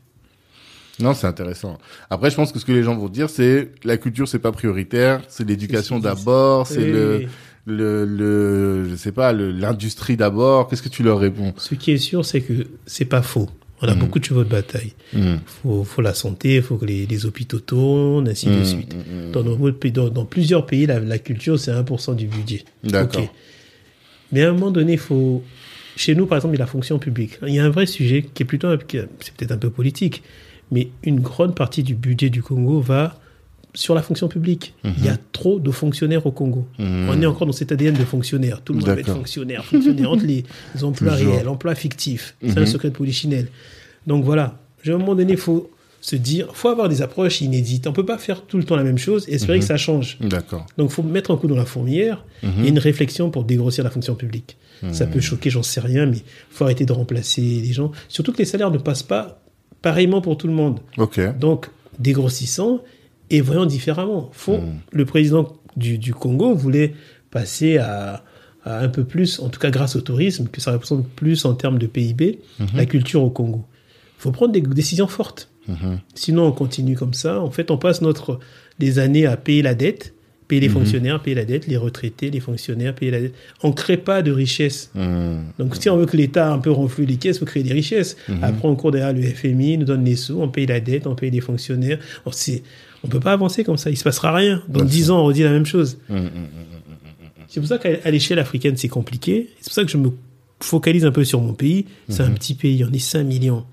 Non, c'est intéressant. Après, je pense que ce que les gens vont dire, c'est la culture, c'est pas prioritaire, c'est l'éducation d'abord, c'est le, le, le, je sais pas, l'industrie d'abord. Qu'est-ce que tu leur réponds? Ce qui est sûr, c'est que c'est pas faux. On a beaucoup de chevaux de bataille. Mhm. Faut, faut la santé, faut que les, les hôpitaux tournent, ainsi de Mhm, suite. mhm. Dans, pays- dans, dans plusieurs pays, la, la culture, c'est 1% du budget. D'accord. Mais à un moment donné, il faut. Chez nous, par exemple, il y a la fonction publique. Il y a un vrai sujet qui est plutôt. C'est peut-être un peu politique, mais une grande partie du budget du Congo va sur la fonction publique. Il y a trop de fonctionnaires au Congo. On est encore dans cet ADN de fonctionnaires. Tout le monde être fonctionnaire, fonctionnaire entre les, emplois réels, emplois fictifs. C'est un secret de polichinelle. Donc voilà, à un moment donné, il faut se dire, faut avoir des approches inédites. On peut pas faire tout le temps la même chose et espérer que ça change. D'accord. Donc il faut mettre un coup dans la fourmilière et une réflexion pour dégrossir la fonction publique. Ça peut choquer, j'en sais rien, mais faut arrêter de remplacer les gens. Surtout que les salaires ne passent pas pareillement pour tout le monde. Ok. Donc dégrossissant et voyons différemment. Faut, Le président du, du, Congo voulait passer à, à, un peu plus, en tout cas grâce au tourisme, que ça représente plus en termes de PIB, la culture au Congo. Il faut prendre des décisions fortes. Sinon, on continue comme ça. En fait, on passe notre, des années à payer la dette, payer les fonctionnaires, payer la dette, les retraités, les fonctionnaires, payer la dette. On ne crée pas de richesse. Donc, si on veut que l'État un peu renflue les caisses, il faut créer des richesses. Après, on court derrière le FMI, nous donne les sous, on paye la dette, on paye les fonctionnaires. On ne peut pas avancer comme ça. Il ne se passera rien. Dans dix ans, on redit la même chose. C'est pour ça qu'à l'échelle africaine, c'est compliqué. C'est pour ça que je me focalise un peu sur mon pays. C'est un petit pays, on est 5 millions.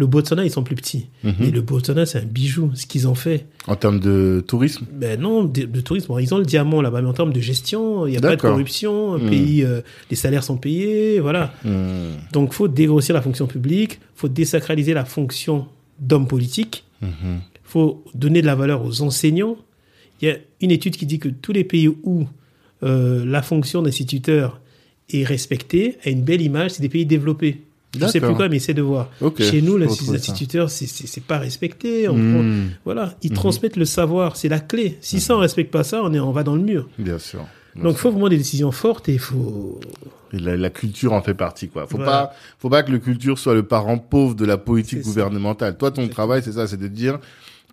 Le Botswana, ils sont plus petits. Mais le Botswana, c'est un bijou, ce qu'ils ont fait. En termes de tourisme Ben non, de, tourisme. Bon, ils ont le diamant là-bas, mais en termes de gestion, il n'y a pas de corruption. Un pays, euh, les salaires sont payés, voilà. Donc, faut dégrossir la fonction publique, faut désacraliser la fonction d'homme politique. faut donner de la valeur aux enseignants. Il y a une étude qui dit que tous les pays où euh, la fonction d'instituteur est respectée, a une belle image, c'est des pays développés. Je sais plus quoi, mais essaie de voir. Okay, Chez nous, les instituteurs, c'est pas respecté. On Hmm. prend, voilà, ils transmettent le savoir, c'est la clé. Si ça on respecte pas ça, on est, on va dans le mur. Bien sûr. Bien Donc, il faut vraiment des décisions fortes et il faut. Et la, la, culture en fait partie, quoi. Faut Voilà. pas, faut pas que le culture soit le parent pauvre de la politique ça. gouvernementale. Toi, ton travail, c'est ça, c'est de dire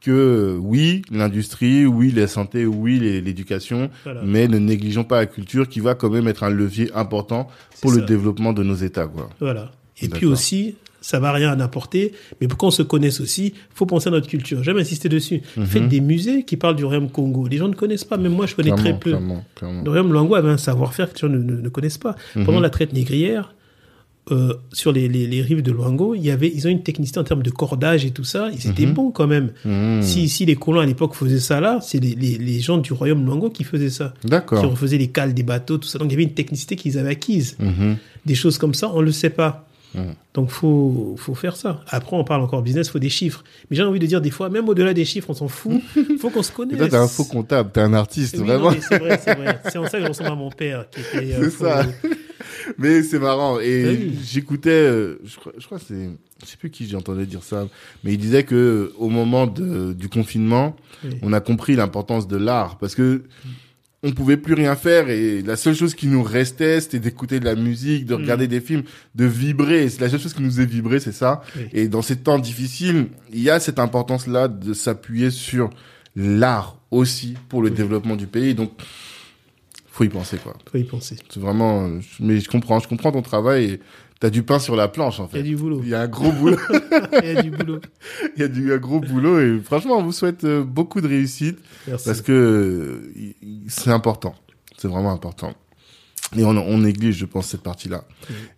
que euh, oui, l'industrie, oui, la santé, oui, l'éducation, Voilà. mais ne négligeons pas la culture qui va quand même être un levier important pour le développement de nos États, quoi. Voilà. Et puis aussi, ça va rien apporter, mais pour qu'on se connaisse aussi, faut penser à notre culture. J'aime insister dessus. Mhm. Faites des musées qui parlent du royaume Congo. Les gens ne connaissent pas, même moi je connais Clairement, très peu. clairement, clairement. Le royaume Luango avait un savoir-faire que les gens ne, ne- ne connaissent pas. Mhm. Pendant la traite négrière, euh, sur les, les, les rives de Luango, il y avait, ils ont une technicité en termes de cordage et tout ça. Ils étaient bons quand même. Mhm. Si, si les colons à l'époque faisaient ça là, c'est les, les, gens du royaume Luango qui faisaient ça. Qui D'accord. refaisaient les cales des bateaux, tout ça. Donc il y avait une technicité qu'ils avaient acquise. Des choses comme ça, on le sait pas. Mhm. Donc faut faut faire ça. Après on parle encore business, faut des chiffres. Mais j'ai envie de dire des fois, même au-delà des chiffres, on s'en fout. Faut qu'on se connaisse. toi, t'es un faux comptable, t'es un artiste, Oui, vraiment. c'est vrai, c'est vrai. C'est en ça que je ressemble à mon père, qui était. euh, C'est ça. Mais c'est marrant. Et Ah oui. j'écoutais, euh, je crois, je crois que c'est, je sais plus qui j'entendais dire ça, mais il disait que euh, au moment de, du confinement, Oui. on a compris l'importance de l'art parce que on pouvait plus rien faire et la seule chose qui nous restait, c'était d'écouter de la musique, de regarder des films, de vibrer. C'est la seule chose qui nous est vibré, c'est ça. Oui. Et dans ces temps difficiles, il y a cette importance-là de s'appuyer sur l'art aussi pour le développement du pays. Donc, faut y penser, quoi. Faut y penser. C'est vraiment, mais je comprends, je comprends ton travail et t'as du pain sur la planche, en Il y a fait. du boulot. Il y a un gros boulot, Il y a du boulot. il y a du un gros boulot et franchement, on vous souhaite euh, beaucoup de réussite Merci. parce que euh, c'est important. C'est vraiment important. Et on, on néglige, je pense, cette partie-là.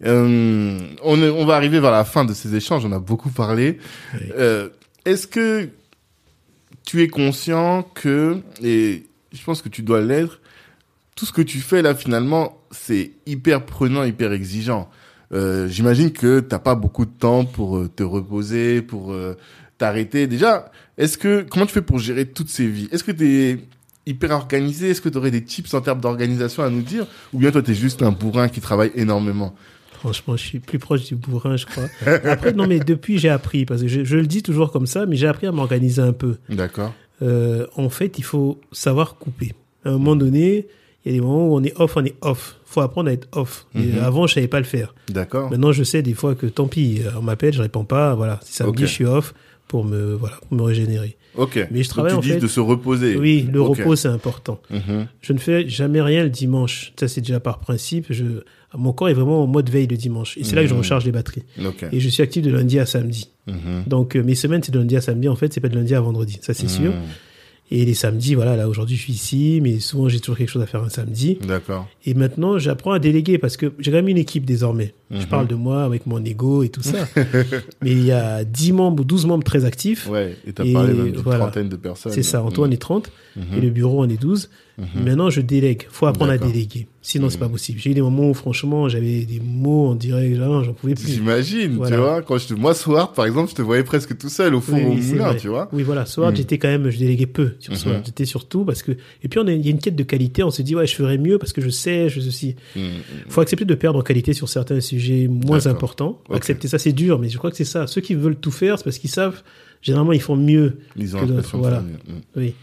Euh, on, on va arriver vers la fin de ces échanges. On a beaucoup parlé. Oui. Euh, Est-ce que tu es conscient que, et je pense que tu dois l'être, tout ce que tu fais là finalement, c'est hyper prenant, hyper exigeant. Euh, J'imagine que t'as pas beaucoup de temps pour euh, te reposer, pour euh, t'arrêter. Déjà, est-ce que comment tu fais pour gérer toutes ces vies? Est-ce que tu es hyper organisé? Est-ce que tu aurais des tips en termes d'organisation à nous dire? Ou bien toi, tu es juste un bourrin qui travaille énormément? Franchement, je suis plus proche du bourrin, je crois. Après, non, mais depuis, j'ai appris, parce que je, je le dis toujours comme ça, mais j'ai appris à m'organiser un peu. D'accord. Euh, en fait, il faut savoir couper. À un moment donné, il y a des moments où on est off, on est off. faut apprendre à être off. Mhm. avant, je savais pas le faire. D'accord. Maintenant, je sais des fois que tant pis, on m'appelle, je réponds pas. Voilà, si samedi, Ok. je suis off pour me, voilà, pour me régénérer. Ok. Mais je travaille, Donc, en tu dis fait- de se reposer. Oui, le repos, c'est important. Mhm. Je ne fais jamais rien le dimanche. Ça, c'est déjà par principe. Je, mon corps est vraiment en mode veille le dimanche. Et c'est là que je Mhm. recharge les batteries. Ok. Et je suis actif de lundi à samedi. Donc, euh, mes semaines, c'est de lundi à samedi. En fait, c'est pas de lundi à vendredi. Ça, c'est sûr. Mhm. Et les samedis, voilà, là aujourd'hui je suis ici, mais souvent j'ai toujours quelque chose à faire un samedi. D'accord. Et maintenant j'apprends à déléguer parce que j'ai quand même une équipe désormais. Je Mhm. parle de moi avec mon ego et tout ça. mais il y a 10 membres ou 12 membres très actifs. Ouais, et t'as Et parlé d'une voilà. trentaine de personnes. C'est ça, Antoine est 30 Mhm. et le bureau en est 12. Maintenant je délègue. faut apprendre à déléguer. Sinon c'est pas possible. J'ai eu des moments où franchement j'avais des mots en direct, là, j'en pouvais plus. J'imagine, Voilà. tu vois. Quand je te, moi, Sword, par exemple, je te voyais presque tout seul au fond Oui, moulin, tu vois. Oui, voilà. Sword, Mm. j'étais quand même, je déléguais peu sur Sword. Mhm. J'étais surtout parce que, et puis on a, il y a une quête de qualité. On se dit, ouais, je ferais mieux parce que je sais, je ceci. Faut accepter de perdre en qualité sur certains sujets moins importants. Accepter ça, c'est dur, mais je crois que c'est ça. Ceux qui veulent tout faire, c'est parce qu'ils savent, généralement, ils font mieux. Ils ont Que voilà. mieux. Oui.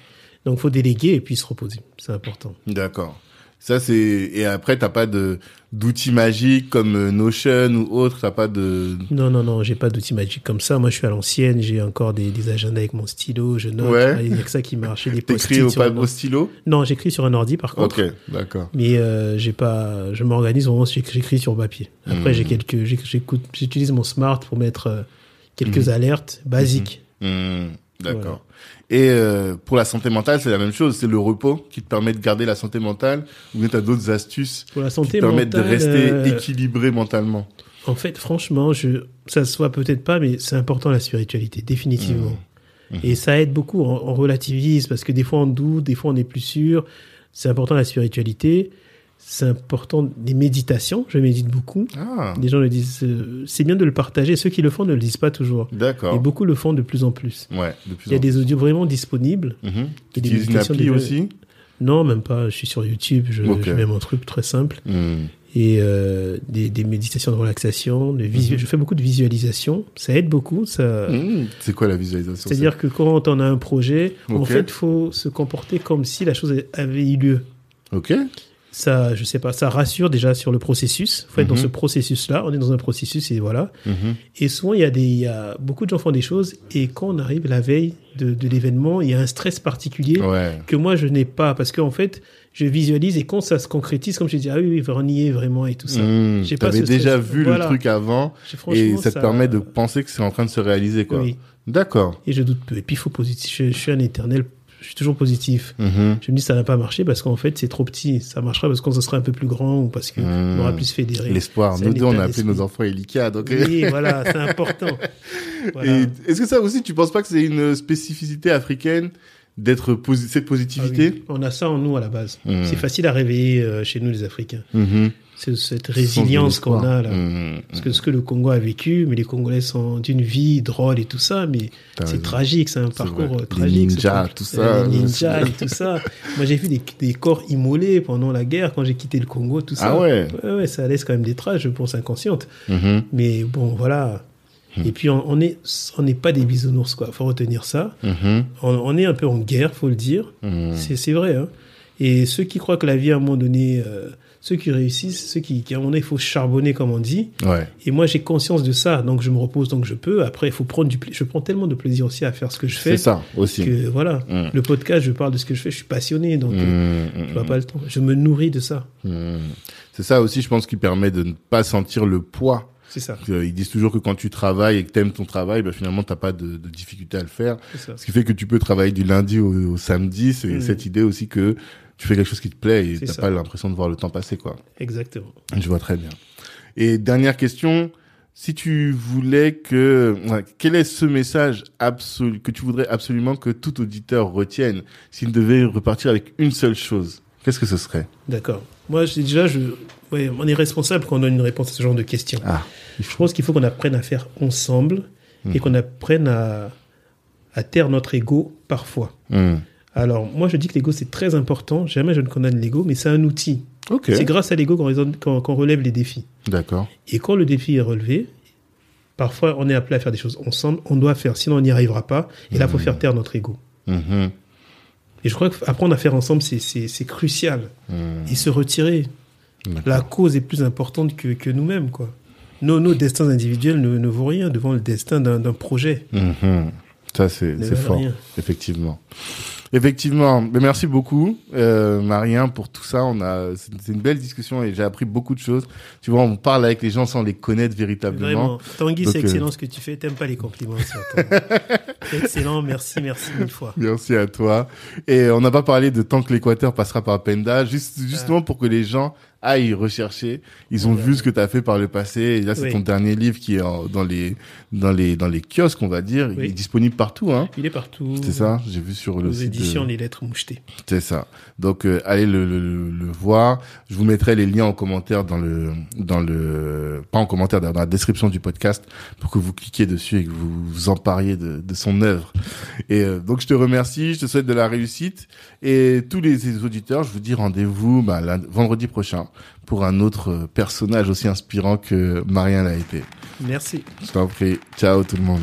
Donc, faut déléguer et puis se reposer. C'est important. D'accord. Ça, c'est, et après, t'as pas de, d'outils magiques comme euh, Notion ou autre, t'as pas de, Non, non, non, j'ai pas d'outils magiques comme ça. Moi, je suis à l'ancienne. J'ai encore des, des agendas avec mon stylo. Je note. Ouais. Il y a que ça qui marche. Des t'écris au, un- au stylo? Non, j'écris sur un ordi, par contre. Ok, d'accord. Mais euh, j'ai pas, je m'organise vraiment, j'éc- j'écris sur papier. Après, j'ai quelques, j'éc- j'écoute, j'utilise mon smart pour mettre euh, quelques Mhm. alertes basiques. Hmm, d'accord. Et euh, pour la santé mentale, c'est la même chose. C'est le repos qui te permet de garder la santé mentale, ou bien t'as d'autres astuces Pour la qui santé te permettent de rester euh, équilibré mentalement. en fait, franchement, je, ça se voit peut-être pas, mais c'est important la spiritualité, définitivement. Mhm. Et ça aide beaucoup. On, relativise parce que des fois on doute, des fois on n'est plus sûr. C'est important la spiritualité. C'est important des méditations. Je médite beaucoup. Ah, Les gens le disent. euh, c'est bien de le partager. Ceux qui le font ne le disent pas toujours. Et d'accord. beaucoup le font de plus en plus. Ouais, de plus Il y a en des audios vraiment disponibles. Mhm. Et Tu des utilises une appli aussi? Non, même pas. Je suis sur YouTube. Je, Ok. je mets mon truc très simple. Hmm. Et euh, des, des méditations de relaxation. De visu- Mhm. Je fais beaucoup de visualisation. Ça aide beaucoup. Ça... Hmm. C'est quoi la visualisation C'est-à-dire que quand on a un projet, en fait, il faut se comporter comme si la chose avait eu lieu. Ok. Ça, je sais pas, ça rassure déjà sur le processus. faut être dans Mhm. ce processus-là. On est dans un processus et voilà. Mhm. Et souvent, il y a des, il y a beaucoup de gens font des choses et quand on arrive la veille de, de l'événement, il y a un stress particulier Ouais. que moi je n'ai pas parce qu'en fait, je visualise et quand ça se concrétise, comme je dis, ah oui, oui, on y est vraiment et tout ça. Hmm. J'ai pas ce déjà vu Voilà. le truc avant et ça te permet de penser que c'est en train de se réaliser, quoi. Oui. D'accord. Et je doute peu. Et puis il faut positif. Je, je suis un éternel. Je suis toujours positif. Mhm. Je me dis ça n'a pas marché parce qu'en fait c'est trop petit. Ça marchera parce qu'on ça sera un peu plus grand ou parce qu'on Mmh. aura plus fédéré. L'espoir. Nous deux, on a appelé nos enfants Elika, donc. Oui, voilà, c'est important. Voilà. Est-ce que ça aussi, tu penses pas que c'est une spécificité africaine d'être posi- cette Ah positivité oui. On a ça en nous à la base. Mmh. C'est facile à réveiller euh, chez nous les Africains. Mhm. C'est cette résilience qu'on a là. Mhm. Parce que ce que le Congo a vécu, mais les Congolais sont d'une vie drôle et tout ça, mais c'est tragique, c'est un parcours vrai. euh, Les tragique. ce ninjas, tout ça. Les ninjas et tout ça. Moi, j'ai vu des, des corps immolés pendant la guerre quand j'ai quitté le Congo, tout ça. Ah ouais. Ouais, ouais, ça laisse quand même des traces, je pense, inconscientes. Mhm. Mais bon, voilà. Hmm. Et puis, on on est, on n'est pas des bisounours, quoi. Faut retenir ça. Mhm. On, on est un peu en guerre, faut le dire. Mhm. C'est c'est vrai. Hein. Et ceux qui croient que la vie, à un moment donné, euh, ceux qui réussissent, ceux qui, qui, à un moment donné, il faut charbonner, comme on dit. Ouais. Et moi, j'ai conscience de ça, donc je me repose donc je peux. Après, il faut prendre du, pla- je prends tellement de plaisir aussi à faire ce que je C'est fais ça aussi. que voilà. Mm. Le podcast, je parle de ce que je fais, je suis passionné, donc euh, Mhm. je vois pas le temps. Je me nourris de ça. C'est ça aussi, je pense, qui permet de ne pas sentir le poids. C'est ça. Ils disent toujours que quand tu travailles et que t'aimes ton travail, bah, finalement, t'as pas de, de difficulté à le faire. C'est ça. Ce qui fait que tu peux travailler du lundi au, au samedi. C'est cette idée aussi que tu fais quelque chose qui te plaît et t'as pas l'impression de voir le temps passer, quoi. Exactement. Je vois très bien. Et dernière question, si tu voulais que, quel est ce message absolu que tu voudrais absolument que tout auditeur retienne s'il devait repartir avec une seule chose? Qu'est-ce que ce serait? D'accord. Moi, je- déjà, je, ouais, on est responsable quand on donne une réponse à ce genre de questions. Ah, Je pense qu'il faut qu'on apprenne à faire ensemble et qu'on apprenne à, à taire notre ego parfois. hmm. Alors, moi, je dis que l'ego, c'est très important. Jamais je ne condamne l'ego, mais c'est un outil. ok, C'est grâce à l'ego qu'on relève les défis. d'accord. Et quand le défi est relevé, parfois, on est appelé à faire des choses ensemble. On doit faire, sinon on n'y arrivera pas. Et là, il faut faire taire notre ego. Mhm. Et je crois qu'apprendre à faire ensemble, c'est- crucial. Hmm. Et se retirer. La cause est plus importante que, que nous-mêmes, quoi. Nos, nos destins individuels ne, ne vaut rien devant le destin d'un d'un projet. Ça, c'est fort, rien. effectivement. Effectivement, mais merci beaucoup, euh, Marien, pour tout ça. On a, c'est une belle discussion et j'ai appris beaucoup de choses. Tu vois, on parle avec les gens sans les connaître véritablement. Vraiment. Tanguy, c'est euh, excellent ce que tu fais. T'aimes pas les compliments. excellent. Merci, merci mille fois. Merci à toi. Et on n'a pas parlé de tant que l'Équateur passera par Penda, juste, justement pour que les gens aillent rechercher. Ils ont Ouais. vu ce que tu as fait par le passé. Et là, c'est Oui. ton dernier livre qui est en- dans les dans les dans les kiosques, on va dire. Il est disponible partout, hein. Il est partout. C'est ça. J'ai vu sur le site. de- éditions Les Lettres Mouchetées. C'est ça. Donc euh, allez le, le, le- voir. Je vous mettrai les liens en commentaire dans le dans le pas en commentaire dans la description du podcast pour que vous cliquiez dessus et que vous vous empariez de, de son œuvre. Et euh, donc je te remercie, je te souhaite de la réussite et tous les, les auditeurs, je vous dis rendez-vous bah, vendredi prochain pour un autre personnage aussi inspirant que Marianne l'a été. Merci. Je t'en prie. Ciao tout le monde.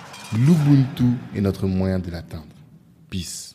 l'Ubuntu est notre moyen de l'atteindre. Peace.